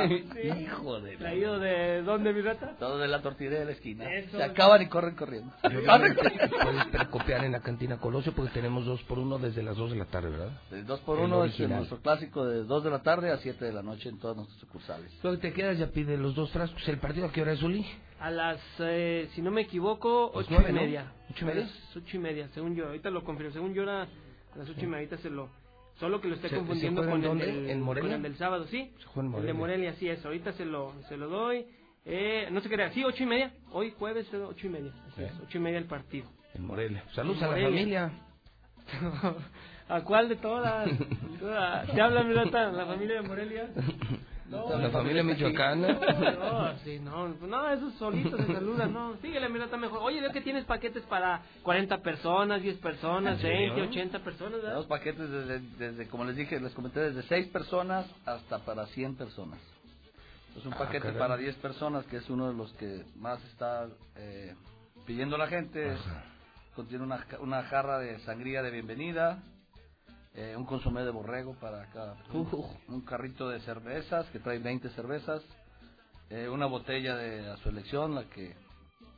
Hijo de la- ¿Traído de dónde, mi rata? Todo de la tortillería de la esquina. Eso. Se acaban y corren corriendo. Y puedes precopiar en la cantina Colosio porque tenemos dos por uno desde las 2 de la tarde, ¿verdad? El 2 por El 1 es original. nuestro clásico de 2 de la tarde a 7 de la noche en todas nuestras sucursales. Luego te quedas, ya pide los dos frascos. ¿El partido a qué hora es, Uli? A las, eh, si no me equivoco, ocho nueve, y ¿no? media. ¿Ocho y media? Ocho y media, según yo. Ahorita lo confirmo. Según yo era a las ocho y media. Ahorita se lo... Solo que lo esté ¿Se- confundiendo se con el, del, ¿En Morelia? con el del sábado, sí. Se El de Morelia. Morelia, sí es. Ahorita se lo, se lo doy. Eh, no qué era. Sí, ocho y media. Hoy jueves, eh, ocho y media. Así es, ocho y media el partido. En Morelia. Saludos En a la familia. ¿A cuál de todas? ¿Te habla, mi rata? ¿La familia de Morelia? la familia michoacana. No, sí, no, no, esos solitos se saludan, no. Síguele, mira, está mejor. Oye, veo que tienes paquetes para 40 personas, 10 personas, ¿En serio? 20, 80 personas, ¿verdad? Tenemos paquetes desde, desde, como les dije, les comenté, desde 6 personas hasta para 100 personas. Es un Ah, paquete caray. para 10 personas, que es uno de los que más está eh, pidiendo la gente. Es- contiene una, una jarra de sangría de bienvenida, eh, un consomé de borrego para cada un carrito de cervezas que trae 20 cervezas, eh, una botella de a su elección, la que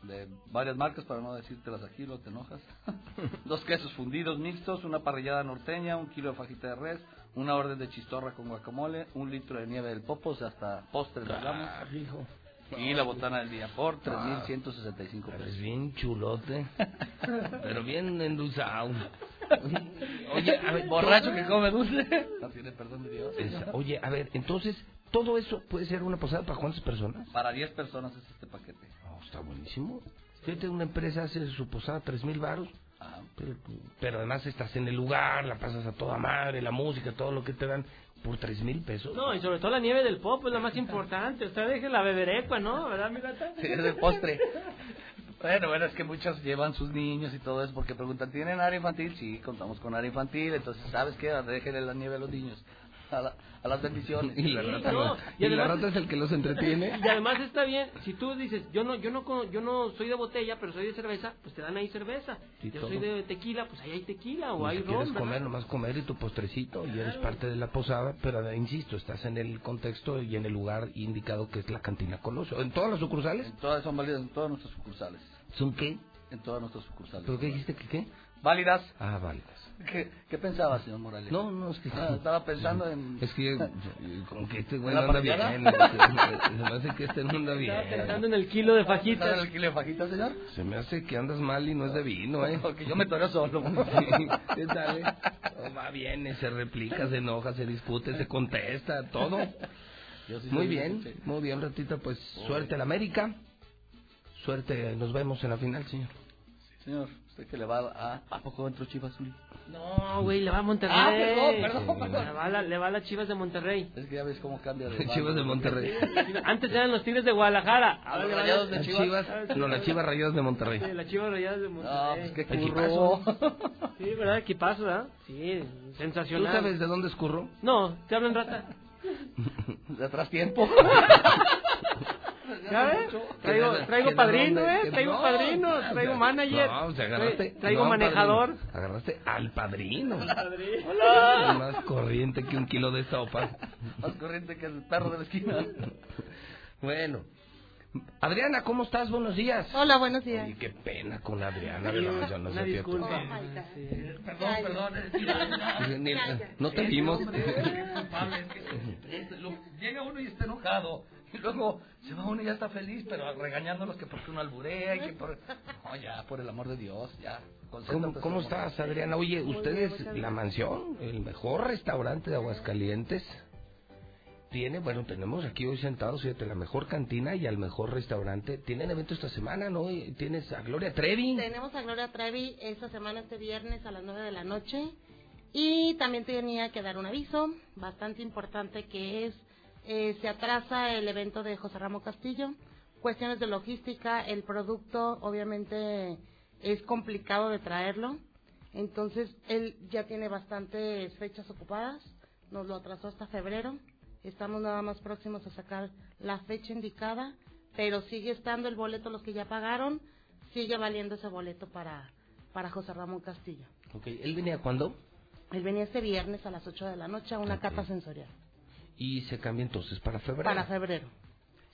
de varias marcas para no decírtelas aquí, lo te enojas. Dos quesos fundidos mixtos, una parrillada norteña, un kilo de fajita de res, una orden de chistorra con guacamole, un litro de nieve del popo, o sea, hasta postres le damos. Ah, hijo. Y la botana del día por Ah. 3.165 Eres pesos. bien chulote. pero bien endulzado. Oye, a ver, Borracho que come dulce. No tiene perdón de Dios. Esa- Oye, a ver, entonces, ¿todo eso puede ser una posada para cuántas personas? Para 10 personas es este paquete. Oh, está buenísimo. Fíjate, una empresa hace su posada tres mil varos, Ajá. pero, pero además estás en el lugar, la pasas a toda madre, la música, todo lo que te dan por tres mil pesos. No, y sobre todo la nieve del pop es la más importante. Usted deje la beberecua, ¿no? ¿Verdad, mi rata? Sí, es de postre. Bueno, bueno, es que muchos llevan sus niños y todo eso porque preguntan, ¿tienen área infantil? Sí, contamos con área infantil, entonces, ¿sabes qué? Déjenle la nieve a los niños, a, la- a las bendiciones. Y la rata, no, y la rata es el que los entretiene. Y además está bien, si tú dices, yo no yo no yo no soy de botella, pero soy de cerveza, pues te dan ahí cerveza. Sí, yo todo. soy de tequila, pues ahí hay tequila o Y hay si ron, quieres ¿verdad? comer, nomás comer y tu postrecito y eres parte de la posada, pero insisto, estás en el contexto y en el lugar indicado que es la cantina Colosio. ¿En todas las sucursales? En todas son válidas en todas nuestras sucursales. ¿Son qué? En todas nuestras sucursales. ¿Pero qué dijiste que qué? ¿Válidas? Ah, válidas. ¿Qué, qué pensaba, señor Morales? No, no, es que... Ah, estaba pensando en... Es que eh, como que este güey ¿En no anda bien. Se me hace que este no anda bien. Estaba pensando en el kilo de ¿Estaba fajitas. en el kilo de fajitas, señor? Se me hace que andas mal y no es de vino, ¿eh? Porque yo me toreo solo. Sí, ¿Qué tal? eh? Va bien, se replica, se enoja, se discute, se contesta, todo. Yo sí Muy bien, muy bien, ratita, pues suerte a la América. Suerte, nos vemos en la final, señor. Señor, usted que le va a... ¿A poco entró Chivas, Uli? No, güey, le va a Monterrey. Ah, perdón, perdón, perdón. Le va, a la- le va a las Chivas de Monterrey. Es que ya ves cómo cambia de... Chivas de Monterrey. Antes eran los Tigres de Guadalajara. Ahora los Rayados de Las Chivas. chivas, no, las chivas rayadas de Monterrey. Sí, las Chivas Rayadas de No, Monterrey. pues qué Equipazo. curro. Sí, ¿verdad? Equipazo, ¿verdad? Sí, ¿Tú sensacional. sabes de dónde escurro? No, te hablan rata. De atrás tiempo. ¿Ya ves? Traigo, ¿Que traigo padrino? ¿eh? ¿Que Traigo no? padrino, traigo manager. No, o sea, agarraste. Tra- Traigo no, manejador. padrino. Agarraste al padrino. Padrino. Hola. Más corriente que un kilo de sopa. Más corriente que el perro de la esquina. Bueno. Adriana, ¿cómo estás? Buenos días. Hola, buenos días. Ay, qué pena con Adriana. yo no Una sé qué-. Oh, Perdón, perdón. No te vimos. Llega uno y está enojado. Y luego se va uno y ya está feliz, pero regañándolos que porque uno alburea y que por... No, ya, por el amor de Dios, ya. ¿Cómo, cómo estás, Adriana? Oye, ustedes, la mansión, el mejor restaurante de Aguascalientes, tiene, bueno, tenemos aquí hoy sentados, fíjate, la mejor cantina y al mejor restaurante. Tienen evento esta semana, ¿no? Y Tienes a Gloria Trevi. Tenemos a Gloria Trevi esta semana, este viernes a las 9 de la noche. Y también tenía que dar un aviso bastante importante que es, eh, se atrasa el evento de José Ramos Castillo. Cuestiones de logística, el producto obviamente es complicado de traerlo. Entonces él ya tiene bastantes fechas ocupadas, nos lo atrasó hasta febrero. Estamos nada más próximos a sacar la fecha indicada, pero sigue estando el boleto, los que ya pagaron, sigue valiendo ese boleto para, para José Ramón Castillo. Ok, ¿él venía cuándo? Él venía este viernes a las 8 de la noche a una cata sensorial. Y se cambia entonces para febrero. Para febrero.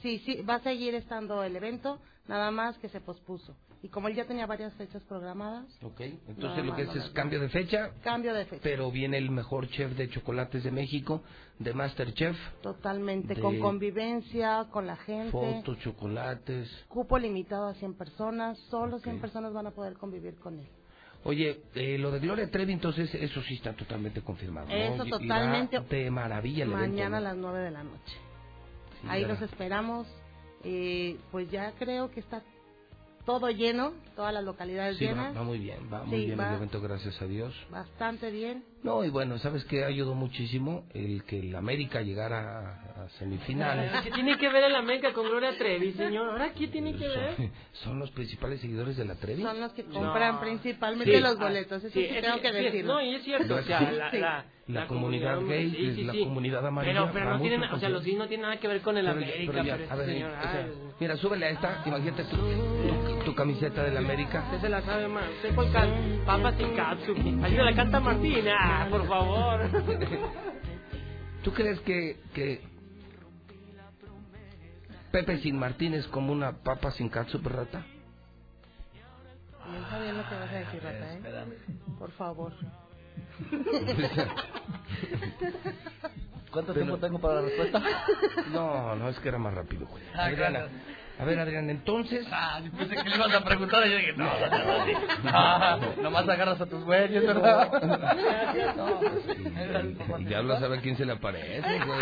Sí, sí, va a seguir estando el evento, nada más que se pospuso. Y como él ya tenía varias fechas programadas, Ok, entonces lo que es es cambio de fecha, cambio de fecha. pero viene el mejor chef de chocolates de México, de Masterchef. Totalmente, de con convivencia, con la gente. Fotos, chocolates. Cupo limitado a 100 personas, solo 100 Ok. personas van a poder convivir con él. Oye, eh, lo de Gloria Trevi, entonces eso sí está totalmente confirmado. ¿no? Eso Y- totalmente. de maravilla el evento, Mañana a las 9 de la noche. Sí, Ahí los esperamos. Eh, pues ya creo que está todo lleno, todas las localidades Sí, va, llenas. va muy bien, va muy bien va el evento, gracias a Dios. Bastante bien. No, y bueno, ¿sabes qué ayudó muchísimo? El que el América llegara a, a semifinales. ¿Qué tiene que ver el América con Gloria Trevi, señor? ¿Ahora qué tiene que ver? Son, son los principales seguidores de la Trevi. Son los que compran No. principalmente Sí. los boletos, eso sí, es tengo que- decirlo. No, y es cierto, o sea, la, Sí. la, La comunidad gay, sí, sí, la sí. comunidad amarilla, Pero, pero no tienen, o sea, los gays no tienen nada que ver con el Pero ya- América, pero ya, pero a ver, señor, o sea, ay, mira, súbele a esta, imagínate tu, tu, camiseta del América. Usted se la sabe más. Usted cuál can... Papas y katsu. Ayuda, la canta Martina, ah, por favor. ¿Tú crees que, que Pepe sin Martínez como una papa sin catsup, rata? Piensa bien lo que vas a decir, Rata, ¿eh? Por favor. ¿Cuánto Pero- tiempo tengo para la respuesta? No, no, es que era más rápido, güey. Ah, Adriana, gracias. A ver, Adriana, entonces... Ah, pensé que le ibas a preguntar y yo dije, no, no, no. Ah, nomás agarras a tus güeyes, ¿verdad? No, pues sí, el, diablo sabe a quién se le aparece, güey.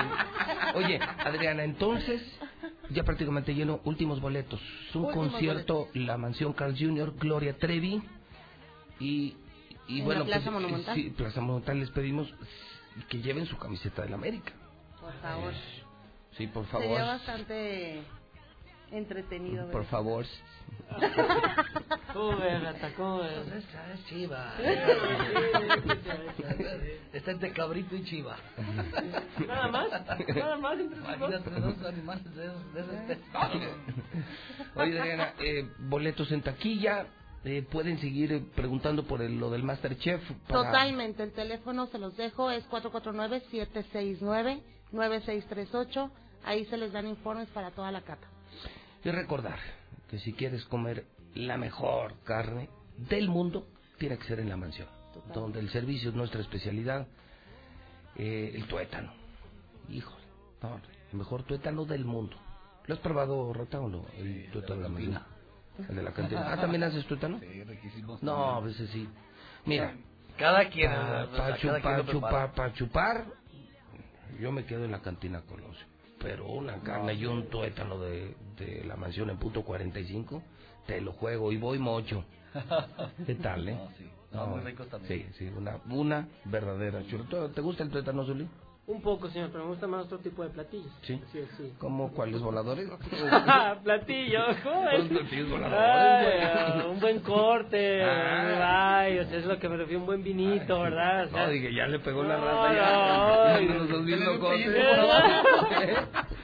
Oye, Adriana, entonces, ya prácticamente lleno, últimos boletos. Es un Últimos concierto, la mansión Carl Jr., Gloria Trevi, y, y En bueno, la Plaza pues, Monumental. Sí, Plaza Monumental les pedimos que lleven su camiseta del América. Por favor. Sí, por favor. Sería bastante entretenido. Por ver. favor. ¿Cómo ves, Rata? ¿Cómo ves? Esa es chiva. Está entre cabrito y chiva. Nada más, nada más entre. Imagínate dos animales de esos Oye, Adriana, eh, boletos en taquilla. eh, pueden seguir eh, preguntando por el- lo del Masterchef. para- Totalmente, el teléfono se los dejo, es 449-769-9638. Ahí se les dan informes para toda la cata. Y recordar que si quieres comer la mejor carne del mundo, tiene que ser en la mansión, donde el servicio es nuestra especialidad, eh, el tuétano. Híjole, no, el mejor tuétano del mundo. ¿Lo has probado, Rata, o no? El tuétano de la mansión. El de la cantina. Ah, ¿también haces tuétano? Sí, riquísimos. No, a veces sí. Mira, Cada quien. para o sea, cada quien chupar, lo prepara. chupar, para chupar, yo me quedo en la cantina Colosio. Pero una carne y un tuétano de, de la mansión en punto 45, te lo juego y voy mocho. ¿Qué tal, eh? No, sí. No, muy ricos también. Sí, sí, una, una verdadera churro. ¿Te gusta el tuétano, Zuli? Un poco, señor, pero me gusta más otro tipo de platillos. Sí. Sí, sí. ¿Cómo cuáles voladores? platillos, ¿cómo es? Son platillos voladores, Ay, güey. un buen corte, Ah. ay, o sea, es lo que me refiero, un buen vinito, ¿verdad? O sea, No, dije, ya le pegó la No, rata, no, ya. ay. Ya nos dos bien Le dio un locos.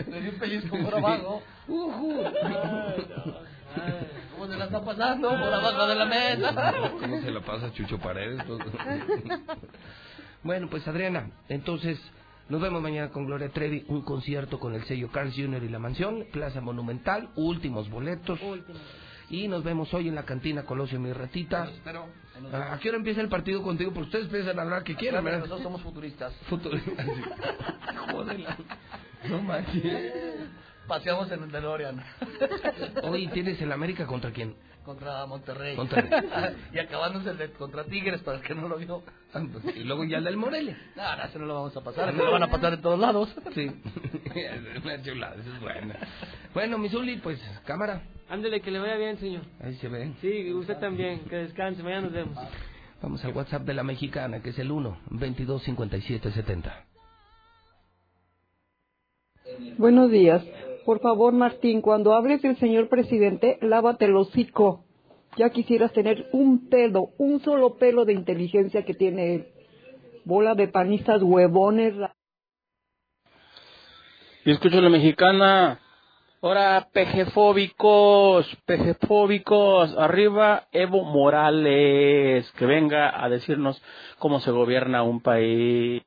Le dio un pellizco por abajo. Ay, ¿Cómo se la está pasando? Por abajo de la mesa. ¿Cómo se la pasa Chucho Paredes? bueno, pues Adriana, entonces nos vemos mañana con Gloria Trevi, un concierto con el sello Carl Jr. y La Mansión, Plaza Monumental, últimos boletos. Y nos vemos hoy en la cantina Colosio Mi Ratita. Espero. ¿A qué hora empieza el partido contigo? Porque ustedes piensan hablar que quieran, Pero ¿verdad? nosotros somos futuristas. Futuro- Joder. No manches. Paseamos en el DeLorean. Hoy tienes el América contra quién? Contra Monterrey. Monterrey. y acabándose el de contra Tigres, para el que no lo vio. Y luego ya el del Morelia. No, no, ese no lo vamos a pasar. Ese lo van a pasar en todos lados. Sí. Una chulada, eso es buena. Bueno, Misuli, pues, cámara. Ándele, que le vaya bien, señor. Ahí se ve. Sí, usted también. Que descanse. Mañana nos vemos. Vamos al WhatsApp de la mexicana, que es el 1 22 57 70. Buenos días. Por favor, Martín, cuando hables del señor presidente, lávate el hocico. Ya quisieras tener un pelo, un solo pelo de inteligencia que tiene. Bola de panistas huevones. Y escucho la mexicana. Ahora, pejefóbicos, pejefóbicos, arriba Evo Morales, que venga a decirnos cómo se gobierna un país.